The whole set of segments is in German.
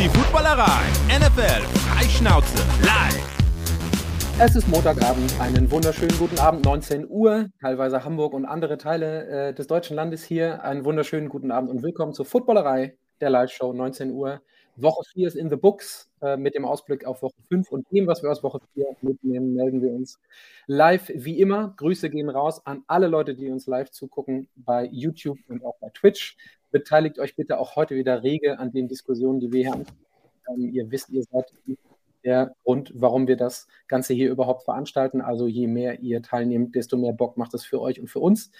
die Footballerei. NFL Freischnauze live. Es ist Montagabend, einen wunderschönen guten Abend, 19 Uhr, teilweise Hamburg und andere Teile äh, des deutschen Landes hier. Einen wunderschönen guten Abend und willkommen zur Footballerei, der Live-Show, 19 Uhr. Woche 4 ist in the books äh, mit dem Ausblick auf Woche 5 und dem, was wir aus Woche 4 mitnehmen, melden wir uns live wie immer. Grüße gehen raus an alle Leute, die uns live zugucken bei YouTube und auch bei Twitch. Beteiligt euch bitte auch heute wieder rege an den Diskussionen, die wir hier haben. Ähm, ihr wisst, ihr seid der Grund, warum wir das Ganze hier überhaupt veranstalten. Also je mehr ihr teilnehmt, desto mehr Bock macht es für euch und für uns.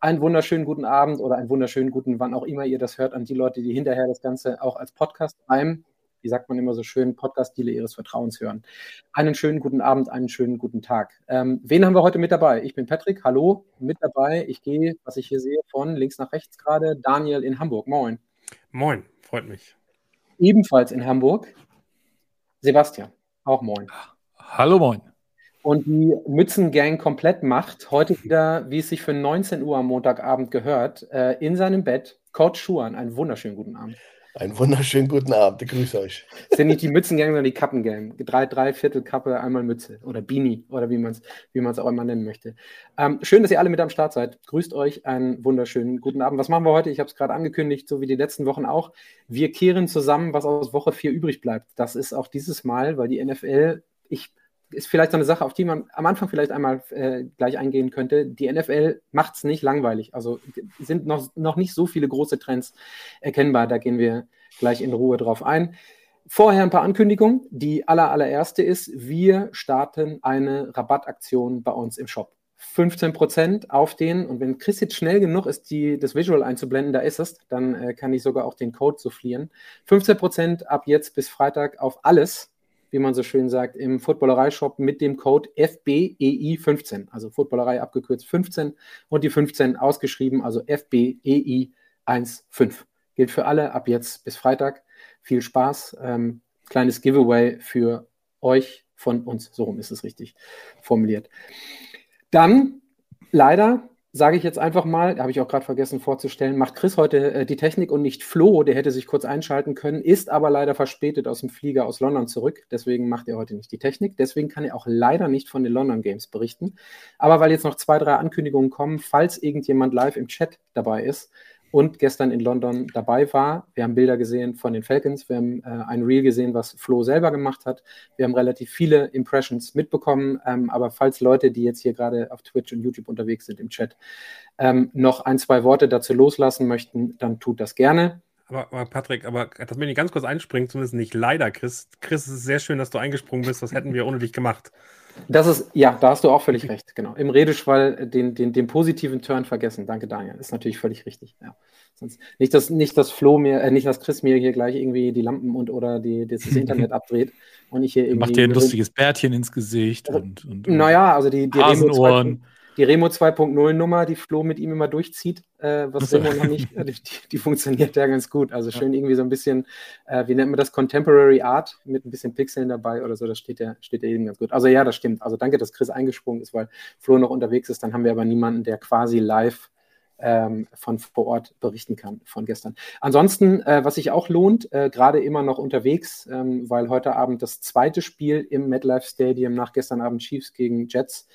Einen wunderschönen guten Abend oder einen wunderschönen guten, wann auch immer ihr das hört, an die Leute, die hinterher das Ganze auch als Podcast beim, wie sagt man immer so schön, Podcast-Dealer ihres Vertrauens hören. Einen schönen guten Abend, einen schönen guten Tag. Ähm, wen haben wir heute mit dabei? Ich bin Patrick, hallo, mit dabei. Ich gehe, was ich hier sehe, von links nach rechts gerade, Daniel in Hamburg. Moin. Moin, freut mich. Ebenfalls in Hamburg, Sebastian, auch moin. Hallo moin. Und die Mützengang komplett macht heute wieder, wie es sich für 19 Uhr am Montagabend gehört, äh, in seinem Bett. Coach Schuhan, einen wunderschönen guten Abend. Einen wunderschönen guten Abend, ich grüße euch. Das sind nicht die Mützengang, sondern die Kappengang. Drei, drei Viertel Kappe, einmal Mütze oder Beanie oder wie man es wie auch immer nennen möchte. Ähm, schön, dass ihr alle mit am Start seid. Grüßt euch, einen wunderschönen guten Abend. Was machen wir heute? Ich habe es gerade angekündigt, so wie die letzten Wochen auch. Wir kehren zusammen, was aus Woche 4 übrig bleibt. Das ist auch dieses Mal, weil die NFL, ich ist vielleicht so eine Sache, auf die man am Anfang vielleicht einmal äh, gleich eingehen könnte. Die NFL macht es nicht langweilig. Also sind noch, noch nicht so viele große Trends erkennbar. Da gehen wir gleich in Ruhe drauf ein. Vorher ein paar Ankündigungen. Die aller, allererste ist, wir starten eine Rabattaktion bei uns im Shop. 15% auf den, und wenn Chris jetzt schnell genug ist, die, das Visual einzublenden, da ist es, dann äh, kann ich sogar auch den Code soufflieren. 15% ab jetzt bis Freitag auf alles, wie man so schön sagt, im Footballerei-Shop mit dem Code FBEI15, also Footballerei abgekürzt 15 und die 15 ausgeschrieben, also FBEI15. Gilt für alle ab jetzt bis Freitag. Viel Spaß. Ähm, kleines Giveaway für euch von uns. So rum ist es richtig formuliert. Dann leider sage ich jetzt einfach mal, habe ich auch gerade vergessen vorzustellen, macht Chris heute äh, die Technik und nicht Flo, der hätte sich kurz einschalten können, ist aber leider verspätet aus dem Flieger aus London zurück. Deswegen macht er heute nicht die Technik. Deswegen kann er auch leider nicht von den London Games berichten. Aber weil jetzt noch zwei, drei Ankündigungen kommen, falls irgendjemand live im Chat dabei ist, und gestern in London dabei war. Wir haben Bilder gesehen von den Falcons, wir haben äh, ein Reel gesehen, was Flo selber gemacht hat. Wir haben relativ viele Impressions mitbekommen, ähm, aber falls Leute, die jetzt hier gerade auf Twitch und YouTube unterwegs sind im Chat, ähm, noch ein, zwei Worte dazu loslassen möchten, dann tut das gerne. Aber, aber, Patrick, aber das will ich ganz kurz einspringen, zumindest nicht leider, Chris. Chris, es ist sehr schön, dass du eingesprungen bist. Das hätten wir ohne dich gemacht. Das ist, ja, da hast du auch völlig recht, genau. Im Redeschwall den, den, den positiven Turn vergessen. Danke, Daniel. Ist natürlich völlig richtig. Ja. Sonst, nicht, dass, nicht, dass Flo mir, äh, nicht, dass Chris mir hier gleich irgendwie die Lampen und oder die, das Internet abdreht und ich hier irgendwie. Macht dir ein lustiges Bärtchen ins Gesicht und, und, und Naja, also die, die Hasenohren die Remo 2.0 Nummer, die Flo mit ihm immer durchzieht, äh, was Remo noch nicht, die, die, funktioniert ja ganz gut. Also schön irgendwie so ein bisschen, äh, wie nennt man das, Contemporary Art mit ein bisschen Pixeln dabei oder so, das steht ja, steht ja eben ganz gut. Also ja, das stimmt. Also danke, dass Chris eingesprungen ist, weil Flo noch unterwegs ist. Dann haben wir aber niemanden, der quasi live ähm, von vor Ort berichten kann von gestern. Ansonsten, äh, was sich auch lohnt, äh, gerade immer noch unterwegs, ähm, weil heute Abend das zweite Spiel im MetLife Stadium nach gestern Abend Chiefs gegen Jets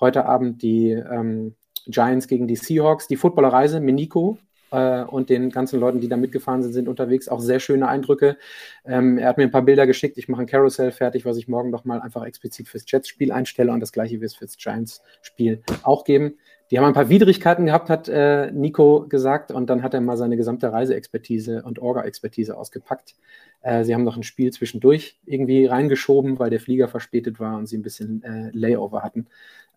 Heute Abend die ähm, Giants gegen die Seahawks. Die Footballerreise mit Nico äh, und den ganzen Leuten, die da mitgefahren sind, sind unterwegs. Auch sehr schöne Eindrücke. Ähm, er hat mir ein paar Bilder geschickt. Ich mache ein Carousel fertig, was ich morgen noch mal einfach explizit fürs Jets-Spiel einstelle und das gleiche wird es fürs Giants-Spiel auch geben. Die haben ein paar Widrigkeiten gehabt, hat äh, Nico gesagt, und dann hat er mal seine gesamte Reiseexpertise und Orga-Expertise ausgepackt. Äh, sie haben noch ein Spiel zwischendurch irgendwie reingeschoben, weil der Flieger verspätet war und sie ein bisschen äh, Layover hatten.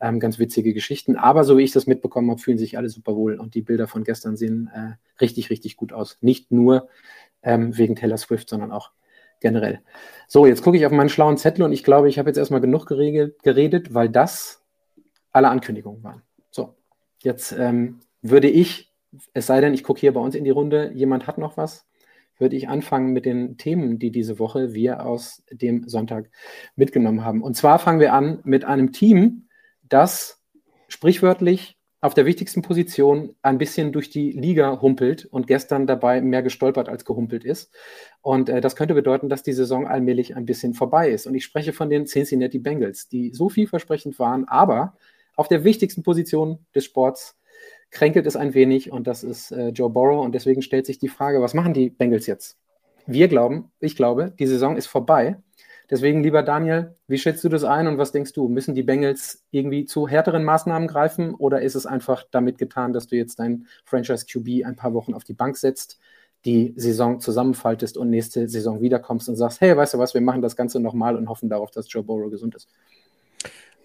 Ähm, ganz witzige Geschichten. Aber so wie ich das mitbekommen habe, fühlen sich alle super wohl und die Bilder von gestern sehen äh, richtig, richtig gut aus. Nicht nur ähm, wegen Taylor Swift, sondern auch generell. So, jetzt gucke ich auf meinen schlauen Zettel und ich glaube, ich habe jetzt erstmal genug geredet, weil das alle Ankündigungen waren. Jetzt ähm, würde ich, es sei denn, ich gucke hier bei uns in die Runde, jemand hat noch was, würde ich anfangen mit den Themen, die diese Woche wir aus dem Sonntag mitgenommen haben. Und zwar fangen wir an mit einem Team, das sprichwörtlich auf der wichtigsten Position ein bisschen durch die Liga humpelt und gestern dabei mehr gestolpert als gehumpelt ist. Und äh, das könnte bedeuten, dass die Saison allmählich ein bisschen vorbei ist. Und ich spreche von den Cincinnati Bengals, die so vielversprechend waren, aber auf der wichtigsten Position des Sports kränkelt es ein wenig und das ist äh, Joe Burrow. Und deswegen stellt sich die Frage, was machen die Bengals jetzt? Wir glauben, ich glaube, die Saison ist vorbei. Deswegen, lieber Daniel, wie schätzt du das ein und was denkst du? Müssen die Bengals irgendwie zu härteren Maßnahmen greifen oder ist es einfach damit getan, dass du jetzt deinen Franchise QB ein paar Wochen auf die Bank setzt, die Saison zusammenfaltest und nächste Saison wiederkommst und sagst, hey, weißt du was, wir machen das Ganze nochmal und hoffen darauf, dass Joe Burrow gesund ist?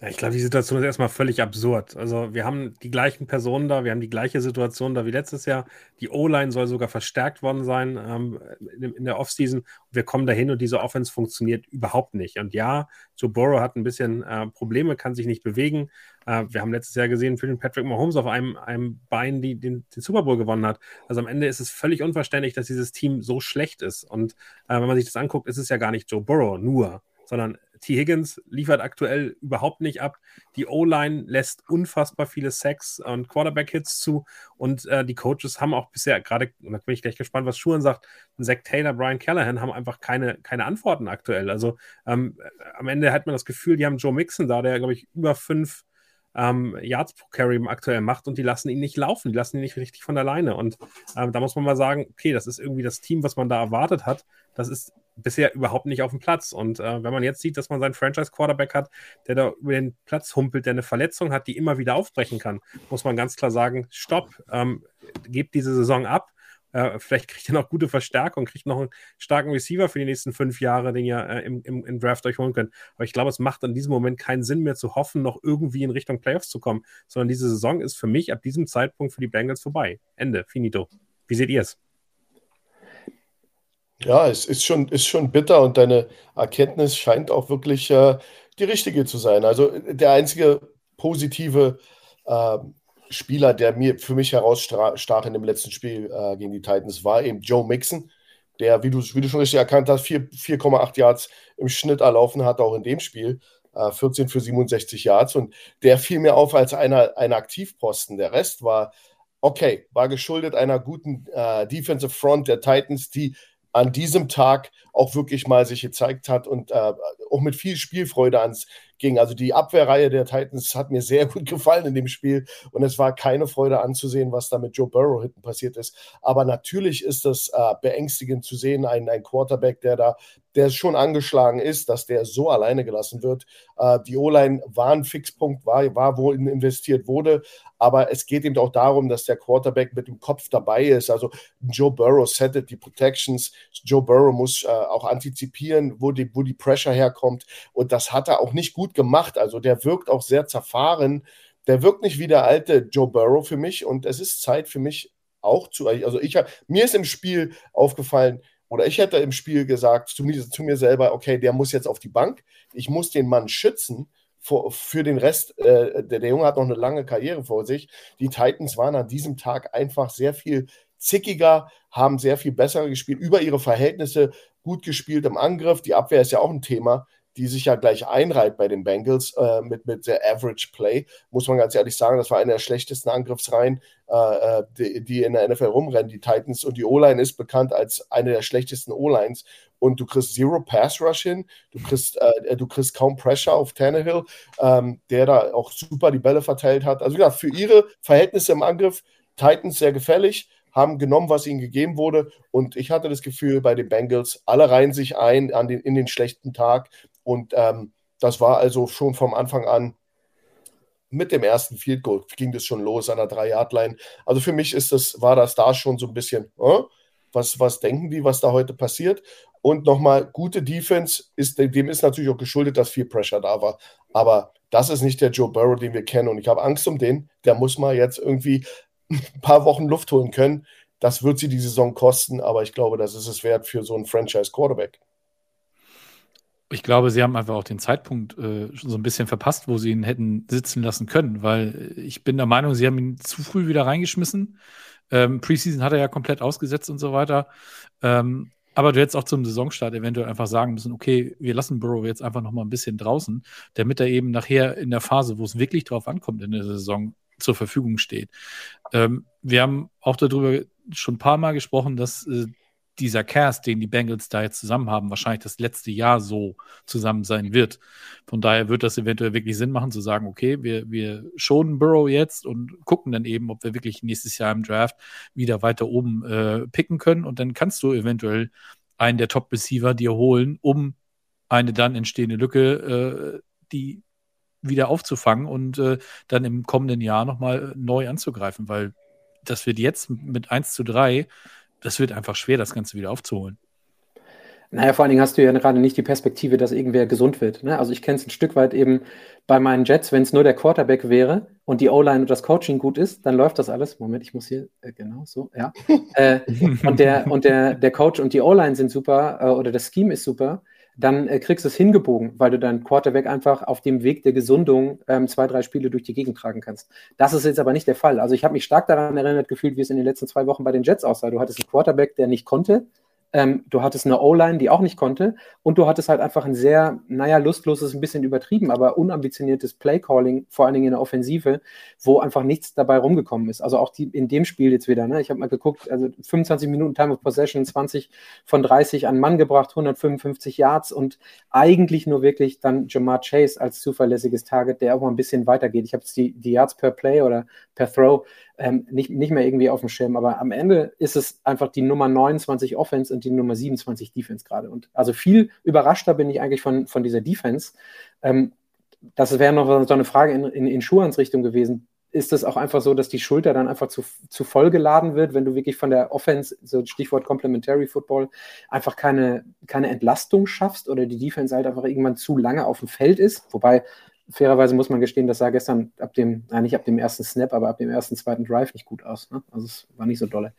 Ja, ich glaube, die Situation ist erstmal völlig absurd. Also wir haben die gleichen Personen da, wir haben die gleiche Situation da wie letztes Jahr. Die O-Line soll sogar verstärkt worden sein ähm, in, in, der Offseason. Wir kommen dahin und diese Offense funktioniert überhaupt nicht. Und ja, Joe Burrow hat ein bisschen äh, Probleme, kann sich nicht bewegen. Äh, wir haben letztes Jahr gesehen, für den Patrick Mahomes auf einem, einem Bein, die den, den, Super Bowl gewonnen hat. Also am Ende ist es völlig unverständlich, dass dieses Team so schlecht ist. Und äh, wenn man sich das anguckt, ist es ja gar nicht Joe Burrow nur, sondern T. Higgins liefert aktuell überhaupt nicht ab. Die O-Line lässt unfassbar viele Sacks und Quarterback-Hits zu. Und äh, die Coaches haben auch bisher, gerade, und da bin ich gleich gespannt, was Schuhen sagt, Zach Taylor, Brian Callahan haben einfach keine, keine Antworten aktuell. Also ähm, am Ende hat man das Gefühl, die haben Joe Mixon da, der, glaube ich, über fünf ähm, Yards pro Carry aktuell macht und die lassen ihn nicht laufen, die lassen ihn nicht richtig von alleine. Und ähm, da muss man mal sagen, okay, das ist irgendwie das Team, was man da erwartet hat. Das ist bisher überhaupt nicht auf dem Platz. Und äh, wenn man jetzt sieht, dass man seinen Franchise-Quarterback hat, der da über den Platz humpelt, der eine Verletzung hat, die immer wieder aufbrechen kann, muss man ganz klar sagen, stopp, ähm, gebt diese Saison ab. Äh, vielleicht kriegt ihr noch gute Verstärkung, kriegt noch einen starken Receiver für die nächsten fünf Jahre, den ihr äh, im, im, im, Draft euch holen könnt. Aber ich glaube, es macht in diesem Moment keinen Sinn mehr zu hoffen, noch irgendwie in Richtung Playoffs zu kommen, sondern diese Saison ist für mich ab diesem Zeitpunkt für die Bengals vorbei. Ende, finito. Wie seht ihr es? Ja, es ist schon, ist schon bitter und deine Erkenntnis scheint auch wirklich äh, die richtige zu sein. Also der einzige positive äh, Spieler, der mir für mich herausstach in dem letzten Spiel äh, gegen die Titans, war eben Joe Mixon, der, wie du, wie du schon richtig erkannt hast, 4,8 Yards im Schnitt erlaufen hat, auch in dem Spiel. 14 äh, für 67 Yards und der fiel mir auf als einer, ein Aktivposten. Der Rest war okay, war geschuldet einer guten äh, Defensive Front der Titans, die an diesem Tag auch wirklich mal sich gezeigt hat und äh, auch mit viel Spielfreude ans ging. Also die Abwehrreihe der Titans hat mir sehr gut gefallen in dem Spiel und es war keine Freude anzusehen, was da mit Joe Burrow hinten passiert ist. Aber natürlich ist das äh, beängstigend zu sehen, ein, ein Quarterback, der da, der schon angeschlagen ist, dass der so alleine gelassen wird. Äh, die O-Line war ein Fixpunkt, war, war wo investiert wurde, aber es geht eben auch darum, dass der Quarterback mit dem Kopf dabei ist. Also Joe Burrow settet die Protections, Joe Burrow muss äh, auch antizipieren, wo die, wo die Pressure herkommt und das hat er auch nicht gut gemacht. Also der wirkt auch sehr zerfahren. Der wirkt nicht wie der alte Joe Burrow für mich und es ist Zeit für mich auch zu, also ich mir ist im Spiel aufgefallen, oder ich hätte im Spiel gesagt zu mir, zu mir selber, okay, der muss jetzt auf die Bank, ich muss den Mann schützen für, für den Rest, äh, der, der Junge hat noch eine lange Karriere vor sich. Die Titans waren an diesem Tag einfach sehr viel zickiger, haben sehr viel besser gespielt, über ihre Verhältnisse gut gespielt im Angriff. Die Abwehr ist ja auch ein Thema, die sich ja gleich einreiht bei den Bengals äh, mit, mit der Average Play. Muss man ganz ehrlich sagen, das war eine der schlechtesten Angriffsreihen, äh, äh die, die, in der NFL rumrennen. Die Titans und die O-Line ist bekannt als eine der schlechtesten O-Lines und du kriegst Zero Pass Rush hin, du kriegst, äh, du kriegst kaum Pressure auf Tannehill, ähm, der da auch super die Bälle verteilt hat. Also ja, für ihre Verhältnisse im Angriff Titans sehr gefällig, haben genommen, was ihnen gegeben wurde. Und ich hatte das Gefühl bei den Bengals, alle reihen sich ein an den, in den schlechten Tag. Und ähm, das war also schon vom Anfang an mit dem ersten Field Goal ging das schon los an der Drei-Yard-Line. Also für mich ist das, war das da schon so ein bisschen, äh, was, was denken die, was da heute passiert? Und nochmal, gute Defense, ist, dem ist natürlich auch geschuldet, dass viel Pressure da war. Aber das ist nicht der Joe Burrow, den wir kennen. Und ich habe Angst um den. Der muss mal jetzt irgendwie ein paar Wochen Luft holen können. Das wird sie die Saison kosten, aber ich glaube, das ist es wert für so einen Franchise-Quarterback. Ich glaube, sie haben einfach auch den Zeitpunkt äh, so ein bisschen verpasst, wo sie ihn hätten sitzen lassen können, weil ich bin der Meinung, sie haben ihn zu früh wieder reingeschmissen. Ähm, Preseason hat er ja komplett ausgesetzt und so weiter. Ähm, aber du hättest auch zum Saisonstart eventuell einfach sagen müssen, okay, wir lassen Burrow jetzt einfach noch mal ein bisschen draußen, damit er eben nachher in der Phase, wo es wirklich drauf ankommt in der Saison, zur Verfügung steht. Ähm, wir haben auch darüber schon ein paar Mal gesprochen, dass äh, dieser Cast, den die Bengals da jetzt zusammen haben, wahrscheinlich das letzte Jahr so zusammen sein wird. Von daher wird das eventuell wirklich Sinn machen, zu sagen, okay, wir, wir schonen Burrow jetzt und gucken dann eben, ob wir wirklich nächstes Jahr im Draft wieder weiter oben äh, picken können. Und dann kannst du eventuell einen der Top-Receiver dir holen, um eine dann entstehende Lücke, äh, die wieder aufzufangen und äh, dann im kommenden Jahr nochmal neu anzugreifen, weil das wird jetzt mit 1 zu 3 das wird einfach schwer, das Ganze wieder aufzuholen. Naja, vor allen Dingen hast du ja gerade nicht die Perspektive, dass irgendwer gesund wird. Ne? Also ich kenne es ein Stück weit eben bei meinen Jets, wenn es nur der Quarterback wäre und die O-Line und das Coaching gut ist, dann läuft das alles. Moment, ich muss hier, äh, genau so, ja. äh, und der, und der, der Coach und die O-Line sind super äh, oder das Scheme ist super dann äh, kriegst du es hingebogen, weil du deinen Quarterback einfach auf dem Weg der Gesundung ähm, zwei, drei Spiele durch die Gegend tragen kannst. Das ist jetzt aber nicht der Fall. Also ich habe mich stark daran erinnert gefühlt, wie es in den letzten zwei Wochen bei den Jets aussah. Du hattest einen Quarterback, der nicht konnte, ähm, du hattest eine O-Line, die auch nicht konnte. Und du hattest halt einfach ein sehr, naja, lustloses, ein bisschen übertrieben, aber unambitioniertes Play-Calling, vor allen Dingen in der Offensive, wo einfach nichts dabei rumgekommen ist. Also auch die, in dem Spiel jetzt wieder. Ne? Ich habe mal geguckt, also 25 Minuten Time of Possession, 20 von 30 an Mann gebracht, 155 Yards und eigentlich nur wirklich dann Jamar Chase als zuverlässiges Target, der auch mal ein bisschen weitergeht. Ich habe jetzt die, die Yards per Play oder per Throw ähm, nicht, nicht mehr irgendwie auf dem Schirm. Aber am Ende ist es einfach die Nummer 29 Offense und die Nummer 27 Defense gerade. Und also viel überraschter bin ich eigentlich von, von dieser Defense. Ähm, das wäre noch so eine Frage in, in, in Schuhans Richtung gewesen. Ist es auch einfach so, dass die Schulter dann einfach zu, zu voll geladen wird, wenn du wirklich von der Offense, so Stichwort Complementary Football, einfach keine, keine Entlastung schaffst oder die Defense halt einfach irgendwann zu lange auf dem Feld ist? Wobei fairerweise muss man gestehen, das sah gestern ab dem, nein, nicht ab dem ersten Snap, aber ab dem ersten, zweiten Drive nicht gut aus. Ne? Also es war nicht so dolle.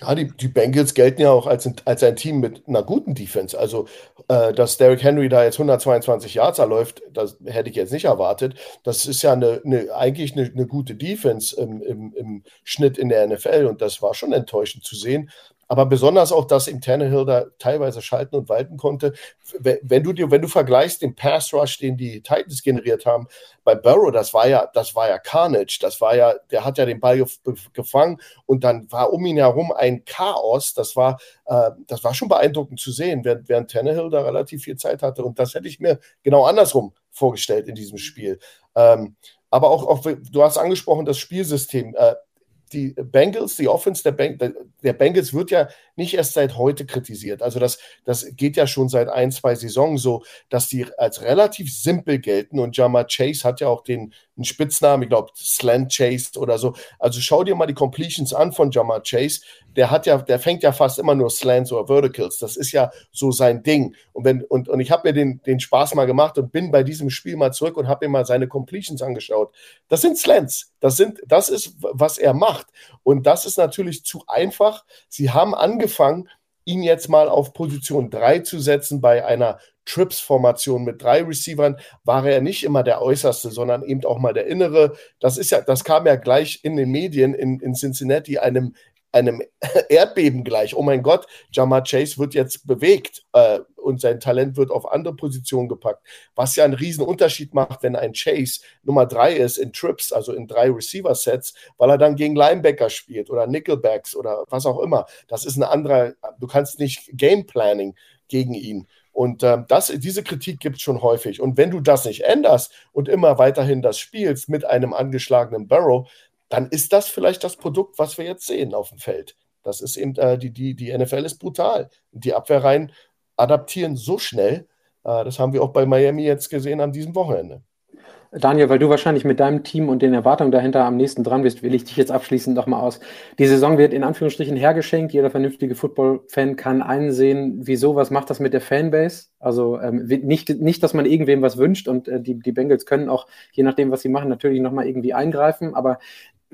Ja, die, die Bengals gelten ja auch als, als ein Team mit einer guten Defense. Also, äh, dass Derrick Henry da jetzt 122 Yards erläuft, das hätte ich jetzt nicht erwartet. Das ist ja eine, eine eigentlich eine, eine, gute Defense im, im, im Schnitt in der NFL und das war schon enttäuschend zu sehen. Aber besonders auch, dass im Tannehill da teilweise schalten und walten konnte. Wenn du dir, wenn du vergleichst den Pass Rush, den die Titans generiert haben, bei Burrow, das war ja, das war ja Carnage. Das war ja, der hat ja den Ball gefangen und dann war um ihn herum ein Chaos. Das war, äh, das war schon beeindruckend zu sehen, während, während Tannehill da relativ viel Zeit hatte. Und das hätte ich mir genau andersrum vorgestellt in diesem Spiel. Ähm, aber auch, auch, du hast angesprochen, das Spielsystem. Äh, die Bengals, die Offense der, Beng der, Bengals wird ja nicht erst seit heute kritisiert. Also das, das geht ja schon seit ein, zwei Saisons so, dass die als relativ simpel gelten und Jama Chase hat ja auch den einen Spitznamen, ich glaube Slant Chase oder so. Also schau dir mal die Completions an von Jama Chase. Der hat ja, der fängt ja fast immer nur Slants oder Verticals. Das ist ja so sein Ding. Und wenn, und, und ich habe mir den, den Spaß mal gemacht und bin bei diesem Spiel mal zurück und habe mir mal seine Completions angeschaut. Das sind Slants. Das sind, das ist, was er macht. Und das ist natürlich zu einfach. Sie haben angefangen, ihn jetzt mal auf Position 3 zu setzen bei einer Trips-Formation mit drei Receivern, war er nicht immer der Äußerste, sondern eben auch mal der Innere. Das ist ja, das kam ja gleich in den Medien in, in Cincinnati einem einem Erdbeben gleich. Oh mein Gott, Jamar Chase wird jetzt bewegt äh, und sein Talent wird auf andere Positionen gepackt. Was ja einen riesen Unterschied macht, wenn ein Chase Nummer drei ist in Trips, also in drei Receiver-Sets, weil er dann gegen Linebacker spielt oder Nickelbacks oder was auch immer. Das ist ein anderer, du kannst nicht Game Planning gegen ihn. Und ähm, das, diese Kritik gibt es schon häufig. Und wenn du das nicht änderst und immer weiterhin das spielst mit einem angeschlagenen Barrow, dann ist das vielleicht das Produkt, was wir jetzt sehen auf dem Feld. Das ist eben, äh, die, die, die NFL ist brutal. Die Abwehrreihen adaptieren so schnell. Äh, das haben wir auch bei Miami jetzt gesehen an diesem Wochenende. Daniel, weil du wahrscheinlich mit deinem Team und den Erwartungen dahinter am nächsten dran bist, will ich dich jetzt abschließend nochmal aus. Die Saison wird in Anführungsstrichen hergeschenkt. Jeder vernünftige Football-Fan kann einsehen, wieso, was macht das mit der Fanbase. Also ähm, nicht, nicht, dass man irgendwem was wünscht und äh, die, die Bengals können auch, je nachdem, was sie machen, natürlich nochmal irgendwie eingreifen. Aber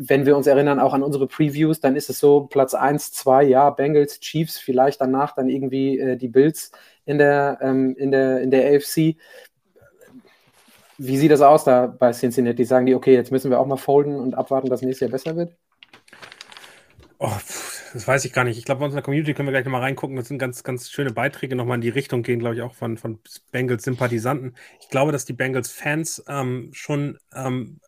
wenn wir uns erinnern, auch an unsere Previews, dann ist es so, Platz 1, 2, ja, Bengals, Chiefs, vielleicht danach dann irgendwie äh, die Bills in der, ähm, in, der, in der AFC. Wie sieht das aus da bei Cincinnati? Sagen die, okay, jetzt müssen wir auch mal folden und abwarten, dass nächstes Jahr besser wird? Oh, das weiß ich gar nicht. Ich glaube, bei unserer Community können wir gleich nochmal reingucken. Das sind ganz, ganz schöne Beiträge nochmal in die Richtung gehen, glaube ich, auch von, von Bengals-Sympathisanten. Ich glaube, dass die Bengals-Fans ähm, schon ähm,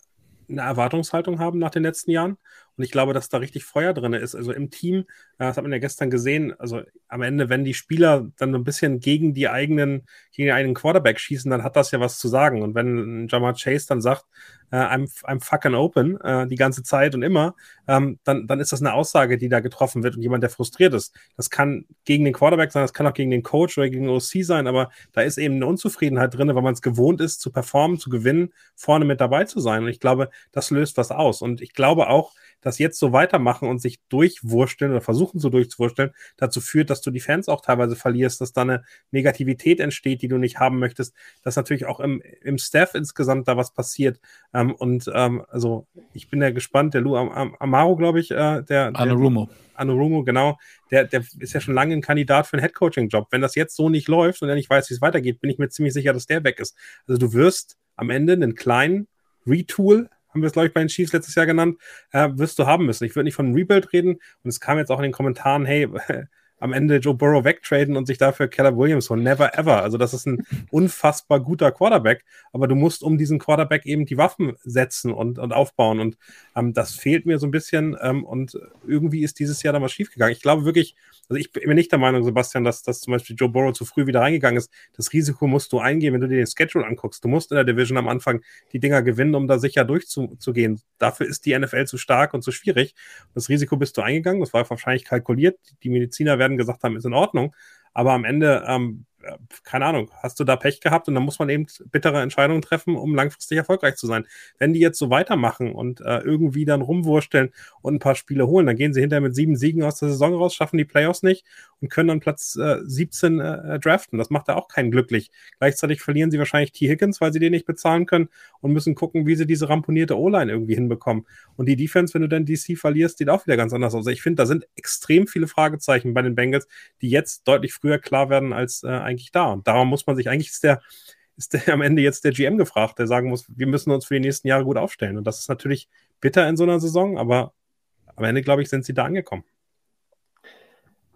eine Erwartungshaltung haben nach den letzten Jahren. Und ich glaube, dass da richtig Feuer drin ist. Also im Team, äh, das hat man ja gestern gesehen, also am Ende, wenn die Spieler dann so ein bisschen gegen die eigenen, gegen den eigenen Quarterback schießen, dann hat das ja was zu sagen. Und wenn Jamar Chase dann sagt, äh, I'm, I'm fucking open äh, die ganze Zeit und immer, ähm, dann, dann ist das eine Aussage, die da getroffen wird und jemand, der frustriert ist. Das kann gegen den Quarterback sein, das kann auch gegen den Coach oder gegen den OC sein, aber da ist eben eine Unzufriedenheit drin, weil man es gewohnt ist, zu performen, zu gewinnen, vorne mit dabei zu sein. Und ich glaube, das löst was aus. Und ich glaube auch, das jetzt so weitermachen und sich durchwursteln oder versuchen so durchzuwursteln, dazu führt, dass du die Fans auch teilweise verlierst, dass da eine Negativität entsteht, die du nicht haben möchtest, dass natürlich auch im, im Staff insgesamt da was passiert. Ähm, und ähm, also ich bin ja gespannt, der Lou Am Am Amaro, glaube ich, äh, der, Anurumo. Anurumo, genau, der, der ist ja schon lange ein Kandidat für einen Headcoaching-Job. Wenn das jetzt so nicht läuft und er nicht weiß, wie es weitergeht, bin ich mir ziemlich sicher, dass der weg ist. Also du wirst am Ende einen kleinen Retool haben wir es, glaube ich, bei den Chiefs letztes Jahr genannt, äh, wirst du haben müssen. Ich würde nicht von Rebuild reden und es kam jetzt auch in den Kommentaren, hey, am Ende Joe Burrow wegtraden und sich dafür Keller Williams holen. Never ever. Also das ist ein unfassbar guter Quarterback, aber du musst um diesen Quarterback eben die Waffen setzen und, und aufbauen und ähm, das fehlt mir so ein bisschen ähm, und irgendwie ist dieses Jahr da was schiefgegangen. Ich glaube wirklich, also ich bin nicht der Meinung, Sebastian, dass, dass zum Beispiel Joe Burrow zu früh wieder reingegangen ist. Das Risiko musst du eingehen, wenn du dir den Schedule anguckst. Du musst in der Division am Anfang die Dinger gewinnen, um da sicher durchzugehen. Dafür ist die NFL zu stark und zu schwierig. Das Risiko bist du eingegangen. Das war wahrscheinlich kalkuliert. Die Mediziner werden gesagt haben, ist in Ordnung. Aber am Ende ähm, äh, keine Ahnung, hast du da Pech gehabt und dann muss man eben bittere Entscheidungen treffen, um langfristig erfolgreich zu sein. Wenn die jetzt so weitermachen und äh, irgendwie dann rumwursteln und ein paar Spiele holen, dann gehen sie hinterher mit sieben Siegen aus der Saison raus, schaffen die Playoffs nicht und können dann Platz äh, 17 äh, draften. Das macht da auch keinen glücklich. Gleichzeitig verlieren sie wahrscheinlich T. Higgins, weil sie den nicht bezahlen können und müssen gucken, wie sie diese ramponierte O-Line irgendwie hinbekommen. Und die Defense, wenn du dann DC verlierst, sieht auch wieder ganz anders aus. Also ich finde, da sind extrem viele Fragezeichen bei den Bengals, die jetzt deutlich früher klar werden als äh, eigentlich da. Und darum muss man sich eigentlich ist der, ist der am Ende jetzt der GM gefragt, der sagen muss, wir müssen uns für die nächsten Jahre gut aufstellen. Und das ist natürlich bitter in so einer Saison, aber am Ende, glaube ich, sind sie da angekommen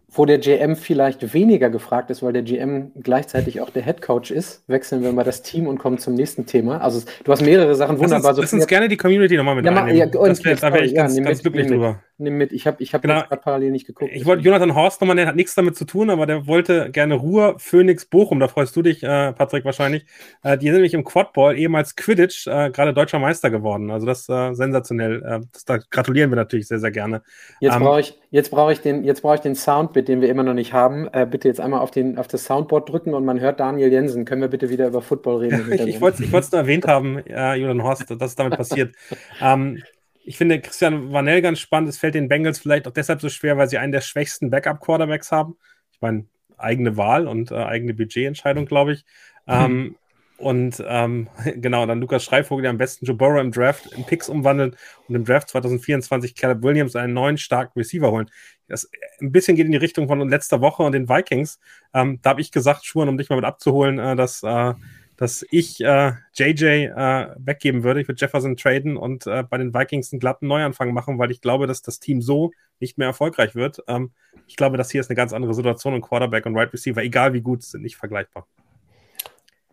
wo der GM vielleicht weniger gefragt ist, weil der GM gleichzeitig auch der Head Coach ist, wechseln wir mal das Team und kommen zum nächsten Thema. Also du hast mehrere Sachen wunderbar. Lass uns, lass uns gerne die Community nochmal mit ja, reinnehmen. Ja, das wär, da wäre ich ganz, ja, ganz mit, glücklich drüber. Nimm mit, ich habe ich hab genau. gerade parallel nicht geguckt. Ich wollte Jonathan Horst nochmal nennen, hat nichts damit zu tun, aber der wollte gerne Ruhr, Phoenix, Bochum, da freust du dich, äh, Patrick, wahrscheinlich. Äh, die sind nämlich im Quadball, ehemals Quidditch, äh, gerade deutscher Meister geworden. Also das ist äh, sensationell. Äh, das, da gratulieren wir natürlich sehr, sehr gerne. Jetzt ähm, brauche ich, jetzt brauch ich, den, jetzt brauch ich den Soundbit, den wir immer noch nicht haben. Äh, bitte jetzt einmal auf, den, auf das Soundboard drücken und man hört Daniel Jensen. Können wir bitte wieder über Football reden? ich ich wollte es nur erwähnt haben, äh, Julian Horst, dass es damit passiert. ähm, ich finde Christian Vanell ganz spannend. Es fällt den Bengals vielleicht auch deshalb so schwer, weil sie einen der schwächsten Backup-Quarterbacks haben. Ich meine, eigene Wahl und äh, eigene Budgetentscheidung, glaube ich. Hm. Und ähm, genau, dann Lukas Schreivogel, der am besten Joe Burrow im Draft in Picks umwandelt und im Draft 2024 Caleb Williams einen neuen starken Receiver holen. Das ein bisschen geht in die Richtung von letzter Woche und den Vikings. Ähm, da habe ich gesagt, Schuhen, um dich mal mit abzuholen, äh, dass äh, dass ich äh, JJ äh, weggeben würde. Ich würde Jefferson traden und äh, bei den Vikings einen glatten Neuanfang machen, weil ich glaube, dass das Team so nicht mehr erfolgreich wird. Ähm, ich glaube, dass hier ist eine ganz andere Situation und Quarterback und Wide right Receiver, egal wie gut, sind nicht vergleichbar.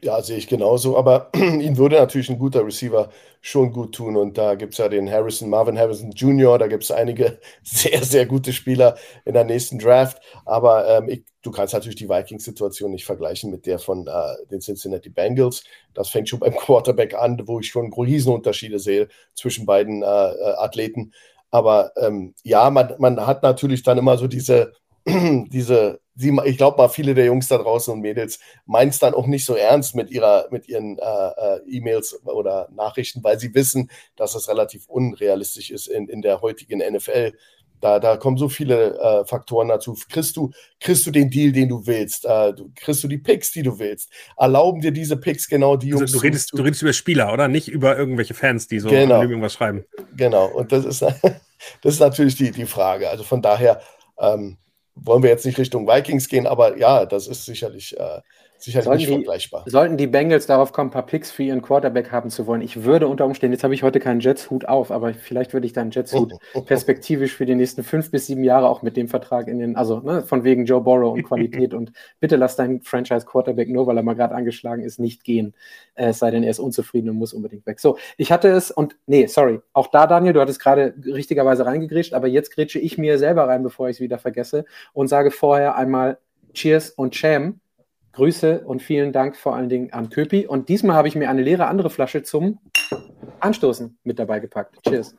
Ja, sehe ich genauso. Aber ihm würde natürlich ein guter Receiver schon gut tun. Und da gibt es ja den Harrison, Marvin Harrison Jr., da gibt es einige sehr, sehr gute Spieler in der nächsten Draft. Aber ähm, ich, du kannst natürlich die Vikings-Situation nicht vergleichen mit der von äh, den Cincinnati Bengals. Das fängt schon beim Quarterback an, wo ich schon Riesenunterschiede sehe zwischen beiden äh, äh, Athleten. Aber ähm, ja, man, man hat natürlich dann immer so diese, diese sie, ich glaube mal, viele der Jungs da draußen und Mädels meinen es dann auch nicht so ernst mit, ihrer, mit ihren äh, äh, E-Mails oder Nachrichten, weil sie wissen, dass es relativ unrealistisch ist in, in der heutigen NFL. Da, da kommen so viele äh, Faktoren dazu. Kriegst du, kriegst du den Deal, den du willst? Äh, du, kriegst du die Picks, die du willst? Erlauben dir diese Picks genau die also Jungs? Du redest, du redest über Spieler, oder? Nicht über irgendwelche Fans, die so genau. irgendwas schreiben. Genau, und das ist, das ist natürlich die, die Frage. Also von daher, ähm, wollen wir jetzt nicht Richtung Vikings gehen, aber ja, das ist sicherlich, äh, sicherlich Sollten nicht die- vergleichbar. Sollten die Bengals darauf kommen, ein paar Picks für ihren Quarterback haben zu wollen, ich würde unter Umständen, jetzt habe ich heute keinen Jets-Hut auf, aber vielleicht würde ich dann Jets-Hut perspektivisch für die nächsten fünf bis sieben Jahre auch mit dem Vertrag in den, also ne, von wegen Joe Burrow und Qualität und bitte lass deinen Franchise-Quarterback nur, weil er mal gerade angeschlagen ist, nicht gehen, äh, es sei denn, er ist unzufrieden und muss unbedingt weg. So, ich hatte es und, nee, sorry, auch da, Daniel, du hattest gerade richtigerweise reingegrätscht, aber jetzt grätsche ich mir selber rein, bevor ich es wieder vergesse und sage vorher einmal Cheers und Cham. Grüße und vielen Dank vor allen Dingen an Köpi. Und diesmal habe ich mir eine leere andere Flasche zum Anstoßen mit dabei gepackt. Cheers.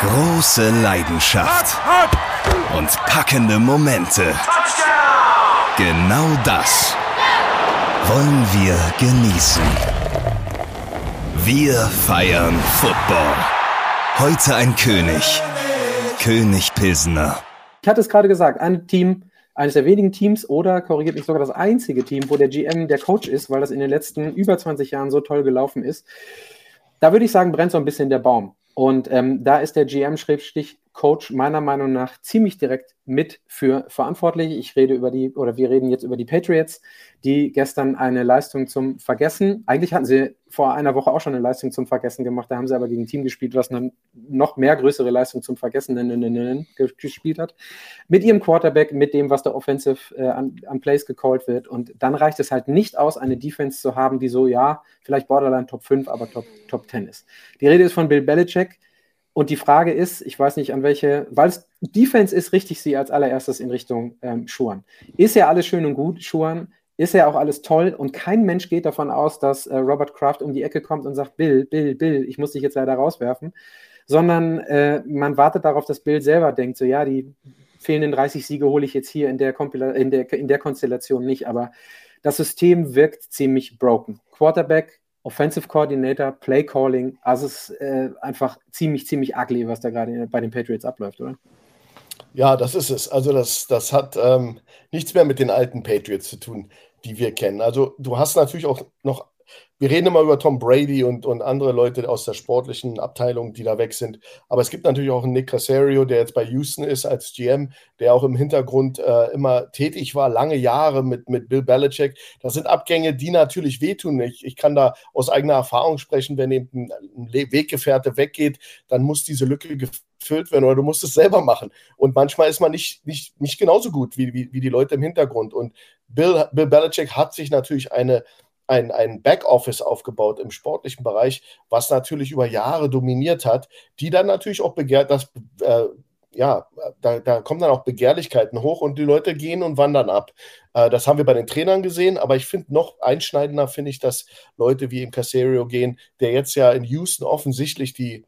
Große Leidenschaft und packende Momente. Genau das wollen wir genießen. Wir feiern Football. Heute ein König. König Pilsener. Ich hatte es gerade gesagt, ein Team, eines der wenigen Teams oder korrigiert mich sogar das einzige Team, wo der GM der Coach ist, weil das in den letzten über 20 Jahren so toll gelaufen ist. Da würde ich sagen, brennt so ein bisschen der Baum. Und ähm, da ist der GM-Coach meiner Meinung nach ziemlich direkt mit für verantwortlich. Ich rede über die, oder wir reden jetzt über die Patriots, die gestern eine Leistung zum Vergessen, eigentlich hatten sie vor einer Woche auch schon eine Leistung zum Vergessen gemacht, da haben sie aber gegen ein Team gespielt, was eine noch mehr größere Leistung zum Vergessen gespielt hat. Mit ihrem Quarterback, mit dem, was der Offensive äh, an, an Plays gecallt wird. Und dann reicht es halt nicht aus, eine Defense zu haben, die so, ja, vielleicht Borderline Top 5, aber Top, Top 10 ist. Die Rede ist von Bill Belichick. Und die Frage ist, ich weiß nicht an welche, weil es Defense ist, richtig sie als allererstes in Richtung ähm, Schuhan. Ist ja alles schön und gut, Schuhan, ist ja auch alles toll und kein Mensch geht davon aus, dass äh, Robert Kraft um die Ecke kommt und sagt, Bill, Bill, Bill, ich muss dich jetzt leider rauswerfen, sondern äh, man wartet darauf, dass Bill selber denkt, so ja, die fehlenden 30 Siege hole ich jetzt hier in der, Kompila in der, in der Konstellation nicht, aber das System wirkt ziemlich broken. Quarterback, Offensive Coordinator, Play Calling, also es ist äh, einfach ziemlich, ziemlich ugly, was da gerade bei den Patriots abläuft, oder? Ja, das ist es. Also das, das hat ähm, nichts mehr mit den alten Patriots zu tun, die wir kennen. Also du hast natürlich auch noch, wir reden immer über Tom Brady und, und andere Leute aus der sportlichen Abteilung, die da weg sind. Aber es gibt natürlich auch einen Nick Casario, der jetzt bei Houston ist als GM, der auch im Hintergrund äh, immer tätig war, lange Jahre mit, mit Bill Belichick. Das sind Abgänge, die natürlich wehtun. Ich, ich kann da aus eigener Erfahrung sprechen, wenn eben ein, Weggefährte weggeht, dann muss diese Lücke gefüllt werden oder du musst es selber machen. Und manchmal ist man nicht, nicht, nicht genauso gut wie, wie, wie die Leute im Hintergrund. Und Bill, Bill Belichick hat sich natürlich eine, ein, ein Backoffice aufgebaut im sportlichen Bereich, was natürlich über Jahre dominiert hat, die dann natürlich auch begehrt, das, äh, ja, da, da kommen dann auch Begehrlichkeiten hoch und die Leute gehen und wandern ab. Äh, das haben wir bei den Trainern gesehen, aber ich finde noch einschneidender, finde ich, dass Leute wie im Casario gehen, der jetzt ja in Houston offensichtlich die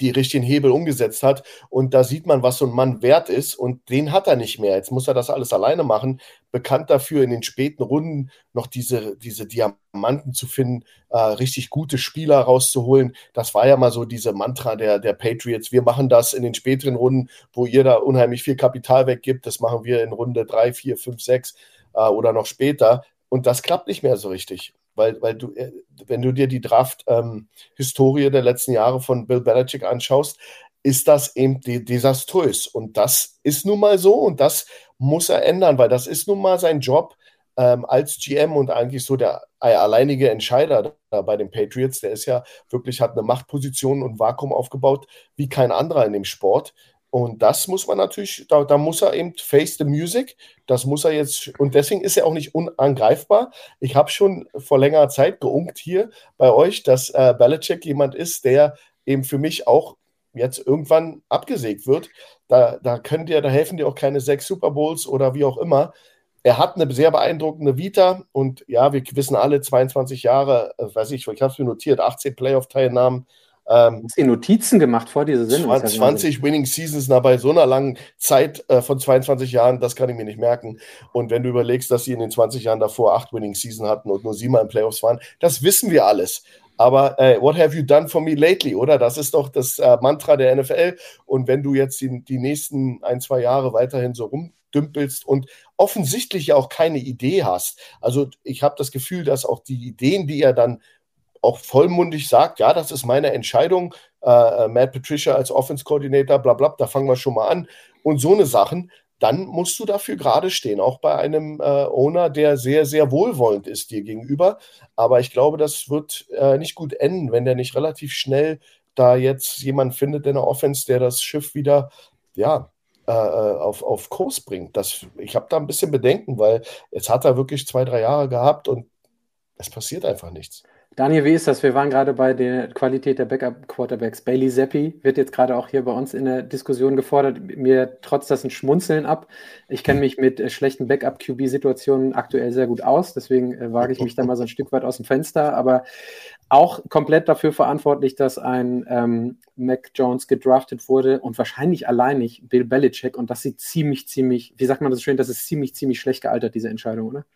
die richtigen Hebel umgesetzt hat. Und da sieht man, was so ein Mann wert ist. Und den hat er nicht mehr. Jetzt muss er das alles alleine machen. Bekannt dafür, in den späten Runden noch diese, diese Diamanten zu finden, äh, richtig gute Spieler rauszuholen. Das war ja mal so diese Mantra der, der Patriots. Wir machen das in den späteren Runden, wo ihr da unheimlich viel Kapital weggibt. Das machen wir in Runde 3, 4, 5, 6 äh, oder noch später. Und das klappt nicht mehr so richtig weil, weil du, wenn du dir die Draft-Historie ähm, der letzten Jahre von Bill Belichick anschaust, ist das eben desaströs. Und das ist nun mal so und das muss er ändern, weil das ist nun mal sein Job ähm, als GM und eigentlich so der alleinige Entscheider da bei den Patriots. Der ist ja wirklich, hat eine Machtposition und Vakuum aufgebaut wie kein anderer in dem Sport. Und das muss man natürlich, da, da, muss er eben face the music, das muss er jetzt, und deswegen ist er auch nicht unangreifbar. Ich habe schon vor längerer Zeit geunkt hier bei euch, dass äh, Belichick jemand ist, der eben für mich auch jetzt irgendwann abgesägt wird. Da, da können dir, da helfen dir auch keine sechs Super Bowls oder wie auch immer. Er hat eine sehr beeindruckende Vita und ja, wir wissen alle, 22 Jahre, äh, weiß ich, ich habe es mir notiert, 18 Playoff-Teilnahmen, ähm, Hast du Notizen gemacht vor dieser Sendung? 20 Winning Seasons na, bei so einer langen Zeit äh, von 22 Jahren, das kann ich mir nicht merken. Und wenn du überlegst, dass sie in den 20 Jahren davor acht Winning Seasons hatten und nur siebenmal in Playoffs waren, das wissen wir alles. Aber äh, what have you done for me lately, oder? Das ist doch das äh, Mantra der NFL. Und wenn du jetzt die, die nächsten ein, zwei Jahre weiterhin so rumdümpelst und offensichtlich ja auch keine Idee hast, also ich habe das Gefühl, dass auch die Ideen, die er dann auch vollmundig sagt, ja, das ist meine Entscheidung, äh, Matt Patricia als Offense Coordinator, bla bla, da fangen wir schon mal an. Und so eine Sachen, dann musst du dafür gerade stehen, auch bei einem äh, Owner, der sehr, sehr wohlwollend ist dir gegenüber. Aber ich glaube, das wird äh, nicht gut enden, wenn der nicht relativ schnell da jetzt jemand findet in der Offense, der das Schiff wieder, ja, äh, äh auf, auf Kurs bringt. Das, ich habe da ein bisschen Bedenken, weil jetzt hat er wirklich zwei, drei Jahre gehabt und es passiert einfach nichts. Daniel, wie ist das? Wir waren gerade bei der Qualität der Backup-Quarterbacks. Bailey Zappi wird jetzt gerade auch hier bei uns in der Diskussion gefordert. Mir trotzt das ein Schmunzeln ab. Ich kenne mich mit äh, schlechten Backup-QB-Situationen aktuell sehr gut aus, deswegen äh, wage ich mich da mal so ein Stück weit aus dem Fenster. Aber auch komplett dafür verantwortlich, dass ein ähm, Mac Jones gedraftet wurde und wahrscheinlich alleinig Bill Belichick. Und das sieht ziemlich, ziemlich, wie sagt man das schön, das ist ziemlich, ziemlich schlecht gealtert, diese Entscheidung, oder?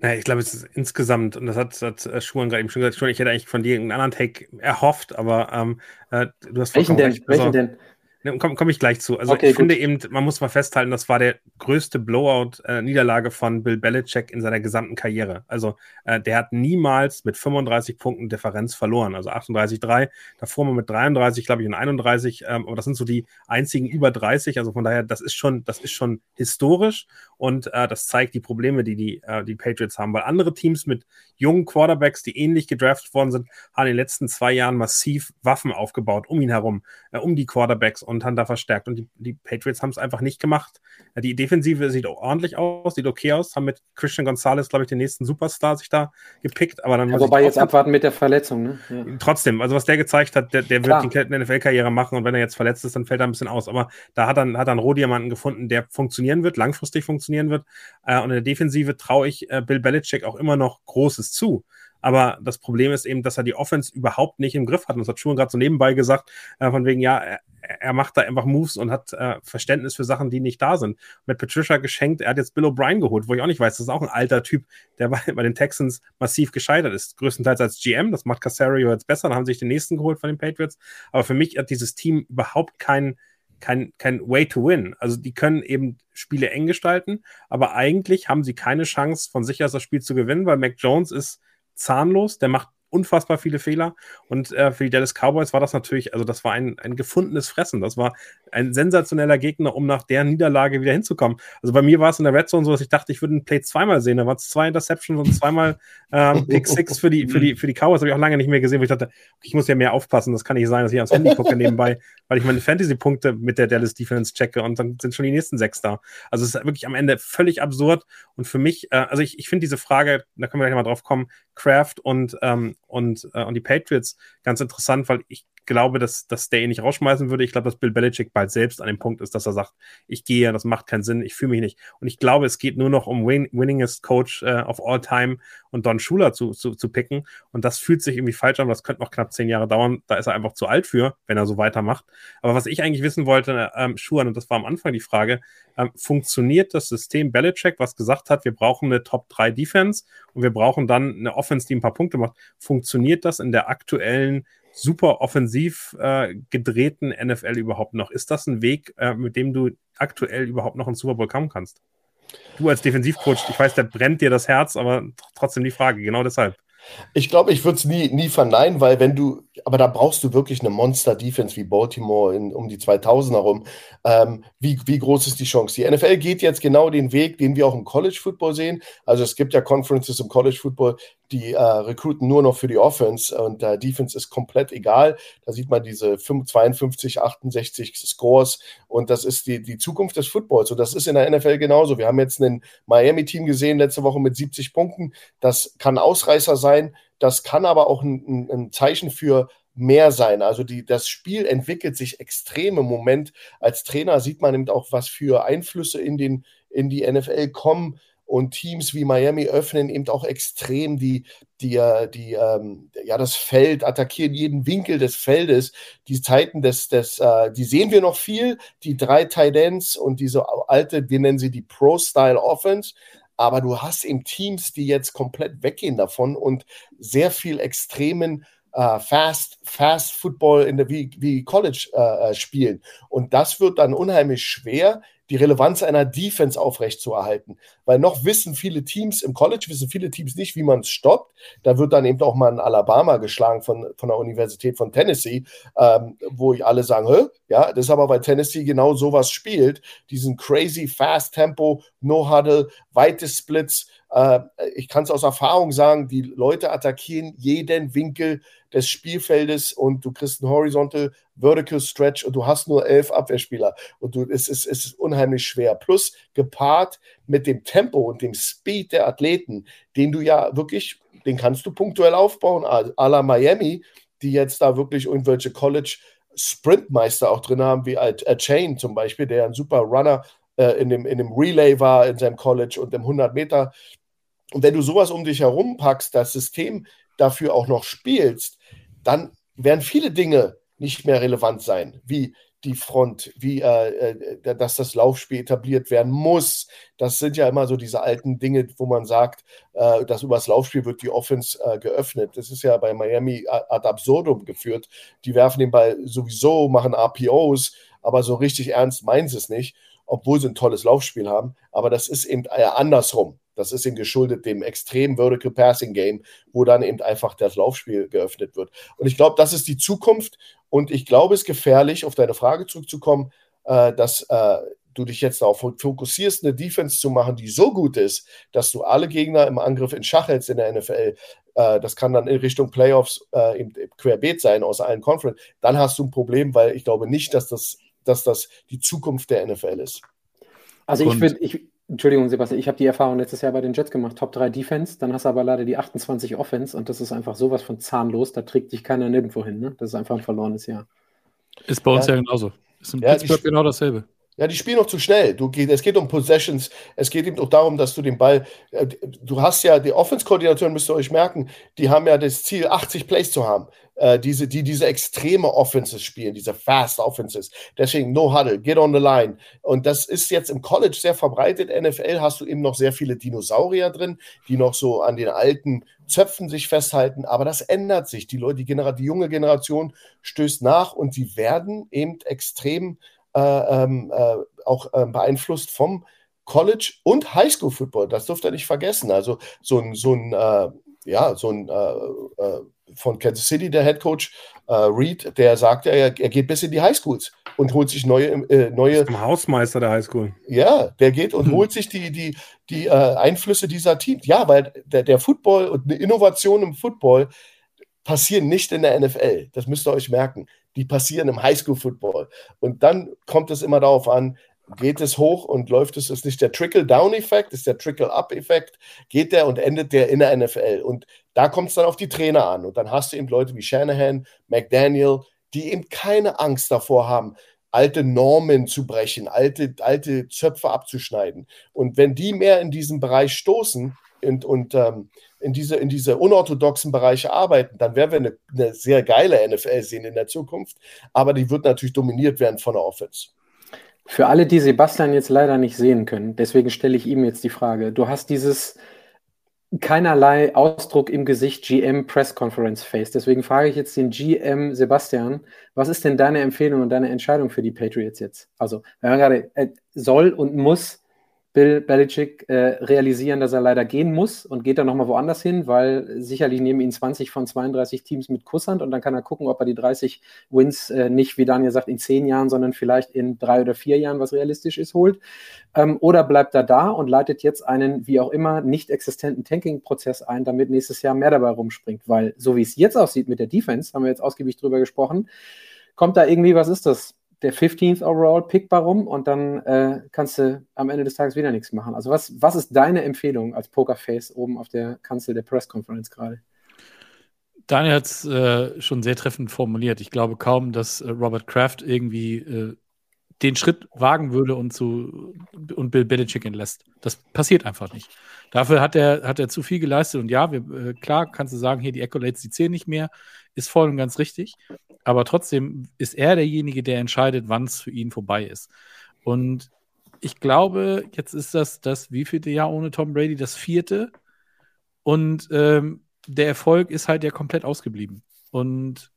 Naja, ich glaube, es ist insgesamt, und das hat, hat äh, Schuhan gerade eben schon gesagt, ich hätte eigentlich von dir einen anderen Take erhofft, aber ähm, äh, du hast Welchen denn? Recht. Welchen also, denn? Ne, Komme komm ich gleich zu. Also okay, ich gut. finde eben, man muss mal festhalten, das war der größte Blowout-Niederlage äh, von Bill Belichick in seiner gesamten Karriere. Also äh, der hat niemals mit 35 Punkten Differenz verloren. Also 38-3, davor mal mit 33, glaube ich, und 31. Ähm, aber das sind so die einzigen über 30. Also von daher, das ist schon, das ist schon historisch und äh, das zeigt die Probleme, die die, äh, die Patriots haben. Weil andere Teams mit jungen Quarterbacks, die ähnlich gedraftet worden sind, haben in den letzten zwei Jahren massiv Waffen aufgebaut um ihn herum, äh, um die Quarterbacks und haben da verstärkt. Und die, die Patriots haben es einfach nicht gemacht. Die Defensive sieht ordentlich aus, sieht okay aus, haben mit Christian Gonzalez, glaube ich, den nächsten Superstar sich da gepickt. Aber dann ja, wobei jetzt abwarten mit der Verletzung. Ne? Ja. Trotzdem, also was der gezeigt hat, der, der wird die NFL-Karriere machen und wenn er jetzt verletzt ist, dann fällt er ein bisschen aus. Aber da hat er, hat einen Rohdiamanten gefunden, der funktionieren wird, langfristig funktionieren wird. Äh, und in der Defensive traue ich äh, Bill Belichick auch immer noch Großes zu. Aber das Problem ist eben, dass er die Offense überhaupt nicht im Griff hat. Und das hat Schuhen gerade so nebenbei gesagt, äh, von wegen, ja, er, er, macht da einfach Moves und hat äh, Verständnis für Sachen, die nicht da sind. Mit Patricia geschenkt, er hat jetzt Bill O'Brien geholt, wo ich auch nicht weiß, das ist auch ein alter Typ, der bei, bei den Texans massiv gescheitert ist. Größtenteils als GM, das macht Casario jetzt besser, dann haben sie sich den nächsten geholt von den Patriots. Aber für mich hat dieses Team überhaupt keinen kein, kein Way to win. Also die können eben Spiele eng gestalten, aber eigentlich haben sie keine Chance, von sich aus das Spiel zu gewinnen, weil Mac Jones ist zahnlos, der macht unfassbar viele Fehler. Und äh, für die Dallas Cowboys war das natürlich, also das war ein, ein gefundenes Fressen. Das war ein sensationeller Gegner, um nach der Niederlage wieder hinzukommen. Also bei mir war es in der Red Zone so, dass ich dachte, ich würde einen Play zweimal sehen. Da waren es zwei Interceptions und zweimal ähm, Pick Six für die, für die, für die Cowboys. Habe ich auch lange nicht mehr gesehen, wo ich dachte, ich muss ja mehr aufpassen. Das kann nicht sein, dass ich ans Handy gucke nebenbei, weil ich meine Fantasy-Punkte mit der Dallas Defense checke und dann sind schon die nächsten sechs da. Also es ist wirklich am Ende völlig absurd. Und für mich, äh, also ich, ich finde diese Frage, da können wir gleich mal drauf kommen, Kraft und, ähm, und, äh, und die Patriots ganz interessant, weil ich glaube, dass, dass der ihn nicht rausschmeißen würde. Ich glaube, dass Bill Belichick bald selbst an dem Punkt ist, dass er sagt, ich gehe, das macht keinen Sinn, ich fühle mich nicht. Und ich glaube, es geht nur noch um win winningest Coach äh, of all time und Don Schuler zu, zu, zu picken. Und das fühlt sich irgendwie falsch an. Das könnte noch knapp zehn Jahre dauern. Da ist er einfach zu alt für, wenn er so weitermacht. Aber was ich eigentlich wissen wollte, ähm, Schuhan, und das war am Anfang die Frage, ähm, funktioniert das System Belichick, was gesagt hat, wir brauchen eine Top 3 Defense und wir brauchen dann eine Offense, die ein paar Punkte macht. Funktioniert das in der aktuellen super offensiv äh, gedrehten NFL überhaupt noch? Ist das ein Weg, äh, mit dem du aktuell überhaupt noch ins Super Bowl kommen kannst? Du als Defensivcoach, ich weiß, der brennt dir das Herz, aber trotzdem die Frage, genau deshalb. Ich glaube, ich würde es nie, nie verneinen, weil wenn du, aber da brauchst du wirklich eine Monster-Defense wie Baltimore in, um die 2000 herum. Ähm, wie, wie groß ist die Chance? Die NFL geht jetzt genau den Weg, den wir auch im College Football sehen. Also es gibt ja Conferences im College Football, die äh, recruiten nur noch für die Offense und der Defense ist komplett egal. Da sieht man diese 52, 68 Scores und das ist die, die Zukunft des Footballs. Und das ist in der NFL genauso. Wir haben jetzt ein Miami-Team gesehen letzte Woche mit 70 Punkten. Das kann Ausreißer sein. Das kann aber auch ein, ein Zeichen für mehr sein. Also die, das Spiel entwickelt sich extrem im Moment. Als Trainer sieht man eben auch, was für Einflüsse in, den, in die NFL kommen. Und Teams wie Miami öffnen eben auch extrem die, die, äh, die, ähm, ja, das Feld, attackieren jeden Winkel des Feldes. Die Zeiten des, des äh, die sehen wir noch viel, die drei Tight und diese alte, wir nennen sie die Pro-Style Offense. Aber du hast eben Teams, die jetzt komplett weggehen davon und sehr viel extremen Uh, Fast, Fast Football in der, wie, wie College uh, spielen. Und das wird dann unheimlich schwer, die Relevanz einer Defense aufrechtzuerhalten. Weil noch wissen viele Teams, im College wissen viele Teams nicht, wie man es stoppt. Da wird dann eben auch mal ein Alabama geschlagen von, von der Universität von Tennessee, ähm, wo alle sagen, ja, das ist aber, weil Tennessee genau sowas spielt, diesen crazy fast Tempo, No Huddle, weite Splits, äh, ich kann es aus Erfahrung sagen, die Leute attackieren jeden Winkel des Spielfeldes und du kriegst einen Horizontal Vertical Stretch und du hast nur elf Abwehrspieler und du, es, es, es ist unheimlich schwer. Plus gepaart mit dem Tempo und dem Speed der Athleten, den du ja wirklich, den kannst du punktuell aufbauen, à la Miami, die jetzt da wirklich irgendwelche College Sprintmeister auch drin haben, wie A Chain zum Beispiel, der ein super Runner äh, in, dem, in dem Relay war in seinem College und im 100 Meter. Und wenn du sowas um dich herum packst, das System dafür auch noch spielst, dann werden viele Dinge nicht mehr relevant sein, wie die Front, wie äh, äh, dass das Laufspiel etabliert werden muss. Das sind ja immer so diese alten Dinge, wo man sagt, äh, dass über das Laufspiel wird die Offense äh, geöffnet. Das ist ja bei Miami ad absurdum geführt. Die werfen den Ball sowieso, machen RPOs, aber so richtig ernst meinen sie es nicht, obwohl sie ein tolles Laufspiel haben. Aber das ist eben eher andersrum. Das ist ihm geschuldet dem extremen Vertical Passing Game, wo dann eben einfach das Laufspiel geöffnet wird. Und ich glaube, das ist die Zukunft. Und ich glaube, es ist gefährlich, auf deine Frage zurückzukommen, äh, dass äh, du dich jetzt darauf fokussierst, eine Defense zu machen, die so gut ist, dass du alle Gegner im Angriff in Schach hältst in der NFL. Äh, das kann dann in Richtung Playoffs äh, im, im Querbeet sein aus allen Conference. Dann hast du ein Problem, weil ich glaube nicht, dass das, dass das die Zukunft der NFL ist. Also ich würde, ich, Entschuldigung, Sebastian, ich habe die Erfahrung letztes Jahr bei den Jets gemacht, Top 3 Defense, dann hast du aber leider die 28 Offense und das ist einfach sowas von zahnlos, da trägt dich keiner nirgendwo hin. Ne? Das ist einfach ein verlorenes Jahr. Ist bei uns ja, ja genauso. Ist in ja, Pittsburgh genau dasselbe. Ja, die spielen noch zu schnell. Du, es geht um Possessions. Es geht eben auch darum, dass du den Ball. Äh, du hast ja, die Offense-Koordinatoren müsst ihr euch merken, die haben ja das Ziel, 80 Plays zu haben. Äh, diese, die diese extreme Offenses spielen, diese Fast Offenses. Deswegen No Huddle, Get on the Line. Und das ist jetzt im College sehr verbreitet. NFL hast du eben noch sehr viele Dinosaurier drin, die noch so an den alten Zöpfen sich festhalten. Aber das ändert sich. Die Leute, die, Gener die junge Generation stößt nach und sie werden eben extrem auch äh, beeinflusst vom College und Highschool Football. Das dürft ihr nicht vergessen. Also so ein, so ein äh, ja, so ein äh, äh, von Kansas City, der Head Coach äh, Reed, der sagt ja, er, er, geht bis in die Highschools und holt sich neue. Äh, neue Zum Hausmeister der Highschool. Ja, der geht und hm. holt sich die, die, die äh, Einflüsse dieser Teams. Ja, weil der, der Football und eine Innovation im Football passieren nicht in der NFL. Das müsst ihr euch merken. Die passieren im Highschool-Football. Und dann kommt es immer darauf an, geht es hoch und läuft es, ist nicht der Trickle-Down-Effekt, ist der Trickle-Up-Effekt, geht der und endet der in der NFL. Und da kommt es dann auf die Trainer an. Und dann hast du eben Leute wie Shanahan, McDaniel, die eben keine Angst davor haben, alte Normen zu brechen, alte, alte Zöpfe abzuschneiden. Und wenn die mehr in diesen Bereich stoßen und, und ähm, in, diese, in diese unorthodoxen Bereiche arbeiten, dann werden wir eine, eine sehr geile NFL sehen in der Zukunft. Aber die wird natürlich dominiert werden von der Offense. Für alle, die Sebastian jetzt leider nicht sehen können, deswegen stelle ich ihm jetzt die Frage. Du hast dieses keinerlei Ausdruck im Gesicht GM Press Conference Face. Deswegen frage ich jetzt den GM Sebastian, was ist denn deine Empfehlung und deine Entscheidung für die Patriots jetzt? Also, wenn man gerade äh, soll und muss Bill Belichick äh, realisieren, dass er leider gehen muss und geht dann nochmal woanders hin, weil sicherlich nehmen ihn 20 von 32 Teams mit Kusshand und dann kann er gucken, ob er die 30 Wins äh, nicht, wie Daniel sagt, in zehn Jahren, sondern vielleicht in drei oder vier Jahren, was realistisch ist, holt. Ähm, oder bleibt er da und leitet jetzt einen, wie auch immer, nicht existenten Tanking-Prozess ein, damit nächstes Jahr mehr dabei rumspringt, weil so wie es jetzt aussieht mit der Defense, haben wir jetzt ausgiebig drüber gesprochen, kommt da irgendwie, was ist das? Der 15th Overall Pick rum und dann äh, kannst du am Ende des Tages wieder nichts machen. Also was, was ist deine Empfehlung als Pokerface oben auf der Kanzel der Press Conference gerade? Daniel hat es äh, schon sehr treffend formuliert. Ich glaube kaum, dass äh, Robert Kraft irgendwie äh, den Schritt wagen würde und, zu, und Bill Belichick entlässt. Das passiert einfach nicht. Dafür hat er, hat er zu viel geleistet. Und ja, wir, äh, klar kannst du sagen, hier die Accolades, die zählen nicht mehr. Ist voll und ganz richtig. Aber trotzdem ist er derjenige, der entscheidet, wann es für ihn vorbei ist. Und ich glaube, jetzt ist das das wievielte Jahr ohne Tom Brady? Das vierte. Und ähm, der Erfolg ist halt ja komplett ausgeblieben. Und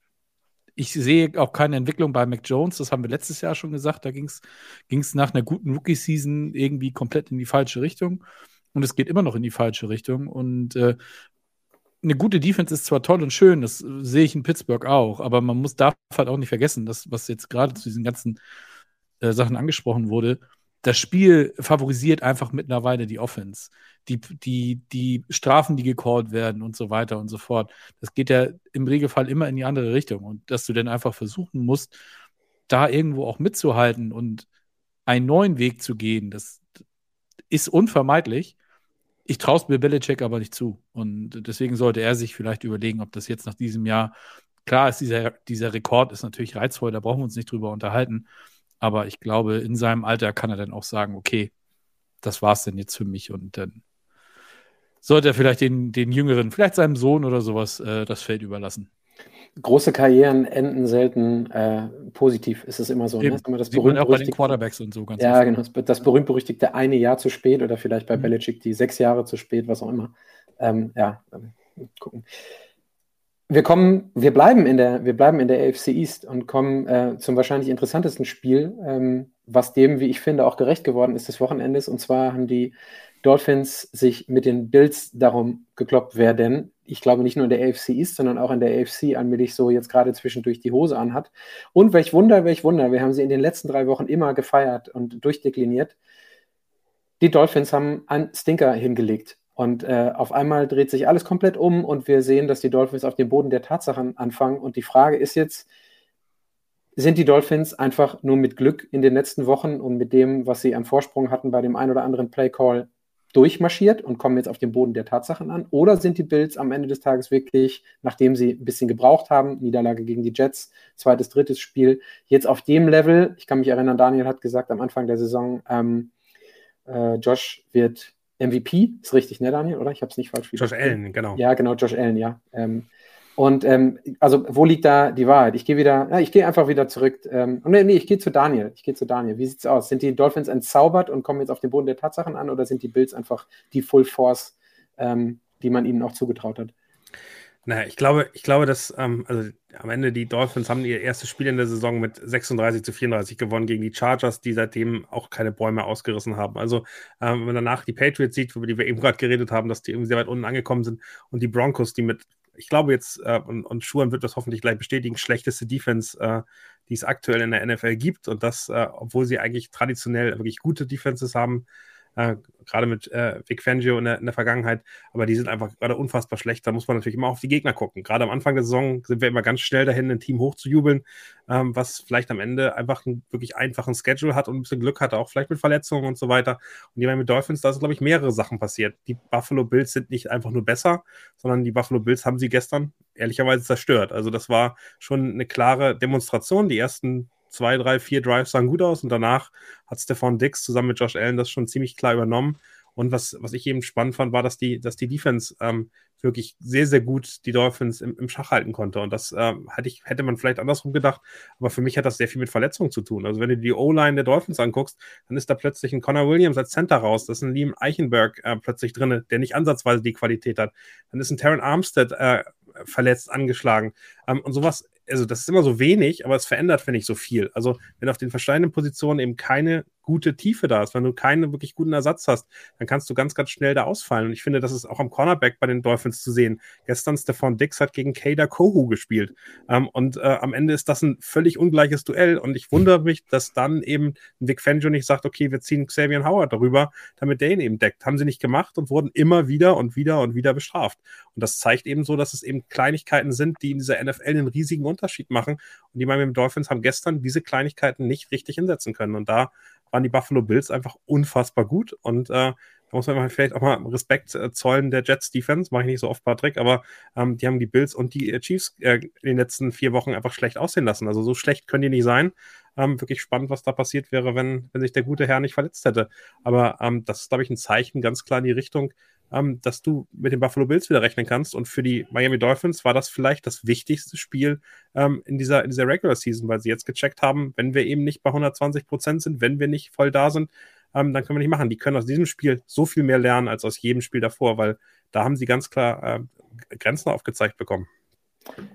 ich sehe auch keine Entwicklung bei Mac Jones, das haben wir letztes Jahr schon gesagt. Da ging es nach einer guten Rookie-Season irgendwie komplett in die falsche Richtung. Und es geht immer noch in die falsche Richtung. Und äh, eine gute Defense ist zwar toll und schön, das sehe ich in Pittsburgh auch, aber man muss darf halt auch nicht vergessen, dass, was jetzt gerade zu diesen ganzen äh, Sachen angesprochen wurde, das Spiel favorisiert einfach mittlerweile die Offense. Die, die, die Strafen, die gecallt werden und so weiter und so fort. Das geht ja im Regelfall immer in die andere Richtung. Und dass du dann einfach versuchen musst, da irgendwo auch mitzuhalten und einen neuen Weg zu gehen, das ist unvermeidlich. Ich traue es Bill Belichick aber nicht zu. Und deswegen sollte er sich vielleicht überlegen, ob das jetzt nach diesem Jahr, klar ist dieser, dieser Rekord ist natürlich reizvoll, da brauchen wir uns nicht drüber unterhalten. Aber ich glaube, in seinem Alter kann er dann auch sagen, okay, das war es denn jetzt für mich. Und dann sollte er vielleicht den, den Jüngeren, vielleicht seinem Sohn oder sowas, äh, das Feld überlassen. Große Karrieren enden selten äh, positiv, ist es immer so. Ne? Das Sieht man auch bei den Quarterbacks und so ganz Ja, genau. Das berühmt-berüchtigte eine Jahr zu spät oder vielleicht bei mhm. Belichick die sechs Jahre zu spät, was auch immer. Ähm, ja, gucken. Wir kommen, wir bleiben in der, wir bleiben in der AFC East und kommen äh, zum wahrscheinlich interessantesten Spiel, ähm, was dem, wie ich finde, auch gerecht geworden ist des Wochenendes. Und zwar haben die Dolphins sich mit den Bills darum gekloppt, wer denn, ich glaube nicht nur in der AFC East, sondern auch in der AFC allmählich so jetzt gerade zwischendurch die Hose anhat. Und welch Wunder, welch Wunder, wir haben sie in den letzten drei Wochen immer gefeiert und durchdekliniert. Die Dolphins haben einen Stinker hingelegt. Und äh, auf einmal dreht sich alles komplett um und wir sehen, dass die Dolphins auf dem Boden der Tatsachen anfangen. Und die Frage ist jetzt, sind die Dolphins einfach nur mit Glück in den letzten Wochen und mit dem, was sie am Vorsprung hatten bei dem ein oder anderen Play Call durchmarschiert und kommen jetzt auf den Boden der Tatsachen an? Oder sind die Bills am Ende des Tages wirklich, nachdem sie ein bisschen gebraucht haben, Niederlage gegen die Jets, zweites, drittes Spiel, jetzt auf dem Level? Ich kann mich erinnern, Daniel hat gesagt am Anfang der Saison, ähm, äh, Josh wird MVP, ist richtig, ne, Daniel, oder? Ich habe es nicht falsch Josh Allen, genau. Ja, genau, Josh Allen, ja. Ähm, und ähm, also, wo liegt da die Wahrheit? Ich gehe wieder, na, ich gehe einfach wieder zurück. Ähm, nee, nee, ich gehe zu Daniel. Ich gehe zu Daniel. Wie sieht's aus? Sind die Dolphins entzaubert und kommen jetzt auf den Boden der Tatsachen an oder sind die Bills einfach die Full Force, ähm, die man ihnen auch zugetraut hat? Naja, ich glaube, ich glaube, dass ähm, also am Ende die Dolphins haben ihr erstes Spiel in der Saison mit 36 zu 34 gewonnen gegen die Chargers, die seitdem auch keine Bäume ausgerissen haben. Also ähm, wenn man danach die Patriots sieht, über die wir eben gerade geredet haben, dass die irgendwie sehr weit unten angekommen sind und die Broncos, die mit, ich glaube jetzt, äh, und, und Schuhen wird das hoffentlich gleich bestätigen, schlechteste Defense, äh, die es aktuell in der NFL gibt. Und das, äh, obwohl sie eigentlich traditionell wirklich gute Defenses haben, äh, gerade mit äh, Vic Fangio in der, in der, Vergangenheit, aber die sind einfach gerade unfassbar schlecht. Da muss man natürlich immer auf die Gegner gucken. Gerade am Anfang der Saison sind wir immer ganz schnell dahin, ein Team hochzujubeln, ähm, was vielleicht am Ende einfach einen wirklich einfachen Schedule hat und ein bisschen Glück hatte, auch vielleicht mit Verletzungen und so weiter. Und die mit Dolphins, da sind, glaube ich, mehrere Sachen passiert. Die Buffalo Bills sind nicht einfach nur besser, sondern die Buffalo Bills haben sie gestern ehrlicherweise zerstört. Also das war schon eine klare Demonstration. Die ersten zwei, drei, vier Drives sahen gut aus und danach hat Stefan Dix zusammen mit Josh Allen das schon ziemlich klar übernommen. Und was, was ich eben spannend fand, war, dass die, dass die Defense ähm, wirklich sehr, sehr gut die Dolphins im, im Schach halten konnte. Und das ähm, hätte, ich, hätte man vielleicht andersrum gedacht. Aber für mich hat das sehr viel mit Verletzungen zu tun. Also wenn du die O-Line der Dolphins anguckst, dann ist da plötzlich ein Connor Williams als Center raus. Das ist ein Liam Eichenberg äh, plötzlich drin, der nicht ansatzweise die Qualität hat. Dann ist ein Terran Armstead äh, verletzt, angeschlagen. Ähm, und sowas also das ist immer so wenig, aber es verändert, finde ich, so viel. Also wenn auf den verschiedenen Positionen eben keine gute Tiefe da ist, wenn du keinen wirklich guten Ersatz hast, dann kannst du ganz, ganz schnell da ausfallen. Und ich finde, das ist auch am Cornerback bei den Dolphins zu sehen. Gestern Stefan Dix hat gegen Kader Kohu gespielt. Ähm, und äh, am Ende ist das ein völlig ungleiches Duell. Und ich wundere mich, dass dann eben Vic Fangio nicht sagt, okay, wir ziehen Xavier Howard darüber, damit der ihn eben deckt. Haben sie nicht gemacht und wurden immer wieder und wieder und wieder bestraft. Und das zeigt eben so, dass es eben Kleinigkeiten sind, die in dieser NFL einen riesigen Unterschied machen. Und die Miami Dolphins haben gestern diese Kleinigkeiten nicht richtig hinsetzen können. Und da waren die Buffalo Bills einfach unfassbar gut und äh, da muss man vielleicht auch mal Respekt äh, zollen der Jets Defense, mache ich nicht so oft, Patrick, aber ähm, die haben die Bills und die äh, Chiefs äh, in den letzten vier Wochen einfach schlecht aussehen lassen. Also so schlecht können die nicht sein. Ähm, wirklich spannend, was da passiert wäre, wenn, wenn sich der gute Herr nicht verletzt hätte. Aber ähm, das ist, glaube ich, ein Zeichen ganz klar in die Richtung, ähm, dass du mit den Buffalo Bills wieder rechnen kannst. Und für die Miami Dolphins war das vielleicht das wichtigste Spiel ähm, in, dieser, in dieser Regular Season, weil sie jetzt gecheckt haben, wenn wir eben nicht bei 120 Prozent sind, wenn wir nicht voll da sind, ähm, dann können wir nicht machen. Die können aus diesem Spiel so viel mehr lernen als aus jedem Spiel davor, weil da haben sie ganz klar äh, Grenzen aufgezeigt bekommen.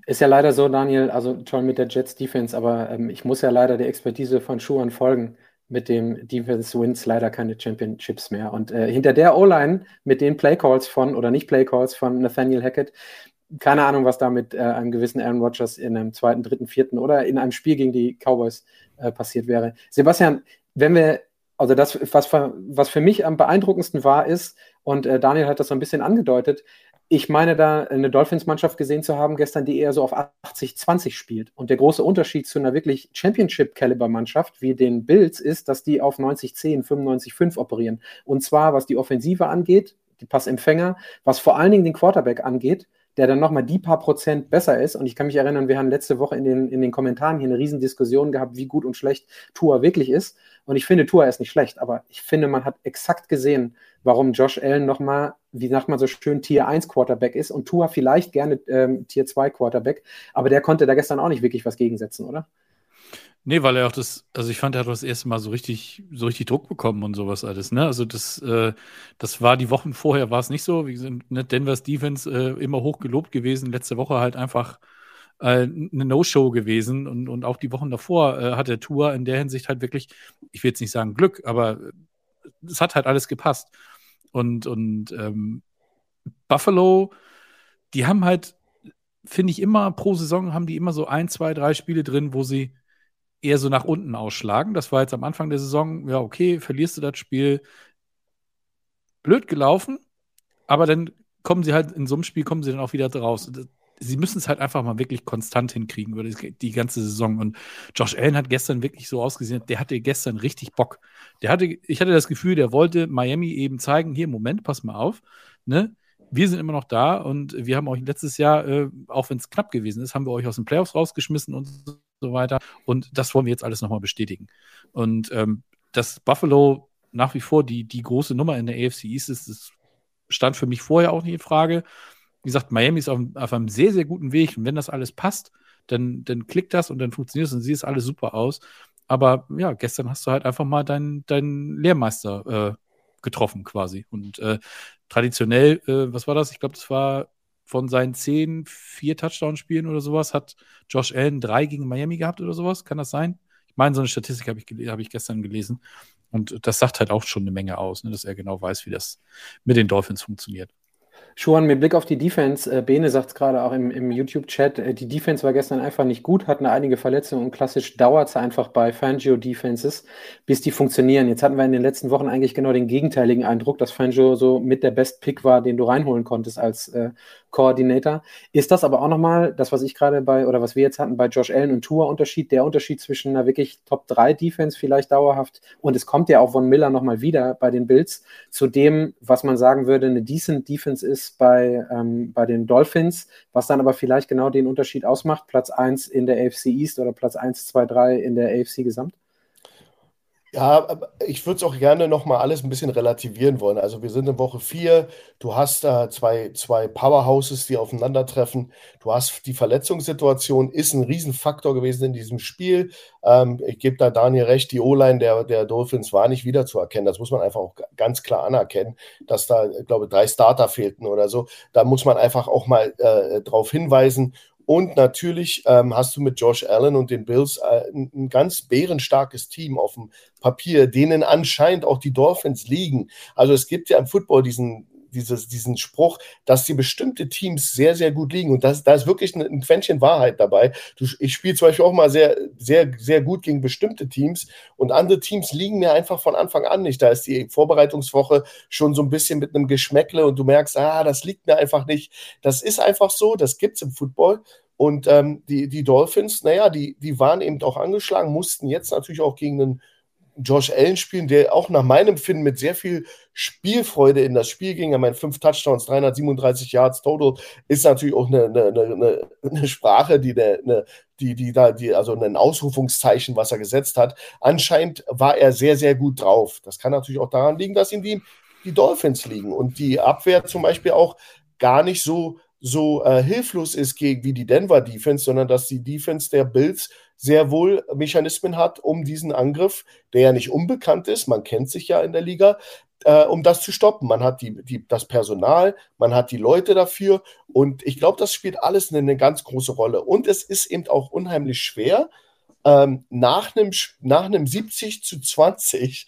Ist ja leider so, Daniel, also toll mit der Jets Defense, aber ähm, ich muss ja leider der Expertise von Schuhan folgen. Mit dem Defense Wins leider keine Championships mehr. Und äh, hinter der O-Line mit den Playcalls von, oder nicht Playcalls von Nathaniel Hackett, keine Ahnung, was da mit äh, einem gewissen Aaron Rodgers in einem zweiten, dritten, vierten oder in einem Spiel gegen die Cowboys äh, passiert wäre. Sebastian, wenn wir, also das, was, was für mich am beeindruckendsten war, ist, und äh, Daniel hat das so ein bisschen angedeutet, ich meine da eine Dolphins-Mannschaft gesehen zu haben gestern, die eher so auf 80-20 spielt. Und der große Unterschied zu einer wirklich Championship-Caliber-Mannschaft wie den Bills ist, dass die auf 90-10, 95-5 operieren. Und zwar, was die Offensive angeht, die Passempfänger, was vor allen Dingen den Quarterback angeht, der dann nochmal die paar Prozent besser ist. Und ich kann mich erinnern, wir haben letzte Woche in den, in den Kommentaren hier eine Riesendiskussion gehabt, wie gut und schlecht Tua wirklich ist. Und ich finde, Tua ist nicht schlecht, aber ich finde, man hat exakt gesehen, warum Josh Allen nochmal, wie sagt man so schön, Tier 1 Quarterback ist und Tua vielleicht gerne ähm, Tier 2 Quarterback. Aber der konnte da gestern auch nicht wirklich was gegensetzen, oder? Nee, weil er auch das, also ich fand, er hat das erste Mal so richtig, so richtig Druck bekommen und sowas alles, ne? Also das, äh, das war die Wochen vorher war es nicht so. Wie sind ne, Denvers Defense äh, immer hoch gelobt gewesen. Letzte Woche halt einfach äh, eine No-Show gewesen und, und auch die Wochen davor äh, hat der Tour in der Hinsicht halt wirklich, ich will jetzt nicht sagen Glück, aber es hat halt alles gepasst. Und, und ähm, Buffalo, die haben halt, finde ich, immer pro Saison haben die immer so ein, zwei, drei Spiele drin, wo sie eher so nach unten ausschlagen. Das war jetzt am Anfang der Saison, ja, okay, verlierst du das Spiel, blöd gelaufen, aber dann kommen sie halt in so einem Spiel, kommen sie dann auch wieder raus. Sie müssen es halt einfach mal wirklich konstant hinkriegen über die ganze Saison. Und Josh Allen hat gestern wirklich so ausgesehen, der hatte gestern richtig Bock. Der hatte, ich hatte das Gefühl, der wollte Miami eben zeigen, hier, Moment, pass mal auf, ne? Wir sind immer noch da und wir haben euch letztes Jahr, äh, auch wenn es knapp gewesen ist, haben wir euch aus den Playoffs rausgeschmissen und so weiter. Und das wollen wir jetzt alles nochmal bestätigen. Und ähm, dass Buffalo nach wie vor die, die große Nummer in der AFC East ist, das stand für mich vorher auch nicht in Frage. Wie gesagt, Miami ist auf, auf einem sehr, sehr guten Weg. Und wenn das alles passt, dann, dann klickt das und dann funktioniert es und sieht es alles super aus. Aber ja, gestern hast du halt einfach mal deinen dein Lehrmeister äh, getroffen quasi. Und äh, traditionell, äh, was war das? Ich glaube, das war von seinen zehn, vier Touchdown-Spielen oder sowas, hat Josh Allen drei gegen Miami gehabt oder sowas. Kann das sein? Ich meine, so eine Statistik habe ich, hab ich gestern gelesen. Und das sagt halt auch schon eine Menge aus, ne, dass er genau weiß, wie das mit den Dolphins funktioniert. Schuhan, mit Blick auf die Defense, äh, Bene sagt es gerade auch im, im YouTube-Chat, äh, die Defense war gestern einfach nicht gut, hatten einige Verletzungen und klassisch dauert es einfach bei Fangio-Defenses, bis die funktionieren. Jetzt hatten wir in den letzten Wochen eigentlich genau den gegenteiligen Eindruck, dass Fangio so mit der Best Pick war, den du reinholen konntest als äh, Coordinator. Ist das aber auch nochmal das, was ich gerade bei, oder was wir jetzt hatten bei Josh Allen und Tour Unterschied, der Unterschied zwischen einer wirklich Top 3 Defense vielleicht dauerhaft und es kommt ja auch von Miller nochmal wieder bei den Bills zu dem, was man sagen würde, eine decent Defense ist bei, ähm, bei den Dolphins, was dann aber vielleicht genau den Unterschied ausmacht, Platz 1 in der AFC East oder Platz 1, 2, 3 in der AFC Gesamt? Ja, ich würde es auch gerne nochmal alles ein bisschen relativieren wollen. Also wir sind in Woche 4, du hast da zwei, zwei Powerhouses, die aufeinandertreffen. Du hast die Verletzungssituation, ist ein Riesenfaktor gewesen in diesem Spiel. Ähm, ich gebe da Daniel recht, die O-Line der, der Dolphins war nicht wiederzuerkennen. Das muss man einfach auch ganz klar anerkennen, dass da, ich glaube, drei Starter fehlten oder so. Da muss man einfach auch mal äh, drauf hinweisen. Und natürlich ähm, hast du mit Josh Allen und den Bills äh, ein, ein, ganz bärenstarkes Team auf dem Papier, denen anscheinend auch die Dolphins liegen. Also es gibt ja im Football diesen, dieses, diesen Spruch, dass die bestimmte Teams sehr, sehr gut liegen. Und das, da ist wirklich ein, ein Quäntchen Wahrheit dabei. Du, ich spiele zum Beispiel auch mal sehr, sehr, sehr gut gegen bestimmte Teams und andere Teams liegen mir einfach von Anfang an nicht. Da ist die Vorbereitungswoche schon so ein bisschen mit einem Geschmäckle und du merkst, ah, das liegt mir einfach nicht. Das ist einfach so, das gibt es im Football. Und ähm, die, die Dolphins, naja, die, die waren eben auch angeschlagen, mussten jetzt natürlich auch gegen einen Josh Allen spielen, der auch nach meinem Empfinden mit sehr viel Spielfreude in das Spiel ging. Er meint fünf Touchdowns, 337 Yards total, ist natürlich auch eine, eine, eine, eine Sprache, die, eine, die, die da, die, also ein Ausrufungszeichen, was er gesetzt hat. Anscheinend war er sehr, sehr gut drauf. Das kann natürlich auch daran liegen, dass ihm die, die Dolphins liegen und die Abwehr zum Beispiel auch gar nicht so so äh, hilflos ist gegen wie die Denver Defense, sondern dass die Defense der Bills sehr wohl Mechanismen hat, um diesen Angriff, der ja nicht unbekannt ist, man kennt sich ja in der Liga, äh, um das zu stoppen. Man hat die, die, das Personal, man hat die Leute dafür und ich glaube, das spielt alles eine, eine, ganz große Rolle. Und es ist eben auch unheimlich schwer, ähm, nach, einem, nach einem 70 zu 20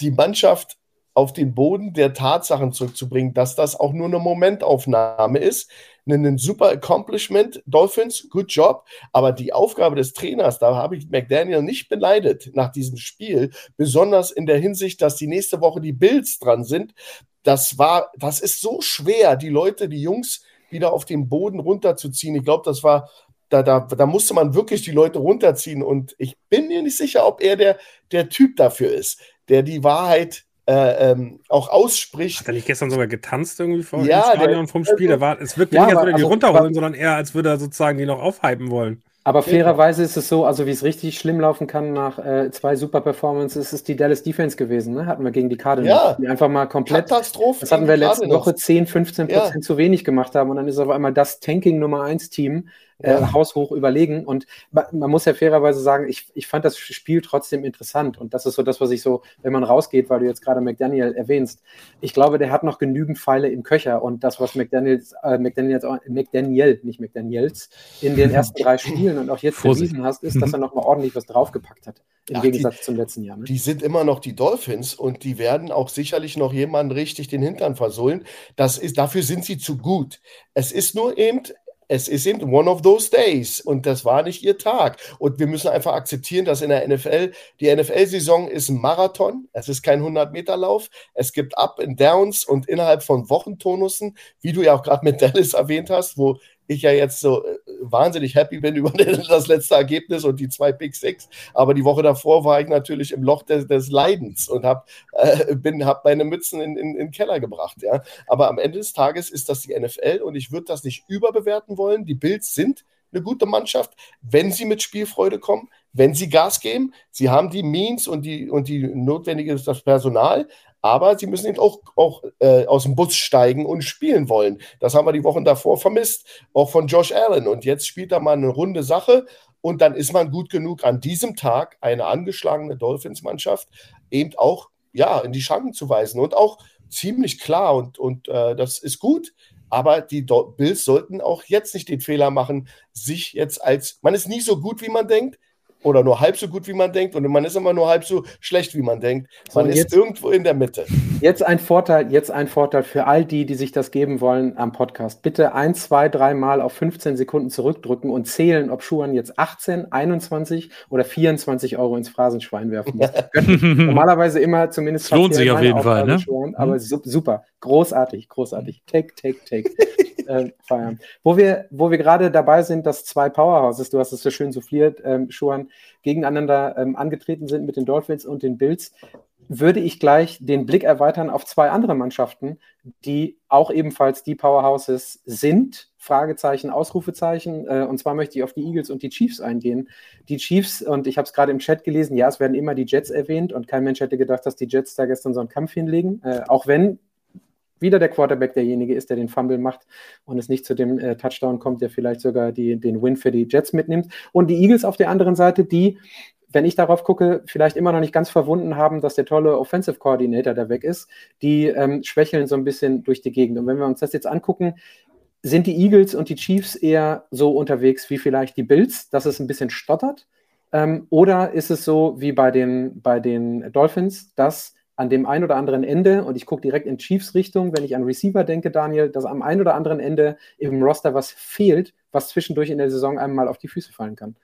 die Mannschaft auf den Boden der Tatsachen zurückzubringen, dass das auch nur eine Momentaufnahme ist. Ein super Accomplishment, Dolphins, good job. Aber die Aufgabe des Trainers, da habe ich McDaniel nicht beleidet nach diesem Spiel, besonders in der Hinsicht, dass die nächste Woche die Bills dran sind. Das war, das ist so schwer, die Leute, die Jungs wieder auf den Boden runterzuziehen. Ich glaube, das war da, da, da musste man wirklich die Leute runterziehen. Und ich bin mir nicht sicher, ob er der, der Typ dafür ist, der die Wahrheit äh, ähm, auch ausspricht. Hat er nicht gestern sogar getanzt irgendwie vor ja, dem Stadion vom Spiel? Da war, es wirkt ja, nicht, als würde er die also, runterholen, sondern eher, als würde er sozusagen die noch aufhypen wollen. Aber fairerweise ist es so, also wie es richtig schlimm laufen kann nach äh, zwei super Performances, ist die Dallas Defense gewesen, ne? Hatten wir gegen die Cardinals. Ja. Die einfach mal komplett. Katastrophe. Das hatten wir letzte Woche 10, 15 Prozent ja. zu wenig gemacht haben und dann ist auf einmal das Tanking Nummer 1 Team äh, ja. haushoch überlegen. Und man muss ja fairerweise sagen, ich, ich fand das Spiel trotzdem interessant. Und das ist so das, was ich so, wenn man rausgeht, weil du jetzt gerade McDaniel erwähnst, ich glaube, der hat noch genügend Pfeile im Köcher. Und das, was McDaniels, äh, McDaniels, McDaniel, nicht McDaniels, in den ersten drei Spielen und auch jetzt Vorsicht. bewiesen hast, ist, dass er nochmal ordentlich was draufgepackt hat. Im Ach, Gegensatz die, zum letzten Jahr. Ne? Die sind immer noch die Dolphins und die werden auch sicherlich noch jemanden richtig den Hintern versohlen. Das ist, dafür sind sie zu gut. Es ist nur eben, es ist eben one of those days. Und das war nicht ihr Tag. Und wir müssen einfach akzeptieren, dass in der NFL, die NFL-Saison ist ein Marathon, es ist kein 100-Meter-Lauf, es gibt Up and Downs und innerhalb von Wochentonussen, wie du ja auch gerade mit Dallas erwähnt hast, wo ich ja jetzt so äh, wahnsinnig happy bin über das letzte Ergebnis und die zwei Big Six. Aber die Woche davor war ich natürlich im Loch des, des Leidens und habe äh, hab meine Mützen in, in, in den Keller gebracht. Ja. Aber am Ende des Tages ist das die NFL und ich würde das nicht überbewerten wollen. Die Bills sind eine gute Mannschaft, wenn sie mit Spielfreude kommen, wenn sie Gas geben. Sie haben die Means und die, und die notwendige das Personal, aber sie müssen eben auch, auch äh, aus dem Bus steigen und spielen wollen. Das haben wir die Wochen davor vermisst, auch von Josh Allen. Und jetzt spielt er mal eine runde Sache und dann ist man gut genug, an diesem Tag eine angeschlagene Dolphins-Mannschaft eben auch ja, in die Schranken zu weisen und auch ziemlich klar und, und äh, das ist gut. Aber die Bills sollten auch jetzt nicht den Fehler machen, sich jetzt als, man ist nie so gut, wie man denkt, oder nur halb so gut, wie man denkt, und man ist immer nur halb so schlecht, wie man denkt. Man so, ist irgendwo in der Mitte. Jetzt ein Vorteil, jetzt ein Vorteil für all die, die sich das geben wollen am Podcast. Bitte ein, zwei, drei Mal auf 15 Sekunden zurückdrücken und zählen, ob Schuhan jetzt 18, 21 oder 24 Euro ins Phrasenschwein werfen muss. Normalerweise immer zumindest. Lohnt sich auf jeden Fall, ne? Schuhan, aber mhm. super, großartig, großartig. Take, take, take. äh, feiern. Wo wir, wo wir gerade dabei sind, dass zwei Powerhouses, du hast es so schön souffliert, ähm, Schuhan, gegeneinander ähm, angetreten sind mit den Dolphins und den Bills, würde ich gleich den Blick erweitern auf zwei andere Mannschaften, die auch ebenfalls die Powerhouses sind. Fragezeichen, Ausrufezeichen. Äh, und zwar möchte ich auf die Eagles und die Chiefs eingehen. Die Chiefs, und ich habe es gerade im Chat gelesen, ja, es werden immer die Jets erwähnt und kein Mensch hätte gedacht, dass die Jets da gestern so einen Kampf hinlegen. Äh, auch wenn wieder der Quarterback derjenige ist, der den Fumble macht und es nicht zu dem äh, Touchdown kommt, der vielleicht sogar die, den Win für die Jets mitnimmt. Und die Eagles auf der anderen Seite, die, wenn ich darauf gucke, vielleicht immer noch nicht ganz verwunden haben, dass der tolle Offensive Coordinator da weg ist, die ähm, schwächeln so ein bisschen durch die Gegend. Und wenn wir uns das jetzt angucken, sind die Eagles und die Chiefs eher so unterwegs wie vielleicht die Bills, dass es ein bisschen stottert? Ähm, oder ist es so wie bei den, bei den Dolphins, dass an dem einen oder anderen Ende, und ich gucke direkt in Chiefs Richtung, wenn ich an Receiver denke, Daniel, dass am einen oder anderen Ende im Roster was fehlt, was zwischendurch in der Saison einmal auf die Füße fallen kann.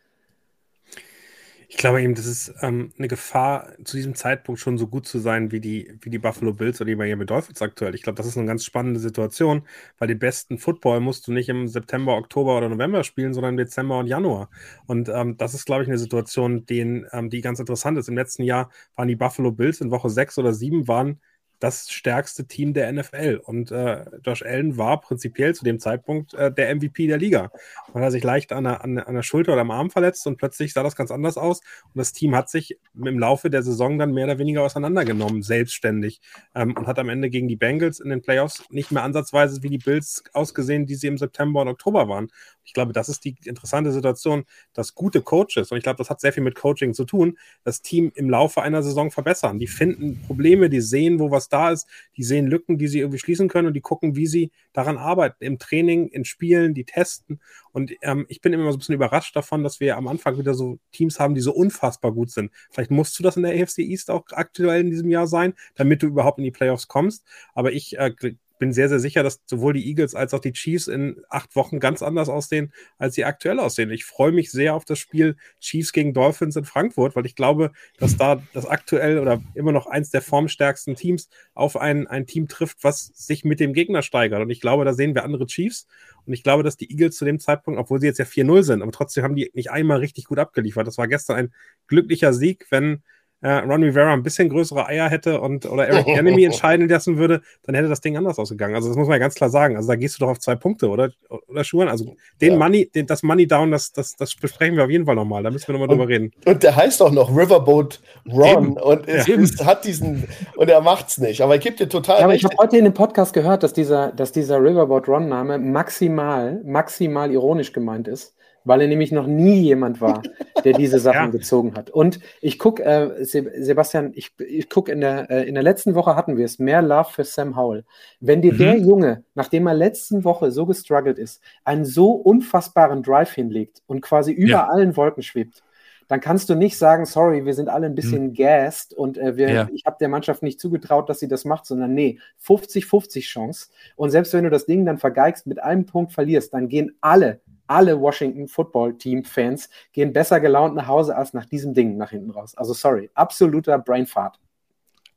Ich glaube eben, das ist ähm, eine Gefahr, zu diesem Zeitpunkt schon so gut zu sein wie die, wie die Buffalo Bills oder die Miami Dolphins aktuell. Ich glaube, das ist eine ganz spannende Situation, weil den besten Football musst du nicht im September, Oktober oder November spielen, sondern im Dezember und Januar. Und ähm, das ist, glaube ich, eine Situation, den, ähm, die ganz interessant ist. Im letzten Jahr waren die Buffalo Bills in Woche 6 oder 7 waren das stärkste Team der NFL. Und äh, Josh Allen war prinzipiell zu dem Zeitpunkt äh, der MVP der Liga. Man hat sich leicht an der, an, der Schulter oder am Arm verletzt und plötzlich sah das ganz anders aus. Und das Team hat sich im Laufe der Saison dann mehr oder weniger auseinandergenommen, selbstständig. Ähm, und hat am Ende gegen die Bengals in den Playoffs nicht mehr ansatzweise wie die Bills ausgesehen, die sie im September und Oktober waren. Ich glaube, das ist die interessante Situation, dass gute Coaches, und ich glaube, das hat sehr viel mit Coaching zu tun, das Team im Laufe einer Saison verbessern. Die finden Probleme, die sehen, wo was da ist, die sehen Lücken, die sie irgendwie schließen können und die gucken, wie sie daran arbeiten, im Training, in Spielen, die testen. Und ähm, ich bin immer so ein bisschen überrascht davon, dass wir am Anfang wieder so Teams haben, die so unfassbar gut sind. Vielleicht musst du das in der AFC East auch aktuell in diesem Jahr sein, damit du überhaupt in die Playoffs kommst. Aber ich äh, bin sehr, sehr sicher, dass sowohl die Eagles als auch die Chiefs in acht Wochen ganz anders aussehen, als sie aktuell aussehen. Ich freue mich sehr auf das Spiel Chiefs gegen Dolphins in Frankfurt, weil ich glaube, dass da das aktuell oder immer noch eins der formstärksten Teams auf ein, ein Team trifft, was sich mit dem Gegner steigert. Und ich glaube, da sehen wir andere Chiefs. Und ich glaube, dass die Eagles zu dem Zeitpunkt, obwohl sie jetzt ja 4-0 sind, aber trotzdem haben die nicht einmal richtig gut abgeliefert. Das war gestern ein glücklicher Sieg, wenn äh, Ron Rivera ein bisschen größere Eier hätte und oder Eric Enemy entscheiden lassen würde, dann hätte das Ding anders ausgegangen. Also das muss man ja ganz klar sagen. Also da gehst du doch auf zwei Punkte, oder? Oder Schuhen? Also den ja. Money, den, das Money Down, das, das, das besprechen wir auf jeden Fall nochmal. Da müssen wir nochmal drüber reden. Und der heißt auch noch Riverboat Ron Eben. und es, ja. es, hat diesen und er macht's nicht. Aber ich gebe dir total. Ja, aber ich habe heute in dem Podcast gehört, dass dieser, dass dieser Riverboat Ron Name maximal, maximal ironisch gemeint ist weil er nämlich noch nie jemand war, der diese Sachen ja. gezogen hat. Und ich gucke, äh, Sebastian, ich, ich gucke in der, äh, in der letzten Woche hatten wir es, mehr Love für Sam Howell. Wenn dir mhm. der Junge, nachdem er letzten Woche so gestruggelt ist, einen so unfassbaren Drive hinlegt und quasi über ja. allen Wolken schwebt, dann kannst du nicht sagen, sorry, wir sind alle ein bisschen mhm. gassed und äh, wir, ja. ich habe der Mannschaft nicht zugetraut, dass sie das macht, sondern nee, 50-50 Chance. Und selbst wenn du das Ding dann vergeigst, mit einem Punkt verlierst, dann gehen alle alle Washington Football Team Fans gehen besser gelaunt nach Hause als nach diesem Ding nach hinten raus. Also sorry, absoluter Brainfart.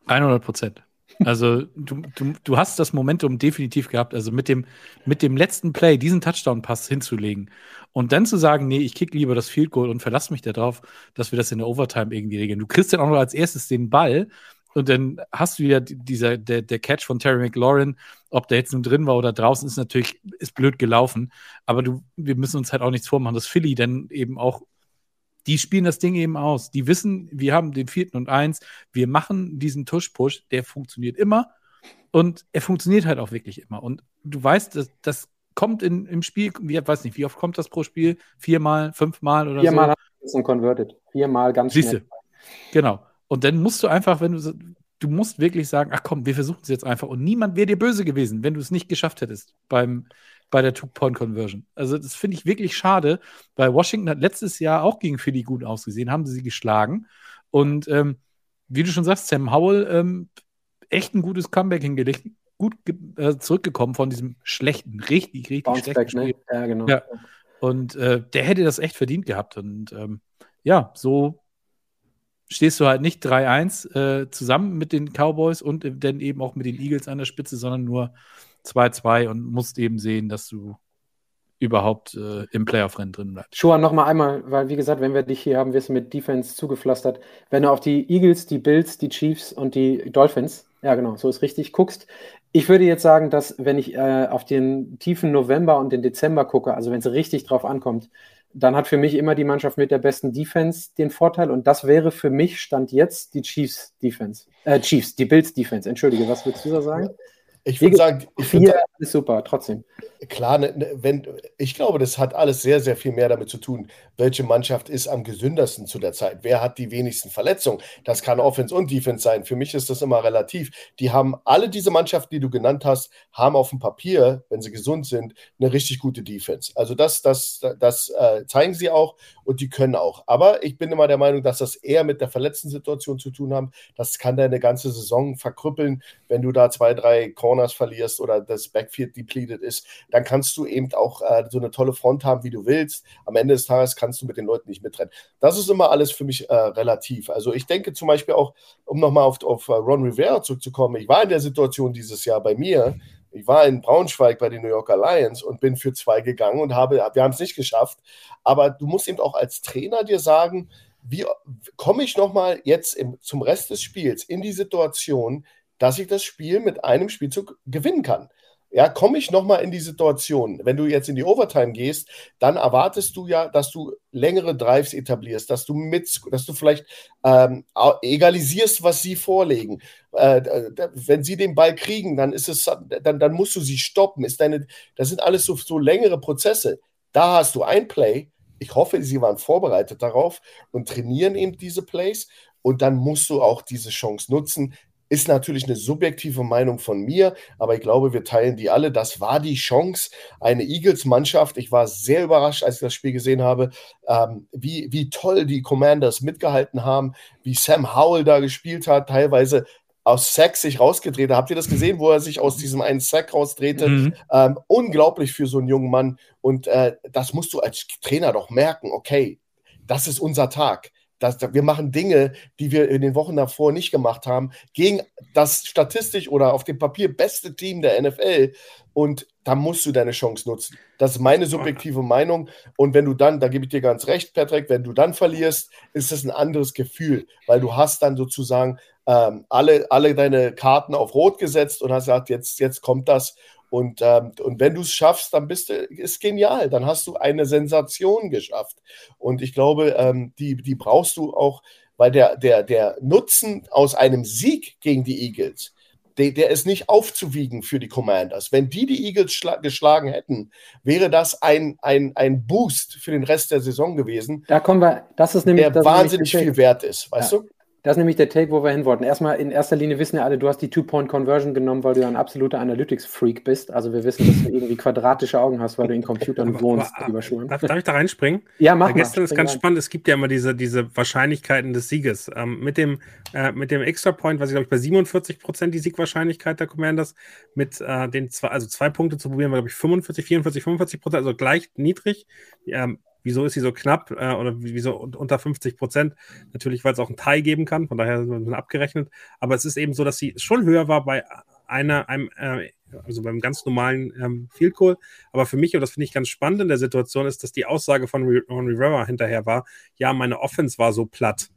100 Prozent. Also du, du, du hast das Momentum definitiv gehabt, also mit dem, mit dem letzten Play diesen Touchdown-Pass hinzulegen und dann zu sagen, nee, ich kick lieber das Field Goal und verlasse mich darauf, dass wir das in der Overtime irgendwie regeln. Du kriegst dann auch noch als erstes den Ball und dann hast du wieder dieser, der, der Catch von Terry McLaurin, ob der jetzt nun drin war oder draußen, ist natürlich, ist blöd gelaufen. Aber du, wir müssen uns halt auch nichts vormachen, dass Philly dann eben auch, die spielen das Ding eben aus. Die wissen, wir haben den vierten und eins, wir machen diesen Tush-Push, der funktioniert immer. Und er funktioniert halt auch wirklich immer. Und du weißt, dass das kommt in, im Spiel, ich weiß nicht, wie oft kommt das pro Spiel? Viermal, fünfmal oder Viermal so? Viermal converted. Viermal ganz Siehste. schnell. Genau. Und dann musst du einfach, wenn du, du musst wirklich sagen, ach komm, wir versuchen es jetzt einfach. Und niemand wäre dir böse gewesen, wenn du es nicht geschafft hättest beim, bei der Two-Point-Conversion. Also das finde ich wirklich schade, weil Washington hat letztes Jahr auch gegen Philly gut ausgesehen, haben sie sie geschlagen. Und ähm, wie du schon sagst, Sam Howell, ähm, echt ein gutes Comeback hingelegt, gut äh, zurückgekommen von diesem schlechten, richtig, richtig Bounce schlechten back, ne? Spiel. Ne? Ja, genau. Ja. Und äh, der hätte das echt verdient gehabt. Und ähm, ja, so stehst du halt nicht 3-1 äh, zusammen mit den Cowboys und dann eben auch mit den Eagles an der Spitze, sondern nur 2-2 und musst eben sehen, dass du überhaupt äh, im Playoff-Rennen drin bleibst. Schuhan, noch mal einmal, weil wie gesagt, wenn wir dich hier haben, wirst du mit Defense zugepflastert. Wenn du auf die Eagles, die Bills, die Chiefs und die Dolphins, ja genau, so ist richtig, guckst, ich würde jetzt sagen, dass wenn ich äh, auf den tiefen November und den Dezember gucke, also wenn es richtig drauf ankommt, dann hat für mich immer die Mannschaft mit der besten Defense den Vorteil und das wäre für mich Stand jetzt die Chiefs Defense. Äh, Chiefs, die Bills Defense. Entschuldige, was würdest du da sagen? Ich würde sagen, ich vier ist super, trotzdem. Klar, ne, ne, wenn, ich glaube, das hat alles sehr, sehr viel mehr damit zu tun, welche Mannschaft ist am gesündesten zu der Zeit. Wer hat die wenigsten Verletzungen? Das kann Offense und Defense sein. Für mich ist das immer relativ. Die haben alle diese Mannschaften, die du genannt hast, haben auf dem Papier, wenn sie gesund sind, eine richtig gute Defense. Also das, das, das äh, zeigen sie auch und die können auch. Aber ich bin immer der Meinung, dass das eher mit der verletzten Situation zu tun haben. Das kann deine ganze Saison verkrüppeln, wenn du da zwei, drei Corners verlierst oder das Backfield depleted ist dann kannst du eben auch äh, so eine tolle Front haben, wie du willst. Am Ende des Tages kannst du mit den Leuten nicht mitrennen. Das ist immer alles für mich äh, relativ. Also ich denke zum Beispiel auch, um nochmal auf, auf uh, Ron Rivera zurückzukommen, ich war in der Situation dieses Jahr bei mir, ich war in Braunschweig bei den New Yorker Lions und bin für zwei gegangen und habe, wir haben es nicht geschafft. Aber du musst eben auch als Trainer dir sagen, wie komme ich nochmal jetzt im, zum Rest des Spiels in die Situation, dass ich das Spiel mit einem Spielzug gewinnen kann. Ja, komme ich nochmal in die Situation, wenn du jetzt in die Overtime gehst, dann erwartest du ja, dass du längere Drives etablierst, dass du mit, dass du vielleicht ähm, egalisierst, was sie vorlegen. Äh, wenn sie den Ball kriegen, dann ist es, dann, dann musst du sie stoppen. Ist deine, das sind alles so, so längere Prozesse. Da hast du ein Play. Ich hoffe, sie waren vorbereitet darauf und trainieren eben diese Plays. Und dann musst du auch diese Chance nutzen. Ist natürlich eine subjektive Meinung von mir, aber ich glaube, wir teilen die alle. Das war die Chance, eine Eagles-Mannschaft. Ich war sehr überrascht, als ich das Spiel gesehen habe, ähm, wie, wie toll die Commanders mitgehalten haben, wie Sam Howell da gespielt hat, teilweise aus Sack sich rausgedreht. Habt ihr das gesehen, wo er sich aus diesem einen Sack rausdrehte? Mhm. Ähm, unglaublich für so einen jungen Mann. Und äh, das musst du als Trainer doch merken. Okay, das ist unser Tag. Das, wir machen Dinge, die wir in den Wochen davor nicht gemacht haben, gegen das statistisch oder auf dem Papier beste Team der NFL. Und da musst du deine Chance nutzen. Das ist meine subjektive Meinung. Und wenn du dann, da gebe ich dir ganz recht, Patrick, wenn du dann verlierst, ist das ein anderes Gefühl, weil du hast dann sozusagen ähm, alle, alle deine Karten auf Rot gesetzt und hast gesagt, jetzt, jetzt kommt das. Und, ähm, und wenn du es schaffst, dann bist du, ist genial. Dann hast du eine Sensation geschafft. Und ich glaube, ähm, die, die brauchst du auch, weil der, der, der Nutzen aus einem Sieg gegen die Eagles, der, der ist nicht aufzuwiegen für die Commanders. Wenn die die Eagles geschlagen hätten, wäre das ein, ein, ein Boost für den Rest der Saison gewesen. Da kommen wir, das ist nämlich. Der wahnsinnig viel wert ist, weißt ja. du? Das ist nämlich der Take, wo wir hin wollten. Erstmal, in erster Linie wissen ja alle, du hast die Two-Point-Conversion genommen, weil du ja ein absoluter Analytics-Freak bist. Also wir wissen, dass du irgendwie quadratische Augen hast, weil du in Computern aber, wohnst, aber, lieber Schulen. Darf, darf, ich da reinspringen? Ja, mach mal. Gestern ist ganz rein. spannend, es gibt ja immer diese, diese Wahrscheinlichkeiten des Sieges. Ähm, mit dem, äh, mit dem Extra-Point, was ich glaube ich bei 47 Prozent die Siegwahrscheinlichkeit der Commanders, mit äh, den zwei, also zwei Punkte zu probieren, war glaube ich 45, 44, 45 Prozent, also gleich niedrig. Ähm, Wieso ist sie so knapp äh, oder wieso unter 50 Prozent? Natürlich, weil es auch ein Tie geben kann, von daher sind wir abgerechnet. Aber es ist eben so, dass sie schon höher war bei einer, einem, äh, also beim ganz normalen ähm, Field Goal. Aber für mich, und das finde ich ganz spannend in der Situation, ist, dass die Aussage von, von Rivera hinterher war, ja, meine Offense war so platt.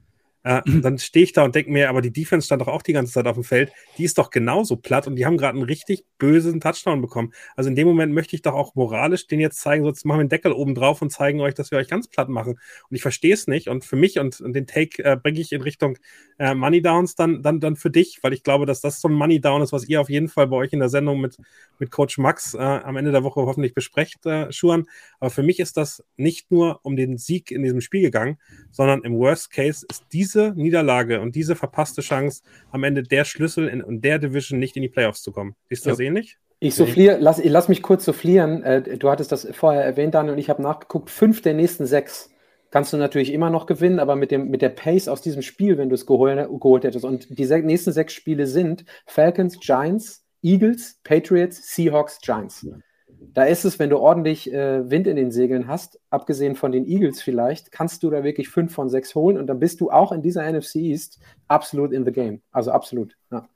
Äh, dann stehe ich da und denke mir, aber die Defense stand doch auch die ganze Zeit auf dem Feld. Die ist doch genauso platt und die haben gerade einen richtig bösen Touchdown bekommen. Also in dem Moment möchte ich doch auch moralisch den jetzt zeigen, sonst machen wir einen Deckel oben drauf und zeigen euch, dass wir euch ganz platt machen. Und ich verstehe es nicht. Und für mich und, und den Take äh, bringe ich in Richtung äh, Money Downs dann, dann, dann für dich, weil ich glaube, dass das so ein Money Down ist, was ihr auf jeden Fall bei euch in der Sendung mit, mit Coach Max äh, am Ende der Woche hoffentlich besprecht, äh, Schuhan. Aber für mich ist das nicht nur um den Sieg in diesem Spiel gegangen, sondern im Worst Case ist diese diese Niederlage und diese verpasste Chance am Ende der Schlüssel in, in der Division nicht in die Playoffs zu kommen. Du das ähnlich? Ich souffliere, lass, ich lass mich kurz soufflieren. Äh, du hattest das vorher erwähnt, Daniel, und ich habe nachgeguckt. Fünf der nächsten sechs kannst du natürlich immer noch gewinnen, aber mit, dem, mit der Pace aus diesem Spiel, wenn du es geholt, geholt hättest. Und die se nächsten sechs Spiele sind Falcons, Giants, Eagles, Patriots, Seahawks, Giants. Ja da ist es, wenn du ordentlich äh, Wind in den Segeln hast, abgesehen von den Eagles vielleicht, kannst du da wirklich fünf von sechs holen und dann bist du auch in dieser NFC East absolut in the game. Also absolut. Ja,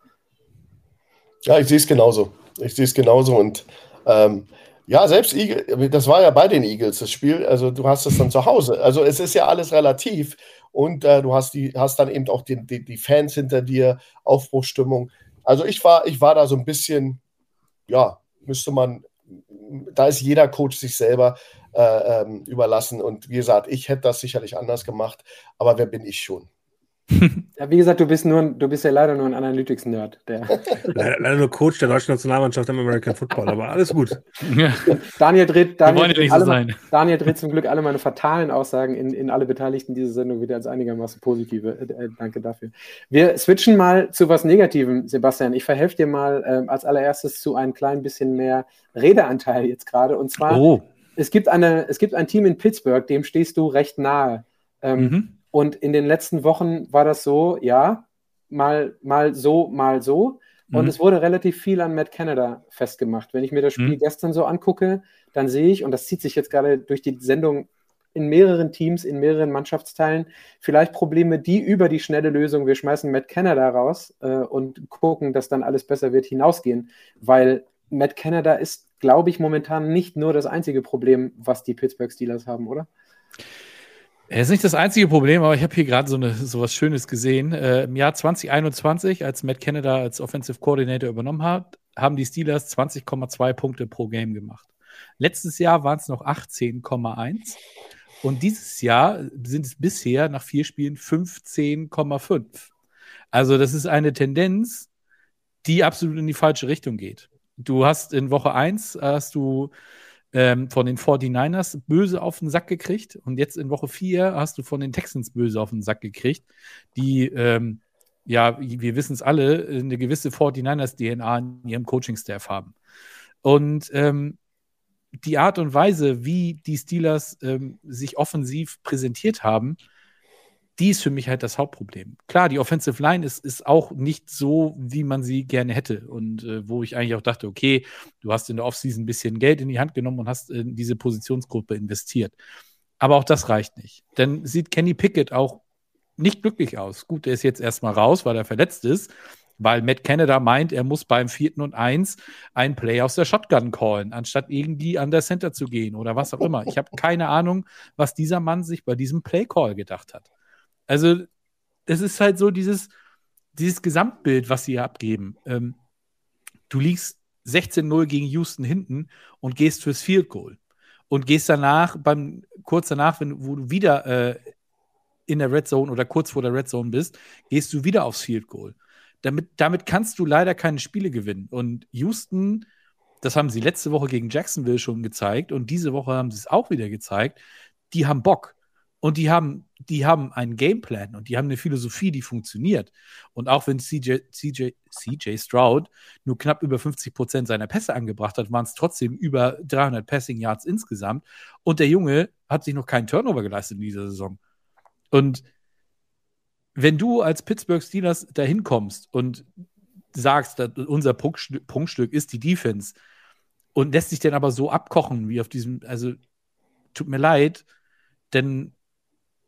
ja ich sehe es genauso. Ich sehe es genauso und ähm, ja, selbst Eagle, das war ja bei den Eagles das Spiel. Also du hast es dann zu Hause. Also es ist ja alles relativ und äh, du hast die, hast dann eben auch die, die, die Fans hinter dir, Aufbruchstimmung. Also ich war, ich war da so ein bisschen, ja, müsste man da ist jeder Coach sich selber äh, ähm, überlassen. Und wie gesagt, ich hätte das sicherlich anders gemacht, aber wer bin ich schon? Ja, wie gesagt, du bist, nur, du bist ja leider nur ein Analytics-Nerd. leider, leider, nur Coach der deutschen Nationalmannschaft im American Football, aber alles gut. Daniel dreht, Daniel, dreht alle, so Daniel dreht zum Glück alle meine fatalen Aussagen in, in alle Beteiligten dieser Sendung wieder als einigermaßen positive. Äh, äh, danke dafür. Wir switchen mal zu was Negativem, Sebastian. Ich verhelfe dir mal äh, als allererstes zu ein klein bisschen mehr Redeanteil jetzt gerade. Und zwar, oh. es, gibt eine, es gibt ein Team in Pittsburgh, dem stehst du recht nahe. Ähm, mhm und in den letzten Wochen war das so, ja, mal, mal so, mal so. Und mhm. es wurde relativ viel an Matt Canada festgemacht. Wenn ich mir das Spiel mhm. gestern so angucke, dann sehe ich, und das zieht sich jetzt gerade durch die Sendung in mehreren Teams, in mehreren Mannschaftsteilen, vielleicht Probleme, die über die schnelle Lösung, wir schmeißen Matt Canada raus äh, und gucken, dass dann alles besser wird, hinausgehen. Weil Matt Canada ist, glaube ich, momentan nicht nur das einzige Problem, was die Pittsburgh Steelers haben, oder? Er ist nicht das einzige Problem, aber ich habe hier gerade so, so was Schönes gesehen. Äh, Im Jahr 2021, als Matt Canada als Offensive Coordinator übernommen hat, haben die Steelers 20,2 Punkte pro Game gemacht. Letztes Jahr waren es noch 18,1 und dieses Jahr sind es bisher nach vier Spielen 15,5. Also das ist eine Tendenz, die absolut in die falsche Richtung geht. Du hast in Woche 1 hast du ähm, von den 49ers böse auf den Sack gekriegt und jetzt in Woche 4 hast du von den Texans böse auf den Sack gekriegt, die, ähm, ja, wir wissen es alle, eine gewisse 49ers-DNA in ihrem Coaching-Staff haben. Und ähm, die Art und Weise, wie die Steelers ähm, sich offensiv präsentiert haben, die ist für mich halt das Hauptproblem. Klar, die Offensive Line ist, ist auch nicht so, wie man sie gerne hätte. Und äh, wo ich eigentlich auch dachte, okay, du hast in der Offseason ein bisschen Geld in die Hand genommen und hast in diese Positionsgruppe investiert. Aber auch das reicht nicht. Denn sieht Kenny Pickett auch nicht glücklich aus. Gut, der ist jetzt erstmal raus, weil er verletzt ist, weil Matt Canada meint, er muss beim vierten und eins ein Play aus der Shotgun callen, anstatt irgendwie an der Center zu gehen oder was auch immer. Ich habe keine Ahnung, was dieser Mann sich bei diesem Play Call gedacht hat. Also, das ist halt so dieses, dieses Gesamtbild, was sie hier abgeben. Ähm, du liegst 16-0 gegen Houston hinten und gehst fürs Field Goal. Und gehst danach, beim, kurz danach, wenn, wo du wieder äh, in der Red Zone oder kurz vor der Red Zone bist, gehst du wieder aufs Field Goal. Damit, damit kannst du leider keine Spiele gewinnen. Und Houston, das haben sie letzte Woche gegen Jacksonville schon gezeigt und diese Woche haben sie es auch wieder gezeigt, die haben Bock. Und die haben, die haben einen Gameplan und die haben eine Philosophie, die funktioniert. Und auch wenn CJ, CJ, CJ Stroud nur knapp über 50 Prozent seiner Pässe angebracht hat, waren es trotzdem über 300 Passing Yards insgesamt. Und der Junge hat sich noch keinen Turnover geleistet in dieser Saison. Und wenn du als Pittsburgh Steelers dahin kommst und sagst, unser Prunkstück ist die Defense und lässt sich dann aber so abkochen wie auf diesem, also tut mir leid, denn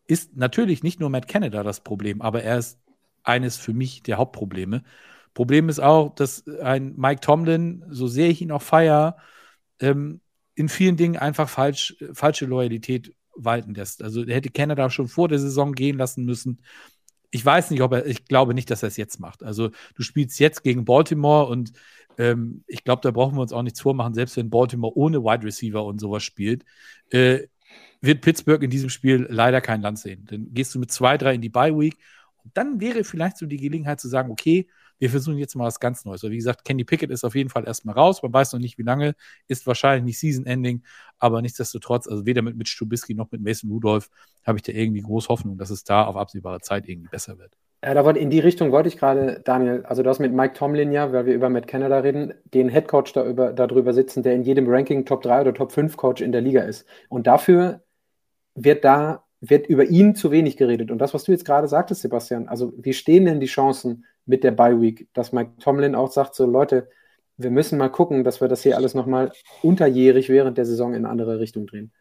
ist natürlich nicht nur Matt Canada das Problem, aber er ist eines für mich der Hauptprobleme. Problem ist auch, dass ein Mike Tomlin, so sehr ich ihn auch feier, ähm, in vielen Dingen einfach falsch, falsche Loyalität walten lässt. Also er hätte Canada schon vor der Saison gehen lassen müssen. Ich weiß nicht, ob er, ich glaube nicht, dass er es jetzt macht. Also du spielst jetzt gegen Baltimore und ähm, ich glaube, da brauchen wir uns auch nichts vormachen, selbst wenn Baltimore ohne Wide Receiver und sowas spielt. Äh, wird Pittsburgh in diesem Spiel leider kein Land sehen. Dann gehst du mit zwei, drei in die Bye Week und dann wäre vielleicht so die Gelegenheit zu sagen, okay, wir versuchen jetzt mal was ganz Neues. So, wie gesagt, Kenny Pickett ist auf jeden Fall erstmal raus. Man weiß noch nicht, wie lange. Ist wahrscheinlich nicht Season-Ending. Aber nichtsdestotrotz, also weder mit Mitch Trubisky noch mit Mason Rudolph habe ich da irgendwie groß Hoffnung, dass es da auf absehbare Zeit irgendwie besser wird. Ja, da wollte, in die Richtung wollte ich gerade, Daniel, also du hast mit Mike Tomlin ja, weil wir über Matt Canada reden, den Headcoach da über, darüber sitzen, der in jedem Ranking Top 3 oder Top 5 Coach in der Liga ist. Und dafür wird da wird über ihn zu wenig geredet. Und das, was du jetzt gerade sagtest, Sebastian, also wie stehen denn die Chancen mit der Bye Week, dass Mike Tomlin auch sagt, so Leute, wir müssen mal gucken, dass wir das hier alles nochmal unterjährig während der Saison in eine andere Richtung drehen.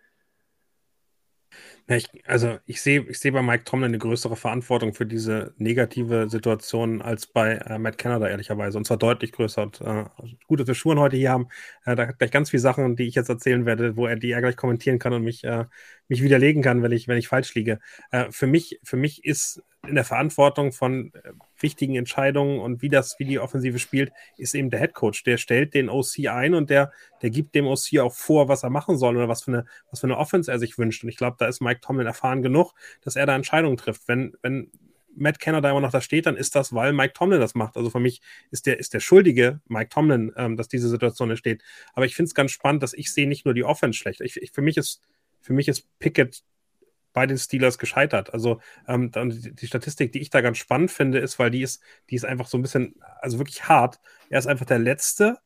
Ja, ich, also ich sehe ich seh bei Mike Tomlin eine größere Verantwortung für diese negative Situation als bei äh, Matt Canada, ehrlicherweise. Und zwar deutlich größer. Und äh, gut, dass wir Schuhen heute hier haben. Äh, da hat gleich ganz viele Sachen, die ich jetzt erzählen werde, wo er die er gleich kommentieren kann und mich, äh, mich widerlegen kann, wenn ich, wenn ich falsch liege. Äh, für, mich, für mich ist in der Verantwortung von äh, wichtigen Entscheidungen und wie das, wie die Offensive spielt, ist eben der Head Coach. Der stellt den OC ein und der, der gibt dem OC auch vor, was er machen soll oder was für eine, was für eine Offense er sich wünscht. Und ich glaube, da ist Mike Tomlin erfahren genug, dass er da Entscheidungen trifft. Wenn, wenn Matt Canada immer noch da steht, dann ist das, weil Mike Tomlin das macht. Also für mich ist der, ist der Schuldige Mike Tomlin, ähm, dass diese Situation entsteht. Aber ich finde es ganz spannend, dass ich sehe nicht nur die Offense schlecht. Ich, ich, für mich ist, für mich ist Pickett bei den Steelers gescheitert. Also ähm, die Statistik, die ich da ganz spannend finde, ist, weil die ist, die ist einfach so ein bisschen, also wirklich hart. Er ist einfach der letzte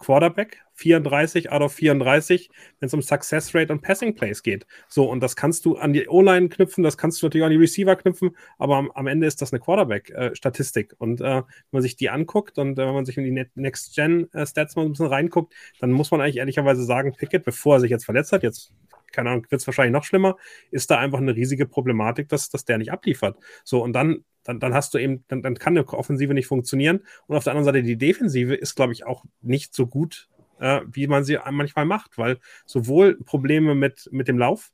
Quarterback, 34 out of 34, wenn es um Success Rate und Passing Plays geht. So, und das kannst du an die O-Line knüpfen, das kannst du natürlich an die Receiver knüpfen, aber am, am Ende ist das eine Quarterback-Statistik. Äh, und äh, wenn man sich die anguckt und äh, wenn man sich in die Next-Gen-Stats mal ein bisschen reinguckt, dann muss man eigentlich ehrlicherweise sagen, Pickett, bevor er sich jetzt verletzt hat, jetzt keine Ahnung, wird es wahrscheinlich noch schlimmer, ist da einfach eine riesige Problematik, dass, dass der nicht abliefert. So, und dann, dann, dann hast du eben, dann, dann kann eine Offensive nicht funktionieren. Und auf der anderen Seite, die Defensive ist, glaube ich, auch nicht so gut, äh, wie man sie manchmal macht, weil sowohl Probleme mit, mit dem Lauf,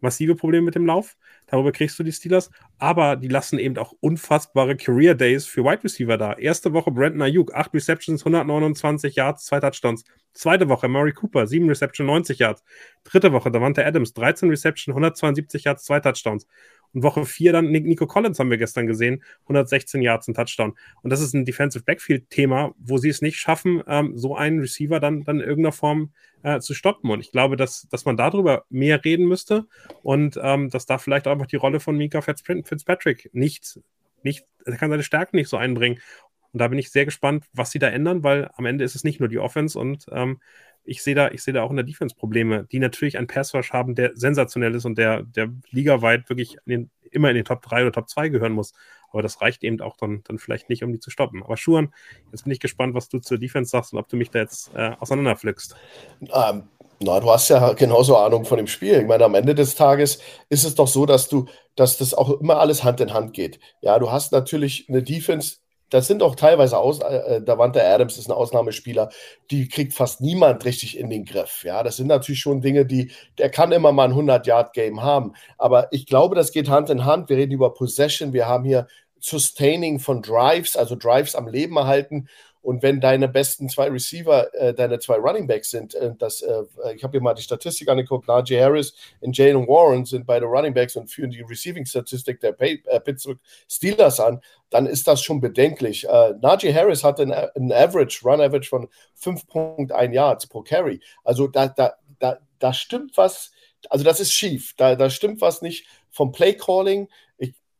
massive Probleme mit dem Lauf. Darüber kriegst du die Steelers. Aber die lassen eben auch unfassbare Career Days für Wide Receiver da. Erste Woche Brandon Ayuk, 8 Receptions, 129 Yards, 2 Touchdowns. Zweite Woche Murray Cooper, 7 Reception, 90 Yards. Dritte Woche Davante Adams, 13 Reception, 172 Yards, 2 Touchdowns. Und Woche 4 dann Nico Collins haben wir gestern gesehen, 116 Yards, ein Touchdown. Und das ist ein Defensive Backfield-Thema, wo sie es nicht schaffen, ähm, so einen Receiver dann, dann in irgendeiner Form äh, zu stoppen. Und ich glaube, dass, dass man darüber mehr reden müsste und ähm, dass da vielleicht auch einfach die Rolle von Mika Fitzpatrick nicht, nicht, er kann seine Stärken nicht so einbringen. Und da bin ich sehr gespannt, was sie da ändern, weil am Ende ist es nicht nur die Offense und ähm, ich sehe da, ich da auch in der Defense Probleme, die natürlich einen Pass Rush haben, der sensationell ist und der, der ligaweit wirklich in den, immer in den Top 3 oder Top 2 gehören muss. Aber das reicht eben auch dann, dann vielleicht nicht, um die zu stoppen. Aber Schuhan, jetzt bin ich gespannt, was du zur Defense sagst und ob du mich da jetzt äh, auseinanderpflückst. Ähm, na, du hast ja genauso Ahnung von dem Spiel. Ich meine, am Ende des Tages ist es doch so, dass du, dass das auch immer alles Hand in Hand geht. Ja, du hast natürlich eine Defense, das sind auch teilweise aus, äh, Davante Adams ist ein Ausnahmespieler, die kriegt fast niemand richtig in den Griff. Ja, das sind natürlich schon Dinge, die, der kann immer mal ein 100-Yard-Game haben. Aber ich glaube, das geht Hand in Hand. Wir reden über Possession. Wir haben hier Sustaining von Drives, also Drives am Leben erhalten. Und wenn deine besten zwei Receiver äh, deine zwei Running Backs sind, äh, das, äh, ich habe mir mal die Statistik angeguckt, Najee Harris und Jalen Warren sind beide Running Backs und führen die Receiving-Statistik der Pay äh, Pittsburgh Steelers an, dann ist das schon bedenklich. Äh, Najee Harris hatte ein Average, Run-Average von 5,1 Yards pro Carry. Also da, da, da, da stimmt was, also das ist schief. Da, da stimmt was nicht vom Play-Calling,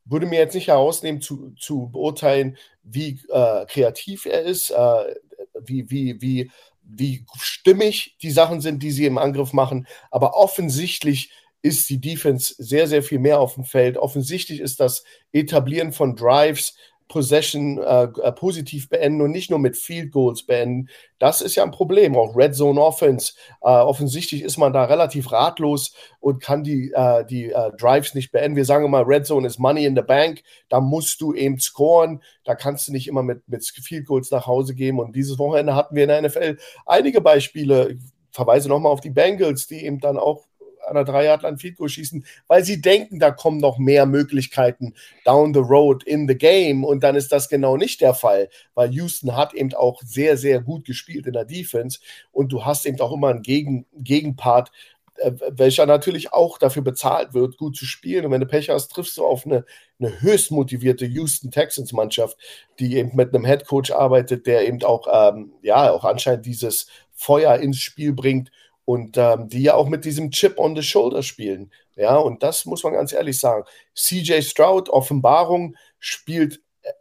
würde mir jetzt nicht herausnehmen, zu, zu beurteilen, wie äh, kreativ er ist, äh, wie, wie, wie, wie stimmig die Sachen sind, die sie im Angriff machen. Aber offensichtlich ist die Defense sehr, sehr viel mehr auf dem Feld. Offensichtlich ist das Etablieren von Drives, Possession äh, äh, positiv beenden und nicht nur mit Field Goals beenden. Das ist ja ein Problem. Auch Red Zone Offense. Äh, offensichtlich ist man da relativ ratlos und kann die, äh, die äh, Drives nicht beenden. Wir sagen immer, Red Zone ist Money in the Bank. Da musst du eben scoren. Da kannst du nicht immer mit, mit Field Goals nach Hause gehen. Und dieses Wochenende hatten wir in der NFL einige Beispiele. Ich verweise nochmal auf die Bengals, die eben dann auch an der drei Yard Field Goal schießen, weil sie denken, da kommen noch mehr Möglichkeiten down the road in the game und dann ist das genau nicht der Fall, weil Houston hat eben auch sehr, sehr gut gespielt in der Defense und du hast eben auch immer einen Gegen Gegenpart, äh, welcher natürlich auch dafür bezahlt wird, gut zu spielen. Und wenn du Pech hast, triffst du auf eine, eine höchst motivierte Houston Texans Mannschaft, die eben mit einem Head Coach arbeitet, der eben auch, ähm, ja, auch anscheinend dieses Feuer ins Spiel bringt und ähm, die ja auch mit diesem Chip on the Shoulder spielen. Ja, und das muss man ganz ehrlich sagen. CJ Stroud, Offenbarung, spielt äh,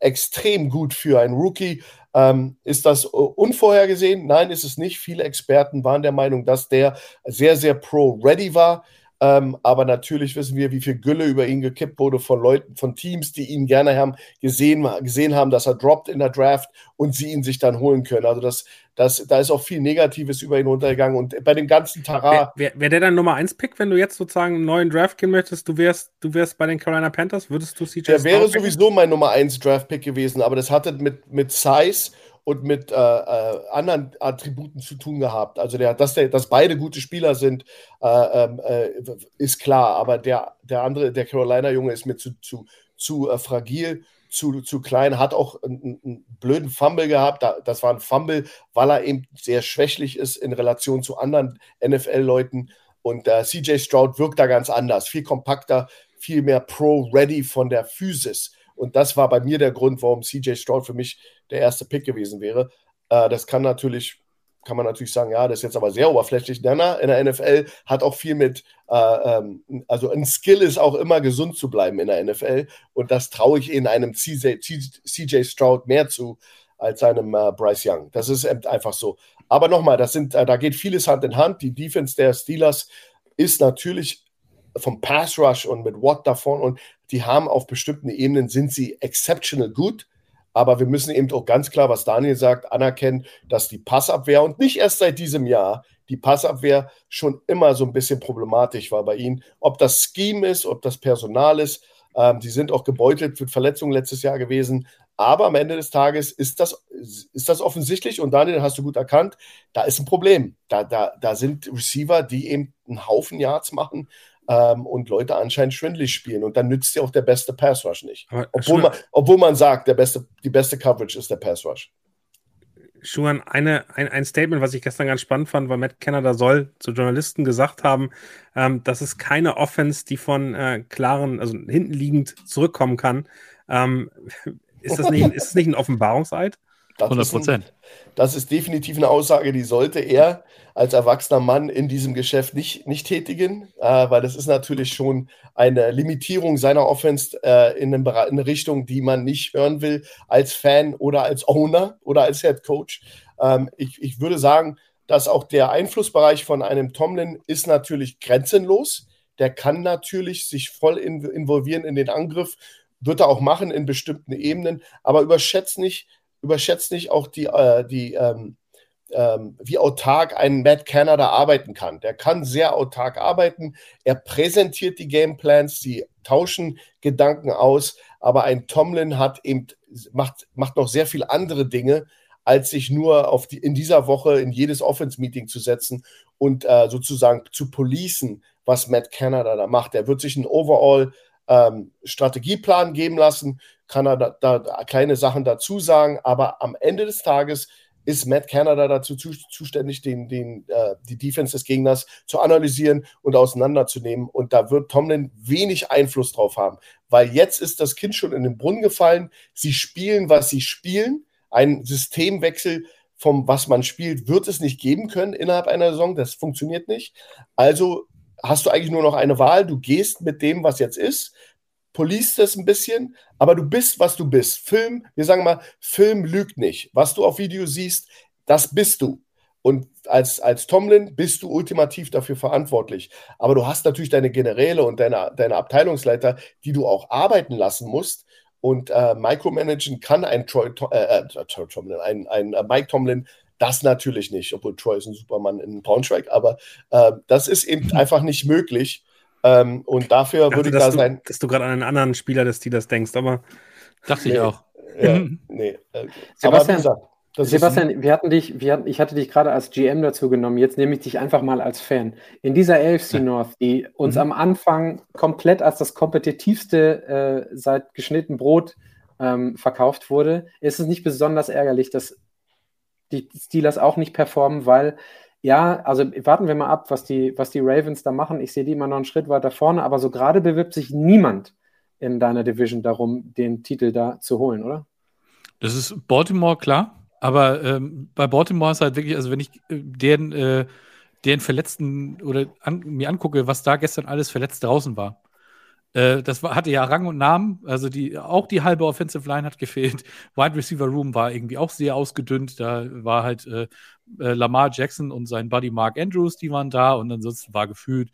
extrem gut für einen Rookie. Ähm, ist das unvorhergesehen? Nein, ist es nicht. Viele Experten waren der Meinung, dass der sehr, sehr pro-ready war. Ähm, aber natürlich wissen wir, wie viel Gülle über ihn gekippt wurde von Leuten, von Teams, die ihn gerne haben, gesehen, gesehen haben, dass er droppt in der Draft und sie ihn sich dann holen können. Also das, das, da ist auch viel Negatives über ihn runtergegangen. Und bei dem ganzen Tara. Wäre wär der dann Nummer 1 Pick, wenn du jetzt sozusagen einen neuen Draft gehen möchtest? Du wärst, du wärst bei den Carolina Panthers, würdest du CJ Der wäre sowieso mein Nummer 1 Draft Pick gewesen, aber das hatte mit, mit Size und mit äh, äh, anderen Attributen zu tun gehabt. Also der, dass, der, dass beide gute Spieler sind, äh, ähm, äh, ist klar. Aber der, der andere, der Carolina-Junge, ist mir zu, zu, zu äh, fragil, zu, zu klein, hat auch einen, einen, blöden Fumble gehabt. Das war ein Fumble, weil er eben sehr schwächlich ist in Relation zu anderen NFL-Leuten. Und äh, CJ Stroud wirkt da ganz anders, viel kompakter, viel mehr pro-ready von der Physis. Und das war bei mir der Grund, warum CJ Stroud für mich der erste Pick gewesen wäre. Äh, das kann natürlich, kann man natürlich sagen, ja, das ist jetzt aber sehr oberflächlich. Nenner in der NFL hat auch viel mit, äh, ähm, also ein Skill ist auch immer gesund zu bleiben in der NFL. Und das traue ich in einem CJ, CJ Stroud mehr zu als einem äh, Bryce Young. Das ist einfach so. Aber nochmal, das sind, äh, da geht vieles Hand in Hand. Die Defense der Steelers ist natürlich vom Pass Rush und mit Watt davon und die haben auf bestimmten Ebenen sind sie exceptional gut. Aber wir müssen eben auch ganz klar, was Daniel sagt, anerkennen, dass die Passabwehr und nicht erst seit diesem Jahr die Passabwehr schon immer so ein bisschen problematisch war bei ihnen. Ob das Scheme ist, ob das Personal ist. Ähm, die sind auch gebeutelt mit Verletzungen letztes Jahr gewesen. Aber am Ende des Tages ist das, ist das offensichtlich, und Daniel, hast du gut erkannt, da ist ein Problem. Da, da, da sind Receiver, die eben einen Haufen Yards machen, ähm, und Leute anscheinend schwindlig spielen. Und dann nützt dir auch der beste Pass Rush nicht. Obwohl man, obwohl man sagt, der beste, die beste Coverage ist der Pass Rush. Schuhan, eine, ein, ein Statement, was ich gestern ganz spannend fand, weil Matt Canada soll zu Journalisten gesagt haben, ähm, dass es keine Offense, die von äh, klaren, also hinten liegend zurückkommen kann. Ähm, ist, das nicht, ist das nicht ein Offenbarungseid? 100 Prozent. Das ist definitiv eine Aussage, die sollte er als erwachsener Mann in diesem Geschäft nicht, nicht tätigen, äh, weil das ist natürlich schon eine Limitierung seiner Offense äh, in, in, eine Richtung, die man nicht hören will als Fan oder als Owner oder als Head Coach. Ähm, ich, ich würde sagen, dass auch der Einflussbereich von einem Tomlin ist natürlich grenzenlos. Der kann natürlich sich voll in, involvieren in den Angriff, wird er auch machen in bestimmten Ebenen, aber überschätzt nicht, überschätzt nicht auch die, äh, die ähm, ähm, wie autark ein Matt Canada arbeiten kann. Der kann sehr autark arbeiten. Er präsentiert die Gameplans, sie tauschen Gedanken aus, aber ein Tomlin hat eben, macht, macht noch sehr viele andere Dinge, als sich nur auf die, in dieser Woche in jedes Offense-Meeting zu setzen und äh, sozusagen zu policen, was Matt Canada da macht. Er wird sich einen Overall ähm, Strategieplan geben lassen, kann er da, da, kleine Sachen dazu sagen, aber am Ende des Tages ist Matt Canada dazu zu, zuständig, den, den, äh, die Defense des Gegners zu analysieren und auseinanderzunehmen. Und da wird Tomlin wenig Einfluss drauf haben, weil jetzt ist das Kind schon in den Brunnen gefallen. Sie spielen, was sie spielen. Ein Systemwechsel vom, was man spielt, wird es nicht geben können innerhalb einer Saison. Das funktioniert nicht. Also hast du eigentlich nur noch eine Wahl. Du gehst mit dem, was jetzt ist, poliest es ein bisschen, aber du bist, was du bist. Film, wir sagen mal, Film lügt nicht. Was du auf Video siehst, das bist du. Und als, als Tomlin bist du ultimativ dafür verantwortlich. Aber du hast natürlich deine Generäle und deine, deine Abteilungsleiter, die du auch arbeiten lassen musst. Und äh, Micromanagen kann ein Troy, äh, äh, Troy Tomlin, ein, ein äh, Mike Tomlin das natürlich nicht, obwohl Troy ist ein Supermann in Braunschweig, aber äh, das ist eben einfach nicht möglich. Ähm, und dafür ich würde ich da du, sein. Dass du gerade an einen anderen Spieler des Steelers denkst, aber. Dachte nee, ich auch. Ja, nee. Äh, Sebastian, gesagt, Sebastian, wir hatten dich, wir hatten, ich hatte dich gerade als GM dazu genommen, jetzt nehme ich dich einfach mal als Fan. In dieser AFC North, die uns mhm. am Anfang komplett als das kompetitivste äh, seit geschnitten Brot ähm, verkauft wurde, ist es nicht besonders ärgerlich, dass die Steelers auch nicht performen, weil ja, also warten wir mal ab, was die, was die Ravens da machen. Ich sehe die immer noch einen Schritt weiter vorne, aber so gerade bewirbt sich niemand in deiner Division darum, den Titel da zu holen, oder? Das ist Baltimore, klar. Aber ähm, bei Baltimore ist halt wirklich, also wenn ich äh, deren, äh, deren Verletzten oder an, mir angucke, was da gestern alles verletzt draußen war, äh, das war, hatte ja Rang und Namen. Also die, auch die halbe Offensive Line hat gefehlt. Wide Receiver Room war irgendwie auch sehr ausgedünnt. Da war halt äh, äh, Lamar Jackson und sein Buddy Mark Andrews, die waren da und ansonsten war gefühlt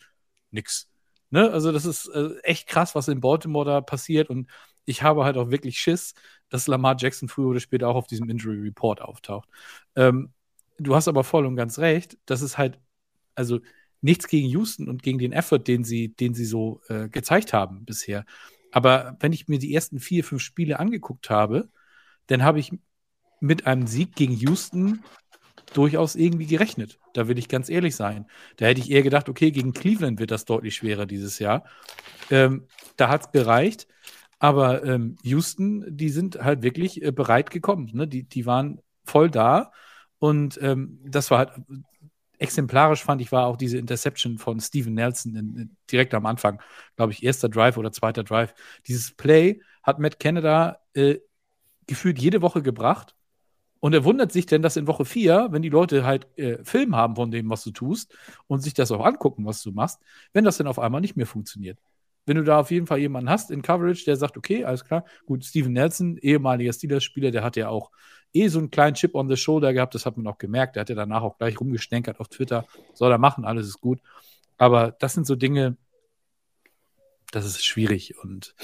nix. Ne? Also das ist äh, echt krass, was in Baltimore da passiert und ich habe halt auch wirklich Schiss, dass Lamar Jackson früher oder später auch auf diesem Injury Report auftaucht. Ähm, du hast aber voll und ganz recht, das ist halt, also nichts gegen Houston und gegen den Effort, den sie, den sie so äh, gezeigt haben bisher. Aber wenn ich mir die ersten vier, fünf Spiele angeguckt habe, dann habe ich mit einem Sieg gegen Houston durchaus irgendwie gerechnet. Da will ich ganz ehrlich sein. Da hätte ich eher gedacht, okay, gegen Cleveland wird das deutlich schwerer dieses Jahr. Ähm, da hat es gereicht. Aber ähm, Houston, die sind halt wirklich äh, bereit gekommen. Ne? Die, die waren voll da. Und ähm, das war halt exemplarisch fand ich, war auch diese Interception von Steven Nelson in, in, direkt am Anfang, glaube ich, erster Drive oder zweiter Drive. Dieses Play hat Matt Canada äh, gefühlt jede Woche gebracht. Und er wundert sich denn, dass in Woche 4, wenn die Leute halt äh, Film haben von dem, was du tust und sich das auch angucken, was du machst, wenn das dann auf einmal nicht mehr funktioniert. Wenn du da auf jeden Fall jemanden hast in Coverage, der sagt, okay, alles klar, gut, Steven Nelson, ehemaliger Steelers-Spieler, der hat ja auch eh so einen kleinen Chip on the shoulder gehabt, das hat man auch gemerkt. Der hat ja danach auch gleich rumgestänkert auf Twitter. Soll er machen, alles ist gut. Aber das sind so Dinge, das ist schwierig. Und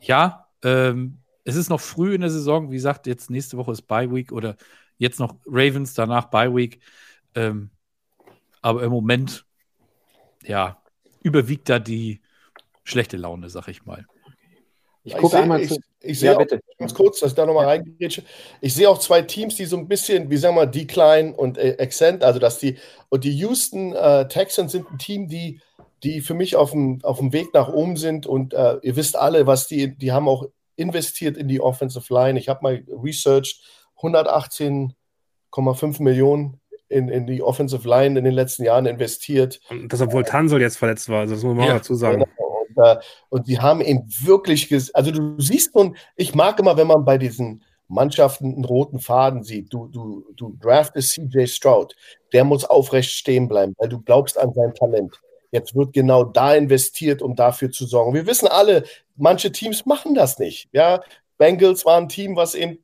ja, ähm, es ist noch früh in der Saison. Wie gesagt, jetzt nächste Woche ist Bye Week oder jetzt noch Ravens, danach Bye Week. Ähm, aber im Moment, ja, überwiegt da die schlechte Laune, sag ich mal. Ich gucke einmal zu. Ich sehe ja, bitte. ganz kurz, dass ich da nochmal reingehe. Ich sehe auch zwei Teams, die so ein bisschen, wie sagen wir, Decline und äh, Accent, also dass die, und die Houston äh, Texans sind ein Team, die die für mich auf dem, auf dem Weg nach oben sind. Und äh, ihr wisst alle, was die, die haben auch investiert in die Offensive Line. Ich habe mal researched, 118,5 Millionen in, in die Offensive Line in den letzten Jahren investiert. Und das, obwohl Tansel jetzt verletzt war, also das muss man ja, auch dazu sagen. Genau. Und, äh, die haben eben wirklich, also du siehst nun, ich mag immer, wenn man bei diesen Mannschaften einen roten Faden sieht. Du, du, du draftest CJ Stroud, der muss aufrecht stehen bleiben, weil du glaubst an sein Talent. Jetzt wird genau da investiert, um dafür zu sorgen. Wir wissen alle, manche Teams machen das nicht. Ja, Bengals war ein Team, was eben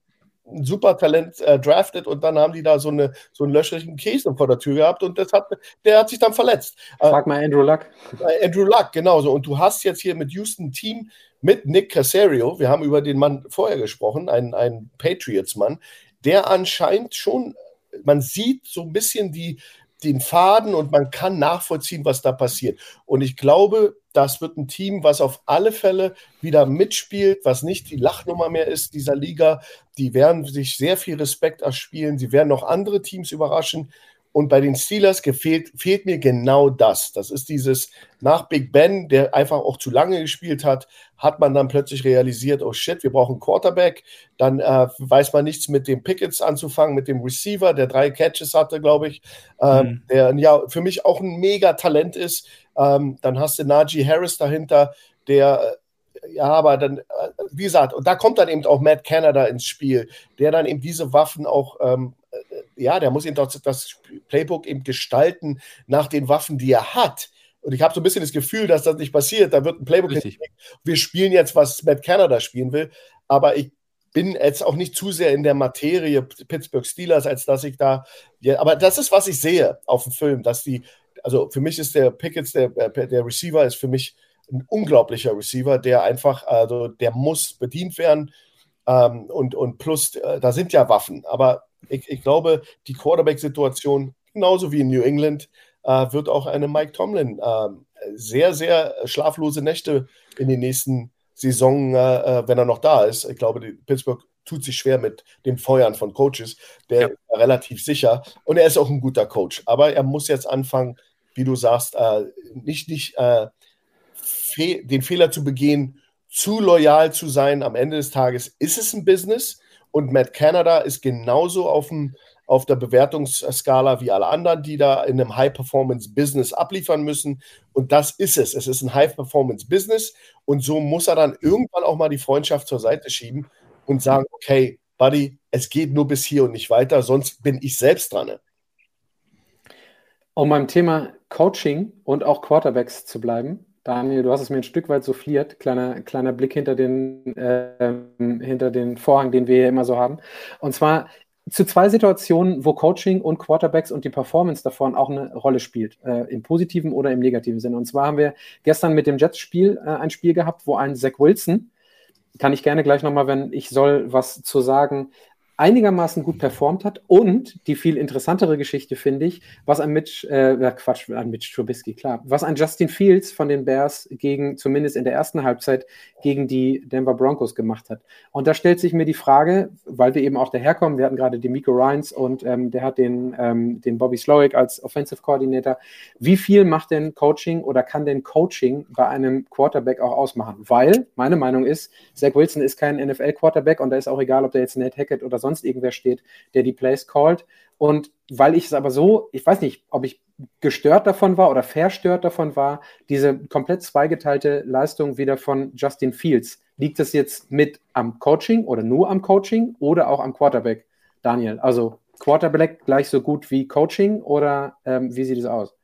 ein super Talent äh, draftet und dann haben die da so, eine, so einen löcherigen Käse vor der Tür gehabt und das hat, der hat sich dann verletzt. Äh, Frag mal Andrew Luck. Äh, Andrew Luck, genauso. Und du hast jetzt hier mit Houston ein Team mit Nick Casario, wir haben über den Mann vorher gesprochen, ein, ein Patriots-Mann, der anscheinend schon, man sieht so ein bisschen die, den Faden und man kann nachvollziehen, was da passiert. Und ich glaube, das wird ein Team, was auf alle Fälle wieder mitspielt, was nicht die Lachnummer mehr ist dieser Liga. Die werden sich sehr viel Respekt erspielen. Sie werden noch andere Teams überraschen. Und bei den Steelers gefehlt, fehlt mir genau das. Das ist dieses nach Big Ben, der einfach auch zu lange gespielt hat, hat man dann plötzlich realisiert, oh shit, wir brauchen Quarterback. Dann äh, weiß man nichts mit dem Pickets anzufangen, mit dem Receiver, der drei Catches hatte, glaube ich, ähm, mhm. der ja für mich auch ein mega Talent ist. Ähm, dann hast du Najee Harris dahinter, der äh, ja, aber dann, äh, wie gesagt, und da kommt dann eben auch Matt Canada ins Spiel, der dann eben diese Waffen auch ähm, ja, der muss eben das, das Playbook eben gestalten nach den Waffen, die er hat. Und ich habe so ein bisschen das Gefühl, dass das nicht passiert. Da wird ein Playbook Wir spielen jetzt, was Matt Canada spielen will. Aber ich bin jetzt auch nicht zu sehr in der Materie Pittsburgh Steelers, als dass ich da. Ja, aber das ist, was ich sehe auf dem Film, dass die. Also für mich ist der Pickets, der, äh, der Receiver, ist für mich ein unglaublicher Receiver, der einfach, also der muss bedient werden. Ähm, und, und plus, äh, da sind ja Waffen. Aber ich, ich glaube, die Quarterback-Situation, genauso wie in New England, äh, wird auch eine Mike Tomlin äh, sehr, sehr schlaflose Nächte in den nächsten Saison, äh, äh, wenn er noch da ist. Ich glaube, die Pittsburgh tut sich schwer mit dem Feuern von Coaches. Der ja. ist relativ sicher und er ist auch ein guter Coach. Aber er muss jetzt anfangen, wie du sagst, äh, nicht, nicht äh, fe den Fehler zu begehen, zu loyal zu sein. Am Ende des Tages ist es ein Business und Matt Canada ist genauso auf, dem, auf der Bewertungsskala wie alle anderen, die da in einem High-Performance-Business abliefern müssen. Und das ist es. Es ist ein High-Performance-Business. Und so muss er dann irgendwann auch mal die Freundschaft zur Seite schieben und sagen, okay, Buddy, es geht nur bis hier und nicht weiter, sonst bin ich selbst dran. Um beim Thema Coaching und auch Quarterbacks zu bleiben, Daniel, du hast es mir ein Stück weit souffliert. Kleiner, kleiner Blick hinter den, äh, hinter den Vorhang, den wir hier immer so haben. Und zwar zu zwei Situationen, wo Coaching und Quarterbacks und die Performance davon auch eine Rolle spielt, äh, im positiven oder im negativen Sinne. Und zwar haben wir gestern mit dem Jets-Spiel äh, ein Spiel gehabt, wo ein Zach Wilson, kann ich gerne gleich nochmal, wenn ich soll, was zu sagen, einigermaßen gut performt hat und die viel interessantere Geschichte finde ich, was ein Mitch, äh, Quatsch, ein Mitch Trubisky, klar, was ein Justin Fields von den Bears gegen, zumindest in der ersten Halbzeit, gegen die Denver Broncos gemacht hat. Und da stellt sich mir die Frage, weil wir eben auch daherkommen, wir hatten gerade den Miko Ryans und ähm, der hat den, ähm, den Bobby Slowick als Offensive Coordinator. Wie viel macht denn Coaching oder kann denn Coaching bei einem Quarterback auch ausmachen? Weil, meine Meinung ist, Zach Wilson ist kein NFL-Quarterback und da ist auch egal, ob der jetzt Nate Hackett oder sonst sonst irgendwer steht, der die Plays callt. Und weil ich es aber so, ich weiß nicht, ob ich gestört davon war oder verstört davon war, diese komplett zweigeteilte Leistung wieder von Justin Fields. Liegt es jetzt mit am Coaching oder nur am Coaching oder auch am Quarterback, Daniel? Also Quarterback gleich so gut wie Coaching oder ähm, wie sieht es aus?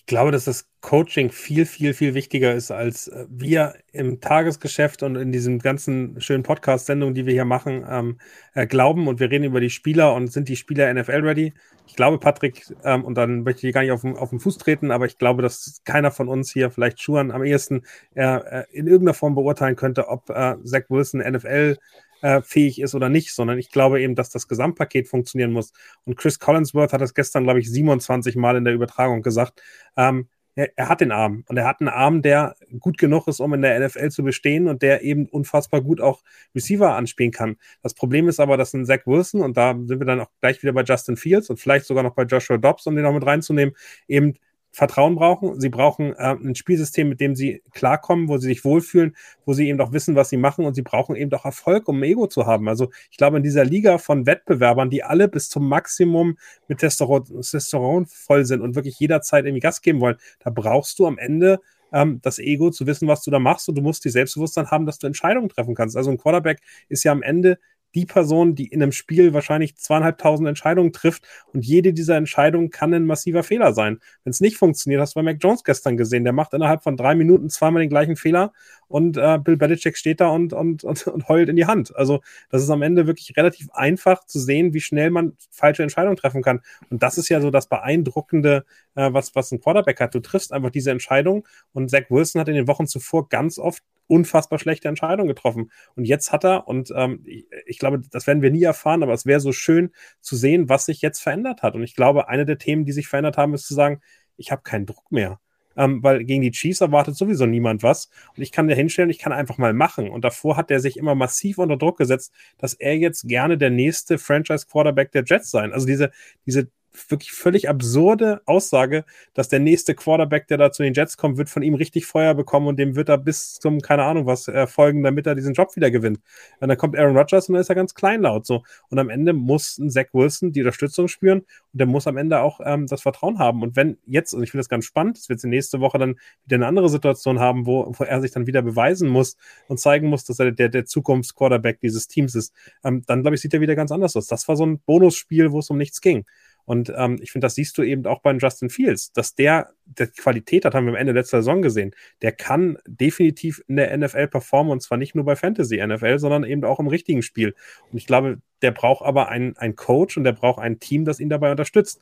Ich glaube, dass das Coaching viel, viel, viel wichtiger ist, als äh, wir im Tagesgeschäft und in diesen ganzen schönen Podcast-Sendungen, die wir hier machen, ähm, äh, glauben. Und wir reden über die Spieler und sind die Spieler NFL-ready. Ich glaube, Patrick, ähm, und dann möchte ich gar nicht auf den, auf den Fuß treten, aber ich glaube, dass keiner von uns hier, vielleicht Schuhan am ehesten, äh, in irgendeiner Form beurteilen könnte, ob äh, Zach Wilson NFL äh, fähig ist oder nicht, sondern ich glaube eben, dass das Gesamtpaket funktionieren muss. Und Chris Collinsworth hat das gestern, glaube ich, 27 Mal in der Übertragung gesagt. Ähm, er, er, hat den Arm und er hat einen Arm, der gut genug ist, um in der NFL zu bestehen und der eben unfassbar gut auch Receiver anspielen kann. Das Problem ist aber, dass ein Zach Wilson, und da sind wir dann auch gleich wieder bei Justin Fields und vielleicht sogar noch bei Joshua Dobbs, um den noch mit reinzunehmen, eben Vertrauen brauchen. Sie brauchen äh, ein Spielsystem, mit dem sie klarkommen, wo sie sich wohlfühlen, wo sie eben auch wissen, was sie machen und sie brauchen eben auch Erfolg, um Ego zu haben. Also ich glaube, in dieser Liga von Wettbewerbern, die alle bis zum Maximum mit Testosteron, Testosteron voll sind und wirklich jederzeit irgendwie Gas geben wollen, da brauchst du am Ende ähm, das Ego zu wissen, was du da machst und du musst die Selbstbewusstsein haben, dass du Entscheidungen treffen kannst. Also ein Quarterback ist ja am Ende die Person, die in einem Spiel wahrscheinlich zweieinhalbtausend Entscheidungen trifft und jede dieser Entscheidungen kann ein massiver Fehler sein. Wenn es nicht funktioniert, hast du bei Mac Jones gestern gesehen, der macht innerhalb von drei Minuten zweimal den gleichen Fehler und äh, Bill Belichick steht da und, und, und, und heult in die Hand. Also das ist am Ende wirklich relativ einfach zu sehen, wie schnell man falsche Entscheidungen treffen kann. Und das ist ja so das Beeindruckende, äh, was, was ein Quarterback hat. Du triffst einfach diese Entscheidung und Zach Wilson hat in den Wochen zuvor ganz oft unfassbar schlechte Entscheidungen getroffen. Und jetzt hat er, und ähm, ich, ich, glaube, das werden wir nie erfahren, aber es wäre so schön zu sehen, was sich jetzt verändert hat. Und ich glaube, eine der Themen, die sich verändert haben, ist zu sagen, ich habe keinen Druck mehr ähm, weil gegen die Chiefs erwartet sowieso niemand was. Und ich kann da hinstellen, ich kann einfach mal machen. Und davor hat er sich immer massiv unter Druck gesetzt, dass er jetzt gerne der nächste Franchise-Quarterback der Jets sein. Also diese, diese wirklich völlig absurde Aussage, dass der nächste Quarterback, der da zu den Jets kommt, wird von ihm richtig Feuer bekommen und dem wird er bis zum, keine Ahnung was, erfolgen, damit er diesen Job wieder gewinnt. Und dann kommt Aaron Rodgers und dann ist er ganz kleinlaut so. Und am Ende muss ein Zach Wilson die Unterstützung spüren und der muss am Ende auch ähm, das Vertrauen haben. Und wenn jetzt, und ich finde das ganz spannend, es wird nächste Woche dann wieder eine andere Situation haben, wo, wo er sich dann wieder beweisen muss und zeigen muss, dass er der, der Zukunftsquarterback dieses Teams ist, ähm, dann glaube ich, sieht er wieder ganz anders aus. Das war so ein Bonusspiel, wo es um nichts ging. Und ähm, ich finde, das siehst du eben auch bei Justin Fields, dass der, der Qualität hat, haben wir am Ende letzter Saison gesehen. Der kann definitiv in der NFL performen und zwar nicht nur bei Fantasy NFL, sondern eben auch im richtigen Spiel. Und ich glaube, der braucht aber einen, einen Coach und der braucht ein Team, das ihn dabei unterstützt.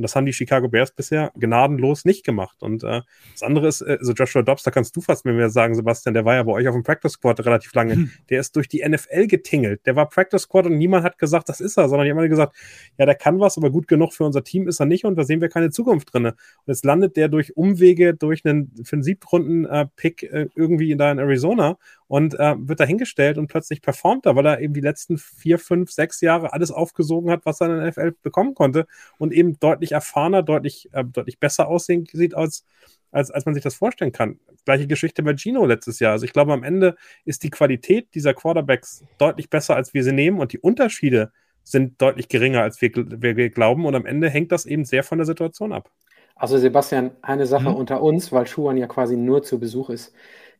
Und das haben die Chicago Bears bisher gnadenlos nicht gemacht. Und äh, das andere ist, äh, so Joshua Dobbs, da kannst du fast mir sagen, Sebastian, der war ja bei euch auf dem Practice Squad relativ lange. Hm. Der ist durch die NFL getingelt. Der war Practice Squad und niemand hat gesagt, das ist er, sondern die haben alle gesagt, ja, der kann was, aber gut genug für unser Team ist er nicht und da sehen wir keine Zukunft drin. Und jetzt landet der durch Umwege, durch einen, für einen Siebtrunden-Pick äh, irgendwie in da in Arizona und äh, wird dahingestellt und plötzlich performt er, weil er eben die letzten vier, fünf, sechs Jahre alles aufgesogen hat, was er in der NFL bekommen konnte und eben deutlich erfahrener, deutlich, äh, deutlich besser aussehen sieht, als, als, als man sich das vorstellen kann. Gleiche Geschichte bei Gino letztes Jahr. Also ich glaube, am Ende ist die Qualität dieser Quarterbacks deutlich besser, als wir sie nehmen und die Unterschiede sind deutlich geringer, als wir, wir, wir glauben und am Ende hängt das eben sehr von der Situation ab. Also Sebastian, eine Sache mhm. unter uns, weil Schuhan ja quasi nur zu Besuch ist.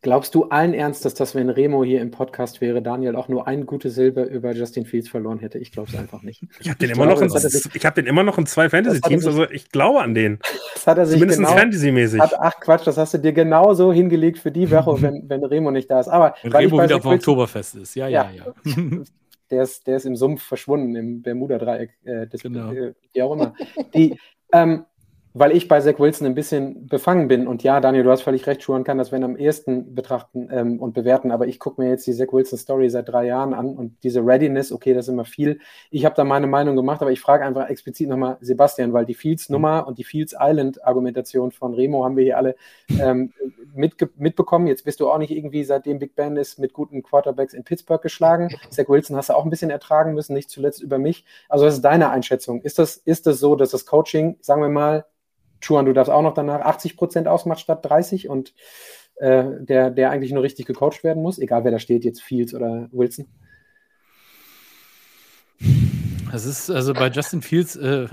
Glaubst du allen Ernstes, dass wenn Remo hier im Podcast wäre, Daniel auch nur ein gute Silber über Justin Fields verloren hätte? Ich glaube es einfach nicht. Ich habe den, immer noch in, hab den immer noch in zwei Fantasy-Teams, also ich glaube an den. Das hat er sich Zumindest genau, Fantasy-mäßig. Ach Quatsch, das hast du dir genauso hingelegt für die Woche, wenn, wenn Remo nicht da ist. Aber wenn Remo wieder auf dem Oktoberfest ist, ja, ja, ja. ja. der, ist, der ist im Sumpf verschwunden, im Bermuda-Dreieck, äh, genau. äh, wie auch immer. Die, ähm, weil ich bei Zach Wilson ein bisschen befangen bin. Und ja, Daniel, du hast völlig recht, Schuhan kann das wenn am ersten betrachten ähm, und bewerten. Aber ich gucke mir jetzt die Zach Wilson-Story seit drei Jahren an und diese Readiness, okay, das ist immer viel. Ich habe da meine Meinung gemacht, aber ich frage einfach explizit nochmal Sebastian, weil die Fields-Nummer und die Fields Island-Argumentation von Remo haben wir hier alle ähm, mitbekommen. Jetzt bist du auch nicht irgendwie, seitdem Big Ben ist, mit guten Quarterbacks in Pittsburgh geschlagen. Zach Wilson hast du auch ein bisschen ertragen müssen, nicht zuletzt über mich. Also, was ist deine Einschätzung? Ist das, ist das so, dass das Coaching, sagen wir mal, Chuan, du darfst auch noch danach 80 Prozent ausmacht statt 30 und äh, der, der eigentlich nur richtig gecoacht werden muss, egal wer da steht, jetzt Fields oder Wilson. Das ist also bei Justin Fields, äh,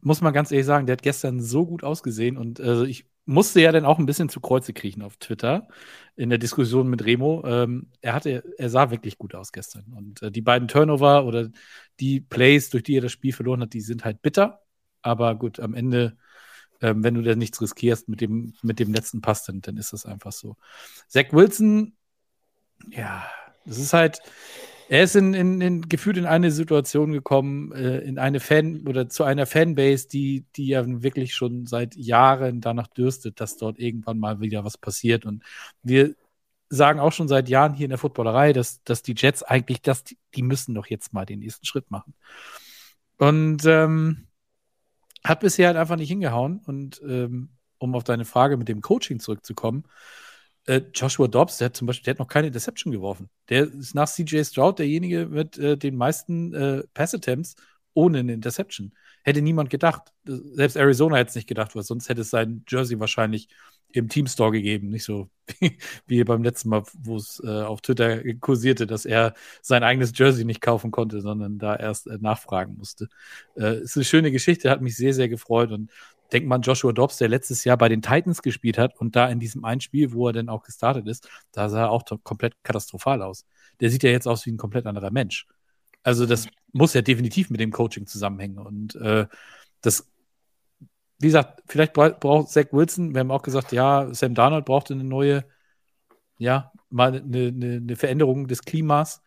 muss man ganz ehrlich sagen, der hat gestern so gut ausgesehen und äh, ich musste ja dann auch ein bisschen zu Kreuze kriechen auf Twitter in der Diskussion mit Remo. Ähm, er hatte, er sah wirklich gut aus gestern und äh, die beiden Turnover oder die Plays, durch die er das Spiel verloren hat, die sind halt bitter. Aber gut, am Ende, ähm, wenn du da nichts riskierst mit dem, mit dem letzten Pass, dann, dann ist das einfach so. Zach Wilson, ja, das ist halt, er ist in, in, in, gefühlt in eine Situation gekommen, äh, in eine Fan oder zu einer Fanbase, die, die ja wirklich schon seit Jahren danach dürstet, dass dort irgendwann mal wieder was passiert. Und wir sagen auch schon seit Jahren hier in der Footballerei, dass, dass die Jets eigentlich, das, die, die müssen doch jetzt mal den nächsten Schritt machen. Und ähm, hat bisher halt einfach nicht hingehauen. Und ähm, um auf deine Frage mit dem Coaching zurückzukommen, äh, Joshua Dobbs, der hat zum Beispiel, der hat noch keine Deception geworfen. Der ist nach CJ Stroud derjenige mit äh, den meisten äh, Pass-Attempts ohne eine Interception. hätte niemand gedacht. Selbst Arizona hätte es nicht gedacht, weil sonst hätte es sein Jersey wahrscheinlich im Teamstore gegeben. Nicht so wie, wie beim letzten Mal, wo es äh, auf Twitter kursierte, dass er sein eigenes Jersey nicht kaufen konnte, sondern da erst äh, nachfragen musste. Äh, ist eine schöne Geschichte, hat mich sehr, sehr gefreut und denkt man Joshua Dobbs, der letztes Jahr bei den Titans gespielt hat und da in diesem einen Spiel, wo er dann auch gestartet ist, da sah er auch komplett katastrophal aus. Der sieht ja jetzt aus wie ein komplett anderer Mensch. Also das muss ja definitiv mit dem Coaching zusammenhängen und äh, das wie gesagt, vielleicht braucht Zach Wilson, wir haben auch gesagt, ja, Sam Darnold brauchte eine neue, ja, mal eine, eine, eine Veränderung des Klimas.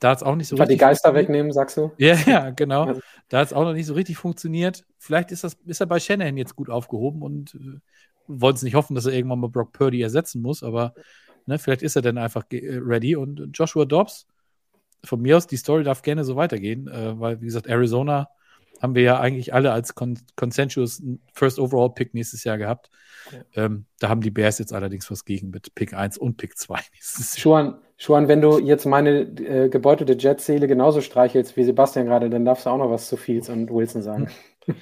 Da hat es auch nicht so richtig. die Geister wegnehmen, sagst du? Ja, ja, genau. Da hat es auch noch nicht so richtig funktioniert. Vielleicht ist, das, ist er bei Shanahan jetzt gut aufgehoben und äh, wollen es nicht hoffen, dass er irgendwann mal Brock Purdy ersetzen muss, aber ne, vielleicht ist er dann einfach äh, ready. Und Joshua Dobbs, von mir aus, die Story darf gerne so weitergehen, äh, weil, wie gesagt, Arizona haben wir ja eigentlich alle als Con Consensus First Overall Pick nächstes Jahr gehabt. Ja. Ähm, da haben die Bears jetzt allerdings was gegen mit Pick 1 und Pick 2 Schuan, Schuan, wenn du jetzt meine äh, gebeutete Jet-Seele genauso streichelst wie Sebastian gerade, dann darfst du auch noch was zu Fields und Wilson sagen.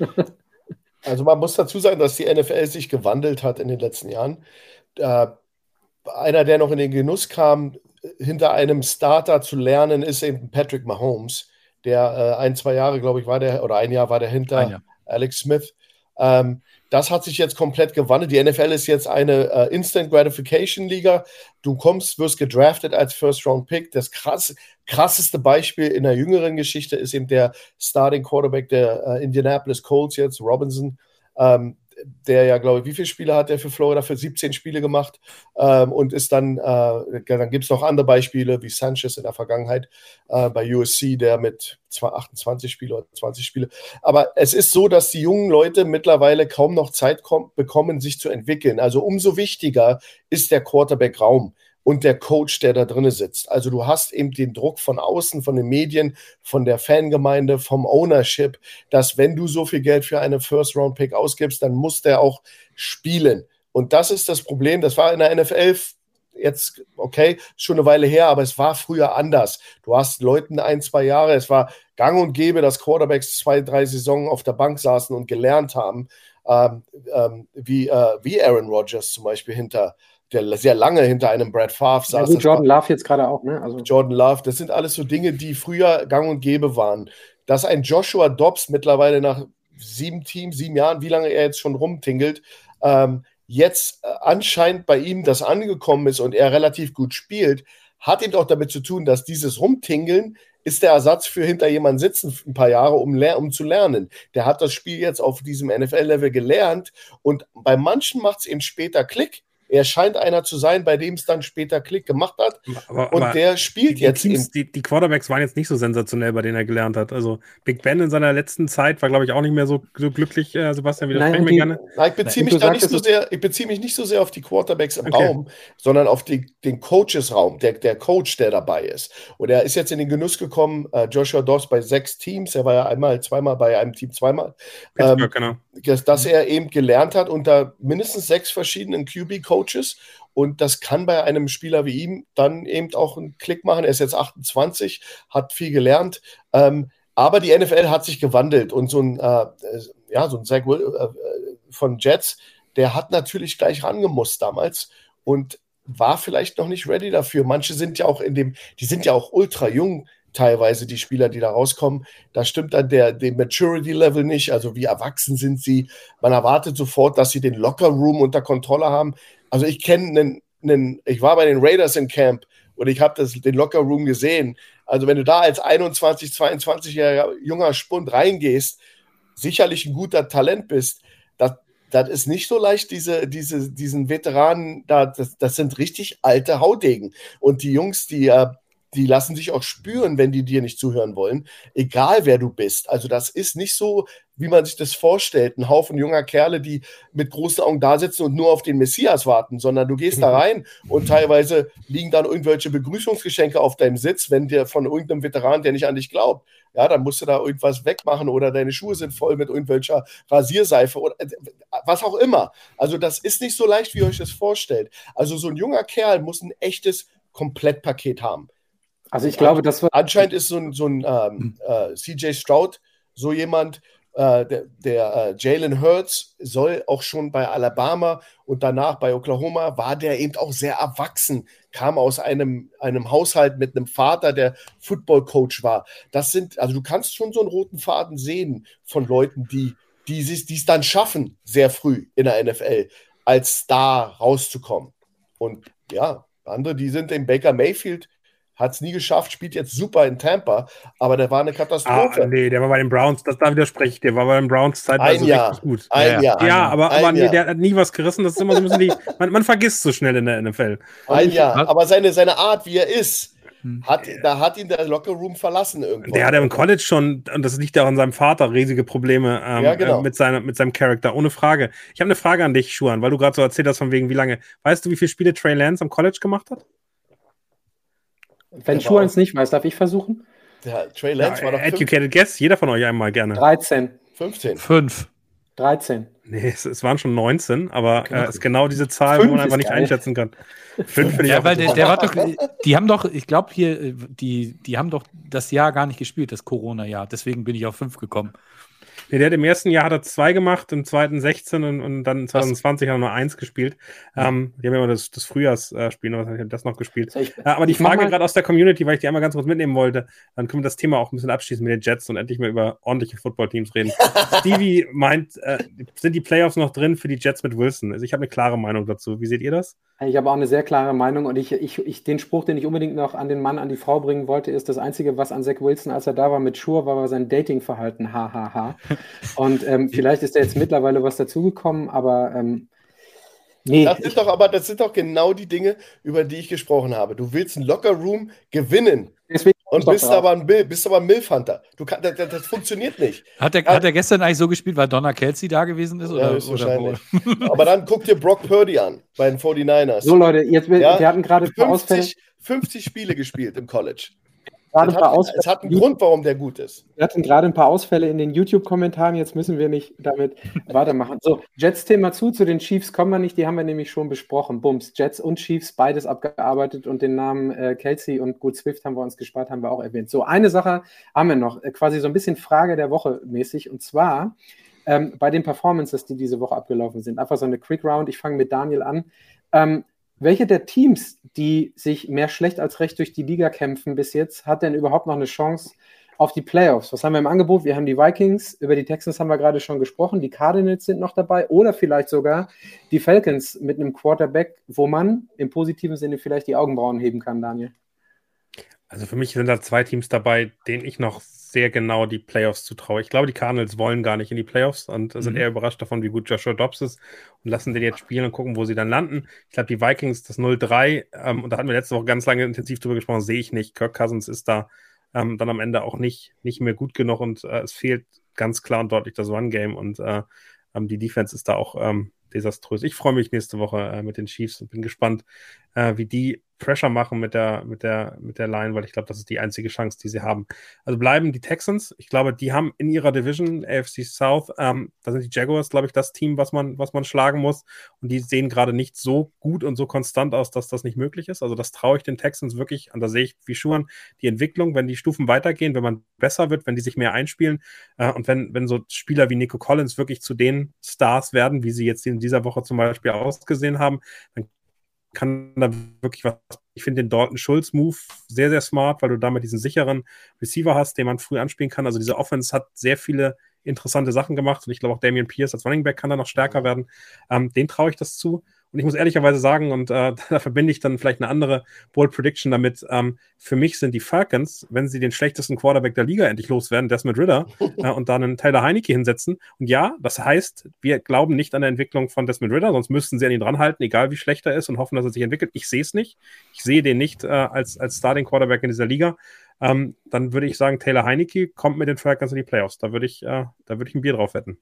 Also man muss dazu sagen, dass die NFL sich gewandelt hat in den letzten Jahren. Äh, einer, der noch in den Genuss kam, hinter einem Starter zu lernen, ist eben Patrick Mahomes der äh, ein, zwei Jahre, glaube ich, war der, oder ein Jahr war der hinter Alex Smith. Ähm, das hat sich jetzt komplett gewandelt. Die NFL ist jetzt eine äh, Instant Gratification Liga. Du kommst, wirst gedraftet als First Round Pick. Das krass, krasseste Beispiel in der jüngeren Geschichte ist eben der Starting Quarterback der äh, Indianapolis Colts jetzt, Robinson. Ähm, der ja, glaube ich, wie viele Spiele hat er für Florida? Für 17 Spiele gemacht ähm, und ist dann, äh, dann gibt es noch andere Beispiele, wie Sanchez in der Vergangenheit äh, bei USC, der mit 28 Spiele oder 20 Spiele. Aber es ist so, dass die jungen Leute mittlerweile kaum noch Zeit bekommen, sich zu entwickeln. Also umso wichtiger ist der Quarterback-Raum und der Coach, der da drin sitzt. Also du hast eben den Druck von außen, von den Medien, von der Fangemeinde, vom Ownership, dass wenn du so viel Geld für eine First-Round-Pick ausgibst, dann muss der auch spielen. Und das ist das Problem. Das war in der NFL jetzt, okay, schon eine Weile her, aber es war früher anders. Du hast Leuten ein, zwei Jahre, es war gang und gäbe, dass Quarterbacks zwei, drei Saisonen auf der Bank saßen und gelernt haben, ähm, ähm, wie, äh, wie Aaron Rodgers zum Beispiel hinter der sehr lange hinter einem Brad Favre saß. Ja, Jordan Love jetzt gerade auch, ne? Also Jordan Love, das sind alles so Dinge, die früher gang und gäbe waren. Dass ein Joshua Dobbs mittlerweile nach sieben Teams, sieben Jahren, wie lange er jetzt schon rumtingelt, ähm, jetzt äh, anscheinend bei ihm das angekommen ist und er relativ gut spielt, hat eben auch damit zu tun, dass dieses Rumtingeln ist der Ersatz für hinter jemanden sitzen ein paar Jahre, um, um zu lernen. Der hat das Spiel jetzt auf diesem NFL-Level gelernt und bei manchen macht es eben später Klick er scheint einer zu sein, bei dem es dann später Klick gemacht hat. Aber, und aber der spielt die, jetzt. Teams, die, die, Quarterbacks waren jetzt nicht so sensationell, bei denen er gelernt hat. Also Big Ben in seiner letzten Zeit war, glaube ich, auch nicht mehr so, so glücklich, äh, Sebastian, wie das Nein, die, gerne. Nein, ich beziehe mich da nicht so sehr, ich beziehe mich nicht so sehr auf die Quarterbacks im okay. Raum, sondern auf die, den Coaches-Raum, der, der Coach, der dabei ist. Und er ist jetzt in den Genuss gekommen, äh, Joshua Doss bei sechs Teams, er war ja einmal, zweimal bei einem Team, zweimal. Ähm, genau. Dass, dass er eben gelernt hat unter mindestens sechs verschiedenen QB-Coaches und das kann bei einem Spieler wie ihm dann eben auch einen Klick machen. Er ist jetzt 28, hat viel gelernt. Ähm, aber die NFL hat sich gewandelt und so ein, äh, ja, so ein Zach Will, äh, von Jets, der hat natürlich gleich rangemusst damals und war vielleicht noch nicht ready dafür. Manche sind ja auch in dem, die sind ja auch ultra jung, teilweise die Spieler, die da rauskommen. Da stimmt dann der, der Maturity-Level nicht, also wie erwachsen sind sie. Man erwartet sofort, dass sie den Locker-Room unter Kontrolle haben. Also ich kenne einen, einen, ich war bei den Raiders im Camp und ich habe den Locker-Room gesehen. Also wenn du da als 21, 22-jähriger junger Spund reingehst, sicherlich ein guter Talent bist, das, das ist nicht so leicht, diese, diese, diesen Veteranen, da, das, das sind richtig alte Haudegen. Und die Jungs, die, äh, die lassen sich auch spüren, wenn die dir nicht zuhören wollen, egal wer du bist. Also das ist nicht so, wie man sich das vorstellt, ein Haufen junger Kerle, die mit großen Augen da sitzen und nur auf den Messias warten, sondern du gehst da mhm. rein und teilweise liegen dann irgendwelche Begrüßungsgeschenke auf deinem Sitz, wenn dir von irgendeinem Veteran, der nicht an dich glaubt, ja, dann musst du da irgendwas wegmachen oder deine Schuhe sind voll mit irgendwelcher Rasierseife oder äh, was auch immer. Also das ist nicht so leicht, wie ihr euch das vorstellt. Also so ein junger Kerl muss ein echtes Komplettpaket haben. Also ich glaube, das war. Anscheinend ist so ein, so ein ähm, hm. äh, CJ Stroud so jemand, äh, der, der äh, Jalen Hurts soll auch schon bei Alabama und danach bei Oklahoma war der eben auch sehr erwachsen, kam aus einem, einem Haushalt mit einem Vater, der Football-Coach war. Das sind, also du kannst schon so einen roten Faden sehen von Leuten, die die es dann schaffen, sehr früh in der NFL als Star rauszukommen. Und ja, andere, die sind im Baker Mayfield, hat es nie geschafft, spielt jetzt super in Tampa, aber der war eine Katastrophe. Ah, nee, der war bei den Browns, das da widerspreche ich dir, war bei den Browns zeitweise richtig gut. Ein ja, Jahr. Ja, aber, aber nee, der hat nie was gerissen, das ist immer so ein bisschen die, man, man vergisst so schnell in der NFL. Ein Jahr, aber seine, seine Art, wie er ist, hm. Hat, da hat ihn der Lockerroom verlassen irgendwann. Der hat im College schon, und das liegt ja auch an seinem Vater, riesige Probleme ähm, ja, genau. äh, mit, seiner, mit seinem Charakter, ohne Frage. Ich habe eine Frage an dich, Schuan, weil du gerade so erzählt hast, von wegen, wie lange. Weißt du, wie viele Spiele Trey Lance am College gemacht hat? Wenn Schuan es nicht weiß, darf ich versuchen? Der Trey Lance ja, war doch. Educated Guess, jeder von euch einmal gerne. 13. 15. 5. 13. Nee, es, es, waren schon 19, aber es äh, ist genau diese Zahl, wo man einfach nicht geil. einschätzen kann. Fünf finde ja, weil der, der war doch, die haben doch, ich glaube hier, die, die haben doch das Jahr gar nicht gespielt, das Corona-Jahr. Deswegen bin ich auf fünf gekommen. Nee, der hat im ersten Jahr hat er zwei gemacht, im zweiten 16 und, und dann 2020 hat er nur eins gespielt. Ähm, die haben immer das, das Frühjahrsspiel, ich das noch gespielt. Ich, äh, aber die Frage gerade aus der Community, weil ich die einmal ganz kurz mitnehmen wollte, dann können wir das Thema auch ein bisschen abschließen mit den Jets und endlich mal über ordentliche Footballteams reden. Stevie meint, äh, sind die Playoffs noch drin für die Jets mit Wilson? Also ich habe eine klare Meinung dazu. Wie seht ihr das? Ich habe auch eine sehr klare Meinung und ich, ich, ich, den Spruch, den ich unbedingt noch an den Mann, an die Frau bringen wollte, ist das Einzige, was an Zach Wilson, als er da war mit Schuhe, war, war sein Datingverhalten. Hahaha. Und ähm, vielleicht ist da jetzt mittlerweile was dazugekommen, aber ähm, nee. Das sind doch aber, das sind doch genau die Dinge, über die ich gesprochen habe. Du willst einen Locker Room gewinnen. Deswegen und bist aber, ein Bill, bist aber ein Milfhunter. Du kann, das, das, funktioniert nicht. Hat er, hat er gestern eigentlich so gespielt, weil Donna Kelsey da gewesen ist? Oder, ja, wahrscheinlich. aber dann guck dir Brock Purdy an bei den 49ers. So, Leute, jetzt, ja? wir hatten gerade 50, 50 Spiele gespielt im College gerade ein paar Ausfälle. Es hat einen Grund, warum der gut ist. Wir hatten gerade ein paar Ausfälle in den YouTube-Kommentaren. Jetzt müssen wir nicht damit weitermachen. So, Jets-Thema zu. Zu den Chiefs kommen wir nicht. Die haben wir nämlich schon besprochen. Bums. Jets und Chiefs, beides abgearbeitet. Und den Namen äh, Kelsey und Good Swift haben wir uns gespart, haben wir auch erwähnt. So, eine Sache haben wir noch. Äh, quasi so ein bisschen Frage der Woche mäßig. Und zwar ähm, bei den Performances, die diese Woche abgelaufen sind. Einfach so eine Quick Round. Ich fange mit Daniel an. Ähm, welche der Teams, die sich mehr schlecht als recht durch die Liga kämpfen bis jetzt, hat denn überhaupt noch eine Chance auf die Playoffs? Was haben wir im Angebot? Wir haben die Vikings, über die Texans haben wir gerade schon gesprochen, die Cardinals sind noch dabei oder vielleicht sogar die Falcons mit einem Quarterback, wo man im positiven Sinne vielleicht die Augenbrauen heben kann, Daniel. Also für mich sind da zwei Teams dabei, denen ich noch sehr genau die Playoffs zutraue. Ich glaube, die Cardinals wollen gar nicht in die Playoffs und mhm. sind eher überrascht davon, wie gut Joshua Dobbs ist und lassen den jetzt spielen und gucken, wo sie dann landen. Ich glaube, die Vikings, das 0-3, ähm, und da hatten wir letzte Woche ganz lange intensiv drüber gesprochen, sehe ich nicht. Kirk Cousins ist da ähm, dann am Ende auch nicht, nicht mehr gut genug und äh, es fehlt ganz klar und deutlich das Run-Game und äh, ähm, die Defense ist da auch ähm, desaströs. Ich freue mich nächste Woche äh, mit den Chiefs und bin gespannt, äh, wie die Pressure machen mit der, mit der, mit der Line, weil ich glaube, das ist die einzige Chance, die sie haben. Also bleiben die Texans. Ich glaube, die haben in ihrer Division, AFC South, ähm, da sind die Jaguars, glaube ich, das Team, was man, was man schlagen muss. Und die sehen gerade nicht so gut und so konstant aus, dass das nicht möglich ist. Also das traue ich den Texans wirklich. Und da sehe ich wie Schuhan die Entwicklung, wenn die Stufen weitergehen, wenn man besser wird, wenn die sich mehr einspielen äh, und wenn, wenn so Spieler wie Nico Collins wirklich zu den Stars werden, wie sie jetzt in dieser Woche zum Beispiel ausgesehen haben, dann kann da wirklich was. Ich finde den Dalton Schulz Move sehr, sehr smart, weil du damit diesen sicheren Receiver hast, den man früh anspielen kann. Also diese Offense hat sehr viele interessante Sachen gemacht und ich glaube auch Damian Pierce als Running Back kann da noch stärker werden. Ähm, den traue ich das zu. Und ich muss ehrlicherweise sagen, und äh, da verbinde ich dann vielleicht eine andere Bold Prediction damit, ähm, für mich sind die Falcons, wenn sie den schlechtesten Quarterback der Liga endlich loswerden, Desmond Ritter, äh, und dann einen Tyler Heineke hinsetzen. Und ja, das heißt, wir glauben nicht an der Entwicklung von Desmond Ritter, sonst müssten sie an ihn dranhalten, egal wie schlecht er ist, und hoffen, dass er sich entwickelt. Ich sehe es nicht. Ich sehe den nicht äh, als, als Starting Quarterback in dieser Liga. Ähm, dann würde ich sagen, Taylor Heineke kommt mit den Falcons in die Playoffs. Da würde ich, äh, da würde ich ein Bier drauf wetten.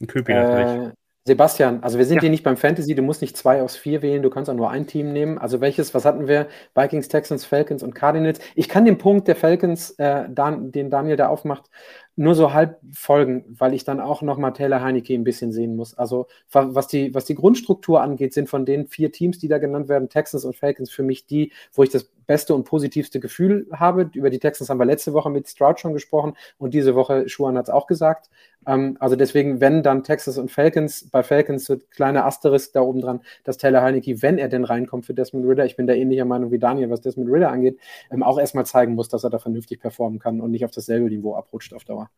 Ein Köpi natürlich. Sebastian, also wir sind ja. hier nicht beim Fantasy, du musst nicht zwei aus vier wählen, du kannst auch nur ein Team nehmen. Also welches, was hatten wir? Vikings, Texans, Falcons und Cardinals. Ich kann den Punkt der Falcons, äh, Dan, den Daniel da aufmacht, nur so halb folgen, weil ich dann auch nochmal Taylor Heineke ein bisschen sehen muss. Also was die, was die Grundstruktur angeht, sind von den vier Teams, die da genannt werden, Texans und Falcons, für mich die, wo ich das beste und positivste Gefühl habe. Über die Texans haben wir letzte Woche mit Stroud schon gesprochen und diese Woche, Schuhan hat es auch gesagt, Ähm, also deswegen, wenn dann Texas und Falcons, bei Falcons so kleiner Asterisk da oben dran, dass Taylor Heineke, wenn er denn reinkommt für Desmond Ritter, ich bin da ähnlicher Meinung wie Daniel, was Desmond Ritter angeht, ähm, auch erstmal zeigen muss, dass er da vernünftig performen kann und nicht auf dasselbe Niveau abrutscht auf Dauer.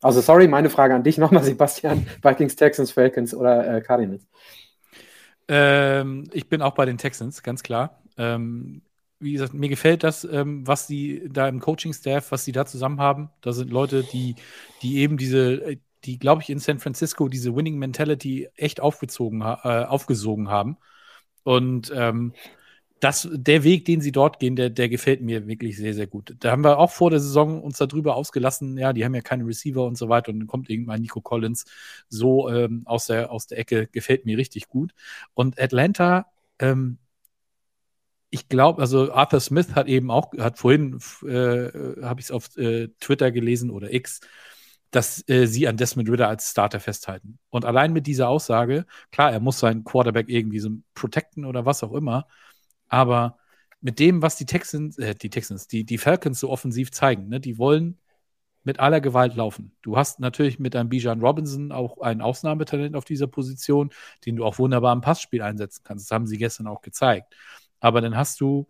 Also sorry, meine Frage an dich nochmal, Sebastian. Vikings, Texans, Falcons oder äh, Cardinals? Ähm, ich bin auch bei den Texans, ganz klar. Ähm, wie gesagt, mir gefällt das, ähm, was die da im Coaching-Staff, was sie da zusammen haben. Da sind Leute, die, die eben diese, die, glaube ich, in San Francisco diese Winning Mentality echt aufgezogen, äh, aufgesogen haben. Und ähm, das, der Weg, den sie dort gehen, der, der gefällt mir wirklich sehr, sehr gut. Da haben wir auch vor der Saison uns darüber ausgelassen, ja, die haben ja keine Receiver und so weiter und dann kommt irgendwann Nico Collins so ähm, aus, der, aus der Ecke, gefällt mir richtig gut. Und Atlanta, ähm, ich glaube, also Arthur Smith hat eben auch, hat vorhin, äh, habe ich es auf äh, Twitter gelesen oder X, dass äh, sie an Desmond Ritter als Starter festhalten. Und allein mit dieser Aussage, klar, er muss seinen Quarterback irgendwie so protecten oder was auch immer, aber mit dem, was die Texans, äh, die Texans, die, die Falcons so offensiv zeigen, ne, die wollen mit aller Gewalt laufen. Du hast natürlich mit einem Bijan Robinson auch ein Ausnahmetalent auf dieser Position, den du auch wunderbar im Passspiel einsetzen kannst. Das haben sie gestern auch gezeigt. Aber dann hast du,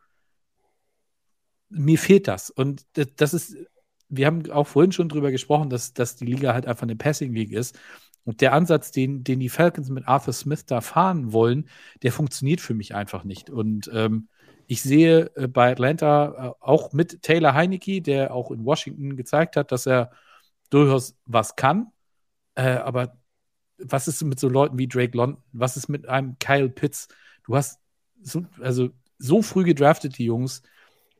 mir fehlt das. Und das ist, wir haben auch vorhin schon drüber gesprochen, dass, dass die Liga halt einfach eine Passing League ist. Und der Ansatz, den, den die Falcons mit Arthur Smith da fahren wollen, der funktioniert für mich einfach nicht. Und ähm, ich sehe äh, bei Atlanta äh, auch mit Taylor Heinecke, der auch in Washington gezeigt hat, dass er durchaus was kann. Äh, aber was ist mit so Leuten wie Drake London? Was ist mit einem Kyle Pitts? Du hast so, also so früh gedraftet, die Jungs,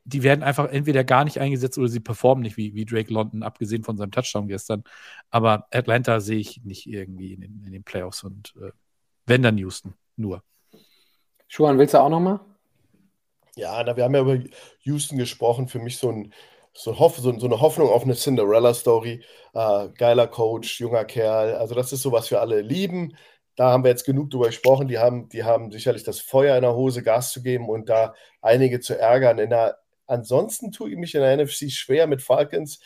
die werden einfach entweder gar nicht eingesetzt oder sie performen nicht wie, wie Drake London, abgesehen von seinem Touchdown gestern. Aber Atlanta sehe ich nicht irgendwie in den, in den Playoffs und äh, wenn dann Houston, nur. Schuhan, willst du auch nochmal? Ja, na, wir haben ja über Houston gesprochen. Für mich so, ein, so, Hoff, so, so eine Hoffnung auf eine Cinderella-Story. Äh, geiler Coach, junger Kerl. Also, das ist so, was wir alle lieben da haben wir jetzt genug drüber gesprochen. Die haben, die haben sicherlich das Feuer in der Hose, Gas zu geben und da einige zu ärgern. In der, ansonsten tue ich mich in der NFC schwer mit Falcons.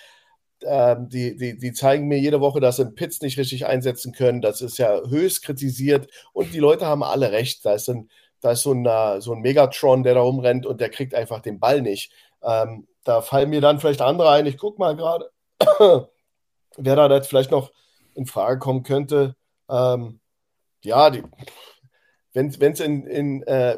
Ähm, die, die, die zeigen mir jede Woche, dass sie einen Pitts nicht richtig einsetzen können. Das ist ja höchst kritisiert und die Leute haben alle recht. Da ist, ein, da ist so, ein, so ein Megatron, der da rumrennt und der kriegt einfach den Ball nicht. Ähm, da fallen mir dann vielleicht andere ein. Ich gucke mal gerade, wer da jetzt vielleicht noch in Frage kommen könnte. Ähm, ja, wenn es in, in äh,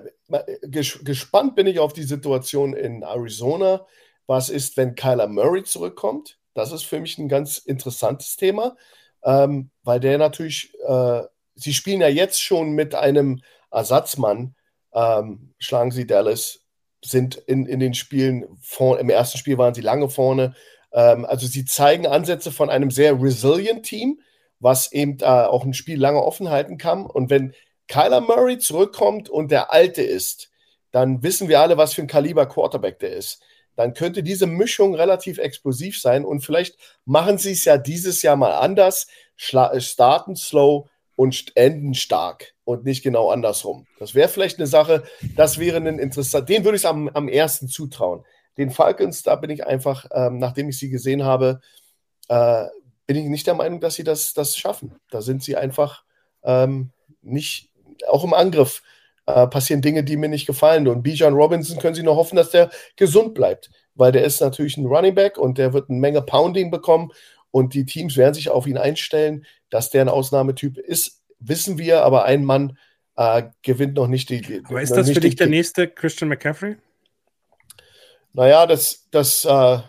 ges gespannt bin ich auf die Situation in Arizona. Was ist, wenn Kyler Murray zurückkommt? Das ist für mich ein ganz interessantes Thema, ähm, weil der natürlich, äh, sie spielen ja jetzt schon mit einem Ersatzmann, ähm, schlagen sie Dallas, sind in, in den Spielen, vor, im ersten Spiel waren sie lange vorne. Ähm, also sie zeigen Ansätze von einem sehr resilient Team, was eben äh, auch ein Spiel lange offen halten kann. Und wenn Kyler Murray zurückkommt und der Alte ist, dann wissen wir alle, was für ein Kaliber Quarterback der ist. Dann könnte diese Mischung relativ explosiv sein und vielleicht machen sie es ja dieses Jahr mal anders, starten slow und enden stark und nicht genau andersrum. Das wäre vielleicht eine Sache, das wäre ein interessant, den würde ich am, am ersten zutrauen. Den Falcons, da bin ich einfach, ähm, nachdem ich sie gesehen habe, äh, bin ich nicht der Meinung, dass sie das, das schaffen. Da sind sie einfach ähm, nicht, auch im Angriff äh, passieren Dinge, die mir nicht gefallen. Und Bijan Robinson können sie nur hoffen, dass der gesund bleibt, weil der ist natürlich ein Running Back und der wird eine Menge Pounding bekommen und die Teams werden sich auf ihn einstellen, dass der ein Ausnahmetyp ist, wissen wir, aber ein Mann äh, gewinnt noch nicht die. aber ist das für dich der nächste Christian McCaffrey? Naja, das, das, äh,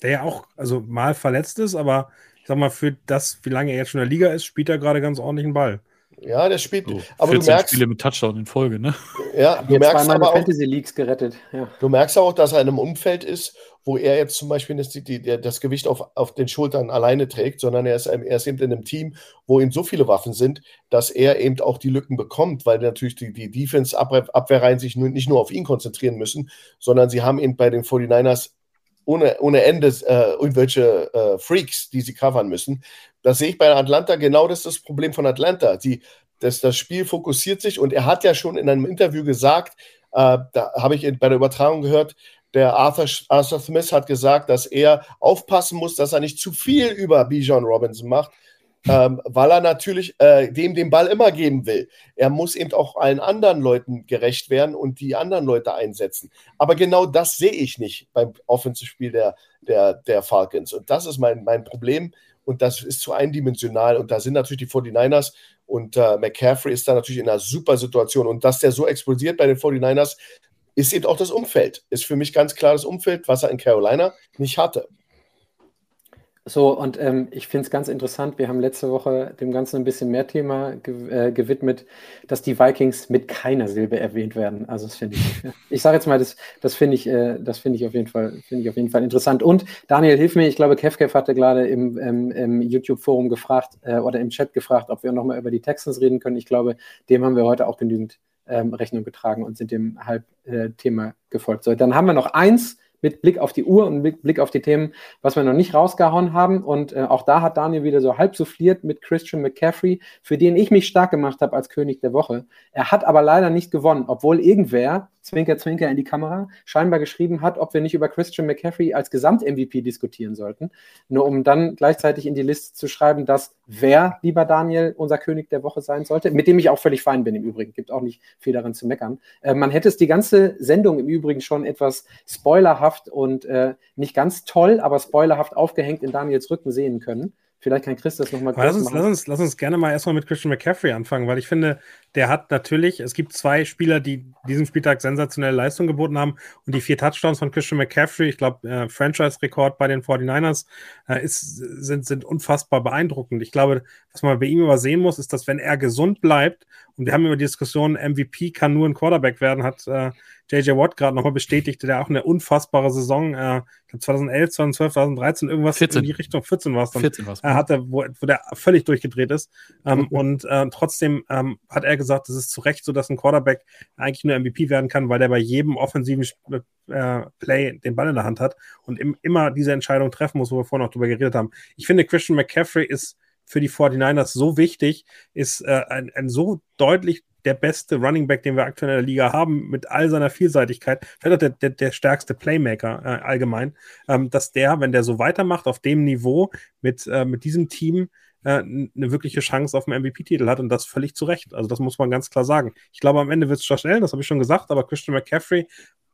der ja auch, also mal verletzt ist, aber ich sag mal, für das, wie lange er jetzt schon in der Liga ist, spielt er gerade ganz ordentlichen Ball. Ja, der spielt. So, aber du merkst. Spiele mit Touchdown in Folge, ne? Ja, du merkst aber auch, Fantasy Leagues gerettet. Ja. Du merkst auch, dass er in einem Umfeld ist, wo er jetzt zum Beispiel das, die, das Gewicht auf, auf den Schultern alleine trägt, sondern er ist, er ist eben in einem Team, wo ihm so viele Waffen sind, dass er eben auch die Lücken bekommt, weil natürlich die, die Defense-Abwehrreihen sich nicht nur auf ihn konzentrieren müssen, sondern sie haben eben bei den 49ers ohne, ohne Ende äh, irgendwelche äh, Freaks, die sie covern müssen. Das sehe ich bei Atlanta, genau das ist das Problem von Atlanta. Die, das, das Spiel fokussiert sich und er hat ja schon in einem Interview gesagt, äh, da habe ich bei der Übertragung gehört, der Arthur, Arthur Smith hat gesagt, dass er aufpassen muss, dass er nicht zu viel über Bijan Robinson macht. Ähm, weil er natürlich äh, dem den Ball immer geben will. Er muss eben auch allen anderen Leuten gerecht werden und die anderen Leute einsetzen. Aber genau das sehe ich nicht beim Offensive-Spiel der, der, der Falcons. Und das ist mein, mein Problem. Und das ist zu eindimensional. Und da sind natürlich die 49ers und äh, McCaffrey ist da natürlich in einer super Situation. Und dass der so explodiert bei den 49ers, ist eben auch das Umfeld. Ist für mich ganz klar das Umfeld, was er in Carolina nicht hatte. So, und ähm, ich finde es ganz interessant. Wir haben letzte Woche dem Ganzen ein bisschen mehr Thema ge äh, gewidmet, dass die Vikings mit keiner Silbe erwähnt werden. Also, das finde ich, ich sage jetzt mal, das, das finde ich, äh, das finde ich auf jeden Fall, finde ich auf jeden Fall interessant. Und Daniel, hilf mir, ich glaube, Kevkev hatte gerade im, ähm, im YouTube-Forum gefragt äh, oder im Chat gefragt, ob wir nochmal über die Texans reden können. Ich glaube, dem haben wir heute auch genügend ähm, Rechnung getragen und sind dem Halbthema äh, gefolgt. So, dann haben wir noch eins mit Blick auf die Uhr und mit Blick auf die Themen, was wir noch nicht rausgehauen haben. Und äh, auch da hat Daniel wieder so halb souffliert mit Christian McCaffrey, für den ich mich stark gemacht habe als König der Woche. Er hat aber leider nicht gewonnen, obwohl irgendwer, Zwinker, Zwinker in die Kamera, scheinbar geschrieben hat, ob wir nicht über Christian McCaffrey als Gesamt-MVP diskutieren sollten. Nur um dann gleichzeitig in die Liste zu schreiben, dass wer, lieber Daniel, unser König der Woche sein sollte, mit dem ich auch völlig fein bin im Übrigen. Gibt auch nicht viel daran zu meckern. Äh, man hätte es die ganze Sendung im Übrigen schon etwas spoilerhaft und äh, nicht ganz toll, aber spoilerhaft aufgehängt in Daniels Rücken sehen können. Vielleicht kann Chris das nochmal kurz lass uns, machen. Lass uns, lass uns gerne mal erstmal mit Christian McCaffrey anfangen, weil ich finde, der hat natürlich, es gibt zwei Spieler, die diesen Spieltag sensationelle Leistung geboten haben und die vier Touchdowns von Christian McCaffrey, ich glaube, äh, Franchise-Rekord bei den 49ers, äh, ist, sind, sind unfassbar beeindruckend. Ich glaube, was man bei ihm übersehen muss, ist, dass wenn er gesund bleibt, und wir haben immer die Diskussion, MVP kann nur ein Quarterback werden, hat äh, JJ Watt gerade nochmal bestätigt, der auch eine unfassbare Saison, äh, ich glaube 2011, 2012, 2013, irgendwas 14. in die Richtung, 14 war es dann, 14 war's. äh, hatte, wo, wo der völlig durchgedreht ist. Ähm, mhm. Und äh, trotzdem ähm, hat er gesagt, es ist zu Recht so, dass ein Quarterback eigentlich nur MVP werden kann, weil der bei jedem offensiven äh, Play den Ball in der Hand hat und im, immer diese Entscheidung treffen muss, wo wir vorhin auch drüber geredet haben. Ich finde, Christian McCaffrey ist für die 49ers so wichtig, ist äh, ein, ein so deutlich der beste Running Back, den wir aktuell in der Liga haben, mit all seiner Vielseitigkeit, vielleicht auch der, der, der stärkste Playmaker äh, allgemein, ähm, dass der, wenn der so weitermacht auf dem Niveau mit, äh, mit diesem Team, äh, eine wirkliche Chance auf einen MVP-Titel hat und das völlig zu Recht. Also das muss man ganz klar sagen. Ich glaube, am Ende wird es Josh Allen, das habe ich schon gesagt, aber Christian McCaffrey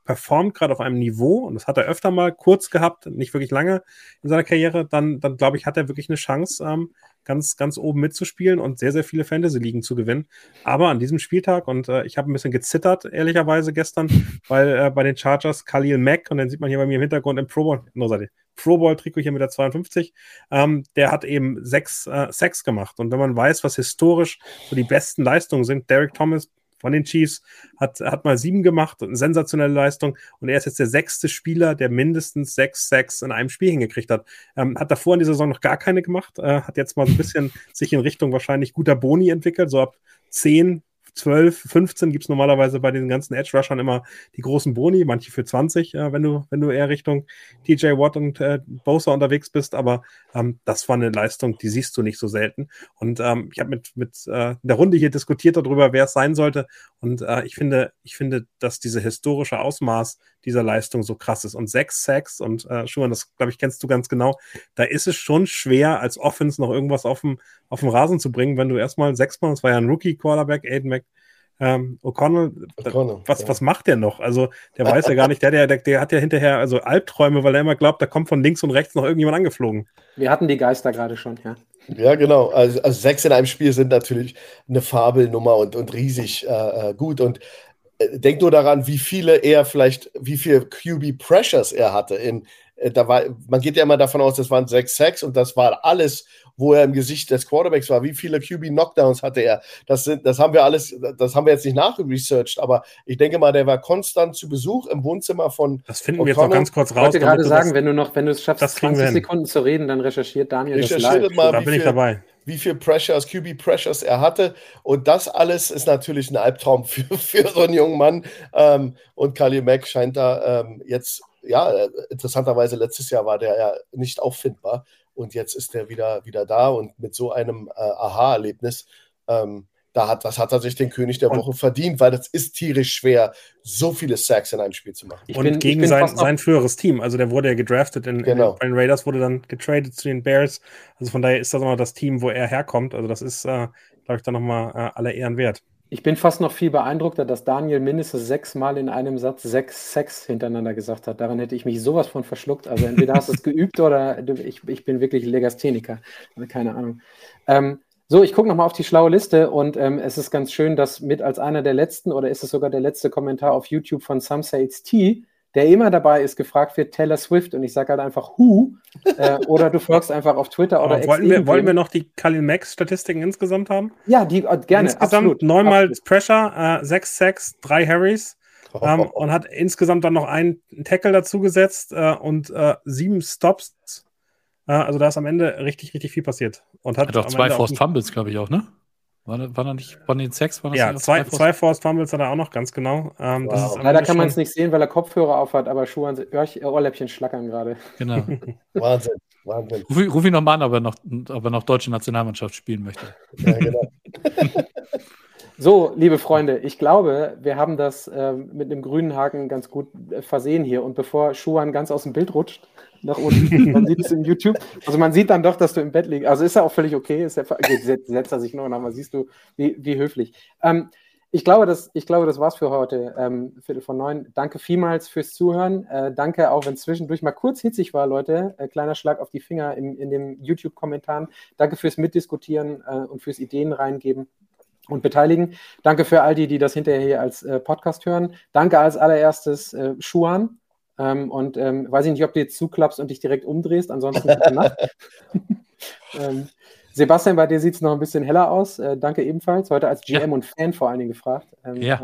performt gerade auf einem Niveau, und das hat er öfter mal kurz gehabt, nicht wirklich lange in seiner Karriere, dann, dann glaube ich, hat er wirklich eine Chance, ähm, ganz, ganz oben mitzuspielen und sehr, sehr viele Fantasy-Ligen zu gewinnen. Aber an diesem Spieltag, und äh, ich habe ein bisschen gezittert, ehrlicherweise gestern, weil äh, bei den Chargers Khalil Mack, und den sieht man hier bei mir im Hintergrund im Pro Bowl, no, Seite, Pro Bowl-Trikot hier mit der 52, ähm, der hat eben sechs äh, Sacks gemacht. Und wenn man weiß, was historisch so die besten Leistungen sind, Derek Thomas von den Chiefs, hat, hat mal sieben gemacht, eine sensationelle Leistung und er ist jetzt der sechste Spieler, der mindestens sechs Sacks in einem Spiel hingekriegt hat. Ähm, hat davor in dieser Saison noch gar keine gemacht, äh, hat jetzt mal so ein bisschen sich in Richtung wahrscheinlich guter Boni entwickelt, so ab zehn 12, 15 gibt es normalerweise bei den ganzen Edge-Rushern immer die großen Boni, manche für 20, äh, wenn, du, wenn du eher Richtung TJ Watt und äh, Bosa unterwegs bist, aber ähm, das war eine Leistung, die siehst du nicht so selten. Und ähm, ich habe mit, mit äh, der Runde hier diskutiert darüber, wer es sein sollte. Und äh, ich finde, ich finde, dass diese historische Ausmaß dieser Leistung so krass ist. Und sechs Sacks und äh, Schumann, das glaube ich, kennst du ganz genau, da ist es schon schwer, als Offense noch irgendwas auf dem, auf dem Rasen zu bringen, wenn du erstmal sechsmal, das war ja ein Rookie-Quarterback, Aiden Mc, ähm, O'Connell, was, ja. was macht der noch? Also, der weiß ja gar nicht, der, der, der hat ja hinterher also Albträume, weil er immer glaubt, da kommt von links und rechts noch irgendjemand angeflogen. Wir hatten die Geister gerade schon, ja. Ja, genau. Also, also, sechs in einem Spiel sind natürlich eine Fabelnummer und, und riesig äh, äh gut. Und äh, denk nur daran, wie viele er vielleicht, wie viel QB Pressures er hatte. In, äh, da war, man geht ja immer davon aus, das waren sechs Sacks und das war alles wo er im Gesicht des Quarterbacks war. Wie viele QB-Knockdowns hatte er? Das, sind, das haben wir alles, das haben wir jetzt nicht nachresearched, aber ich denke mal, der war konstant zu Besuch im Wohnzimmer von. Das finden wir jetzt noch ganz kurz raus. Ich wollte gerade sagen, das, wenn du noch, wenn du es schaffst, 20 Sekunden zu reden, dann recherchiert Daniel das live. Mal, da bin ich dabei wie viel Pressures, QB Pressures er hatte. Und das alles ist natürlich ein Albtraum für, für so einen jungen Mann. Ähm, und Kali Mack scheint da ähm, jetzt, ja, interessanterweise letztes Jahr war der ja nicht auffindbar und jetzt ist er wieder, wieder da und mit so einem äh, Aha-Erlebnis. Ähm, da hat, das hat er sich den König der Woche verdient, weil das ist tierisch schwer, so viele Sacks in einem Spiel zu machen. Ich und bin, gegen sein, sein früheres Team. Also der wurde ja gedraftet in, genau. in den Raiders, wurde dann getradet zu den Bears. Also von daher ist das immer das Team, wo er herkommt. Also das ist, äh, glaube ich, dann nochmal äh, aller Ehren wert. Ich bin fast noch viel beeindruckter, dass Daniel mindestens sechsmal in einem Satz sechs Sex hintereinander gesagt hat. Daran hätte ich mich sowas von verschluckt. Also entweder hast du es geübt oder ich, ich bin wirklich Legastheniker. Also keine Ahnung. Ähm, so, ich gucke nochmal auf die schlaue Liste und ähm, es ist ganz schön, dass mit als einer der letzten oder ist es sogar der letzte Kommentar auf YouTube von Some Say It's Tea, der immer dabei ist, gefragt wird Taylor Swift und ich sage halt einfach Who äh, oder du folgst einfach auf Twitter oder wollen wir, wollen wir noch die Kalin Max Statistiken insgesamt haben? Ja, die äh, gerne. Insgesamt neunmal Pressure, äh, sechs Sacks, drei Harrys ähm, und hat insgesamt dann noch einen Tackle dazugesetzt äh, und äh, sieben Stops also da ist am Ende richtig, richtig viel passiert. Und hat, hat auch zwei Forced Fumbles, glaube ich, auch, ne? War, war da nicht von den Sex? War das ja, zwei, zwei Forced Fumbles hat er auch noch, ganz genau. Ähm, wow. Leider kann man es nicht sehen, weil er Kopfhörer auf hat, aber Schuhe an Ohrläppchen schlackern gerade. Genau. Wahnsinn, Wahnsinn. Ruf, ruf ihn nochmal an, ob er, noch, ob er noch deutsche Nationalmannschaft spielen möchte. Ja, genau. So, liebe Freunde, ich glaube, wir haben das äh, mit einem grünen Haken ganz gut äh, versehen hier. Und bevor Schuhan ganz aus dem Bild rutscht, nach unten, man sieht es in YouTube. Also man sieht dann doch, dass du im Bett liegst. Also ist ja auch völlig okay. Ist ja, setzt, setzt er sich nur noch mal, siehst du, wie, wie höflich. Ähm, ich glaube, das, ich glaube, das war's für heute. Ähm, Viertel von neun. Danke vielmals fürs Zuhören. Äh, danke, auch wenn zwischendurch mal kurz hitzig war, Leute. Äh, kleiner Schlag auf die Finger in, in den YouTube-Kommentaren. Danke fürs Mitdiskutieren äh, und fürs Ideen reingeben und beteiligen. Danke für all die, die das hinterher hier als äh, Podcast hören. Danke als allererstes äh, Schuan. Ähm, und ähm, weiß ich nicht, ob du jetzt zuklappst und dich direkt umdrehst. Ansonsten gute Nacht. ähm, Sebastian, bei dir sieht es noch ein bisschen heller aus. Äh, danke ebenfalls. Heute als GM ja. und Fan vor allen Dingen gefragt. Ähm, ja.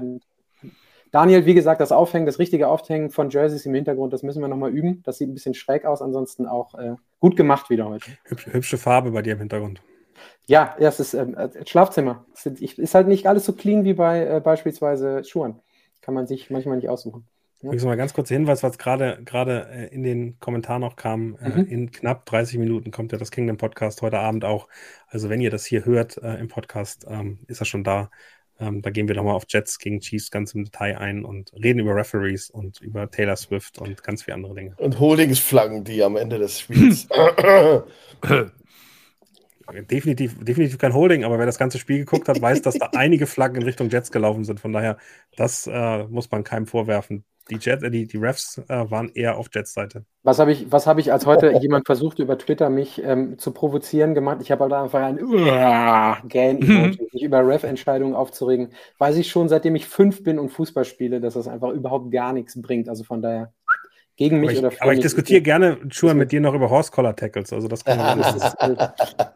Daniel, wie gesagt, das Aufhängen, das richtige Aufhängen von Jerseys im Hintergrund, das müssen wir nochmal üben. Das sieht ein bisschen schräg aus, ansonsten auch äh, gut gemacht wieder heute. Hübsche, hübsche Farbe bei dir im Hintergrund. Ja, ja, es ist ähm, äh, Schlafzimmer. Es ist halt nicht alles so clean wie bei äh, beispielsweise Schuhen. Kann man sich manchmal nicht aussuchen. Ja. Übrigens mal ganz kurzer Hinweis, was gerade gerade äh, in den Kommentaren noch kam. Äh, mhm. in knapp 30 Minuten kommt ja das Kingdom Podcast heute Abend auch. Also wenn ihr das hier hört äh, im Podcast, ähm, ist er schon da. Ähm, da gehen wir nochmal auf Jets gegen Chiefs ganz im Detail ein und reden über Referees und über Taylor Swift und ganz viele andere Dinge. Und Holdingsflaggen, die am Ende des Spiels definitiv, definitiv kein Holding, aber wer das ganze Spiel geguckt hat, weiß, dass da einige Flaggen in Richtung Jets gelaufen sind. Von daher, das äh, muss man keinem vorwerfen. Die, Jet, äh, die, die Refs äh, waren eher auf Jets Seite. Was habe ich, hab ich, als heute jemand versucht, über Twitter mich ähm, zu provozieren gemacht? Ich habe halt einfach ein Gan-Emoji, mich über Ref-Entscheidungen aufzuregen. Weiß ich schon, seitdem ich fünf bin und Fußball spiele, dass das einfach überhaupt gar nichts bringt. Also von daher gegen mich aber ich, oder Aber ich diskutiere gerne, Schuhe, mit dir noch über Horse Collar Tackles. Also das kann man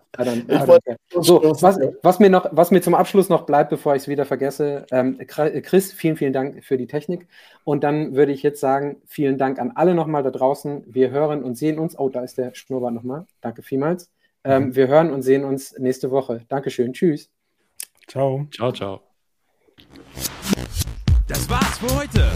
so, was, was, mir noch, was mir zum Abschluss noch bleibt, bevor ich es wieder vergesse, ähm, Chris, vielen, vielen Dank für die Technik. Und dann würde ich jetzt sagen, vielen Dank an alle nochmal da draußen. Wir hören und sehen uns. Oh, da ist der Schnurrbart nochmal. Danke vielmals. Ähm, mhm. Wir hören und sehen uns nächste Woche. Dankeschön. Tschüss. Ciao. Ciao, ciao. Das war's für heute.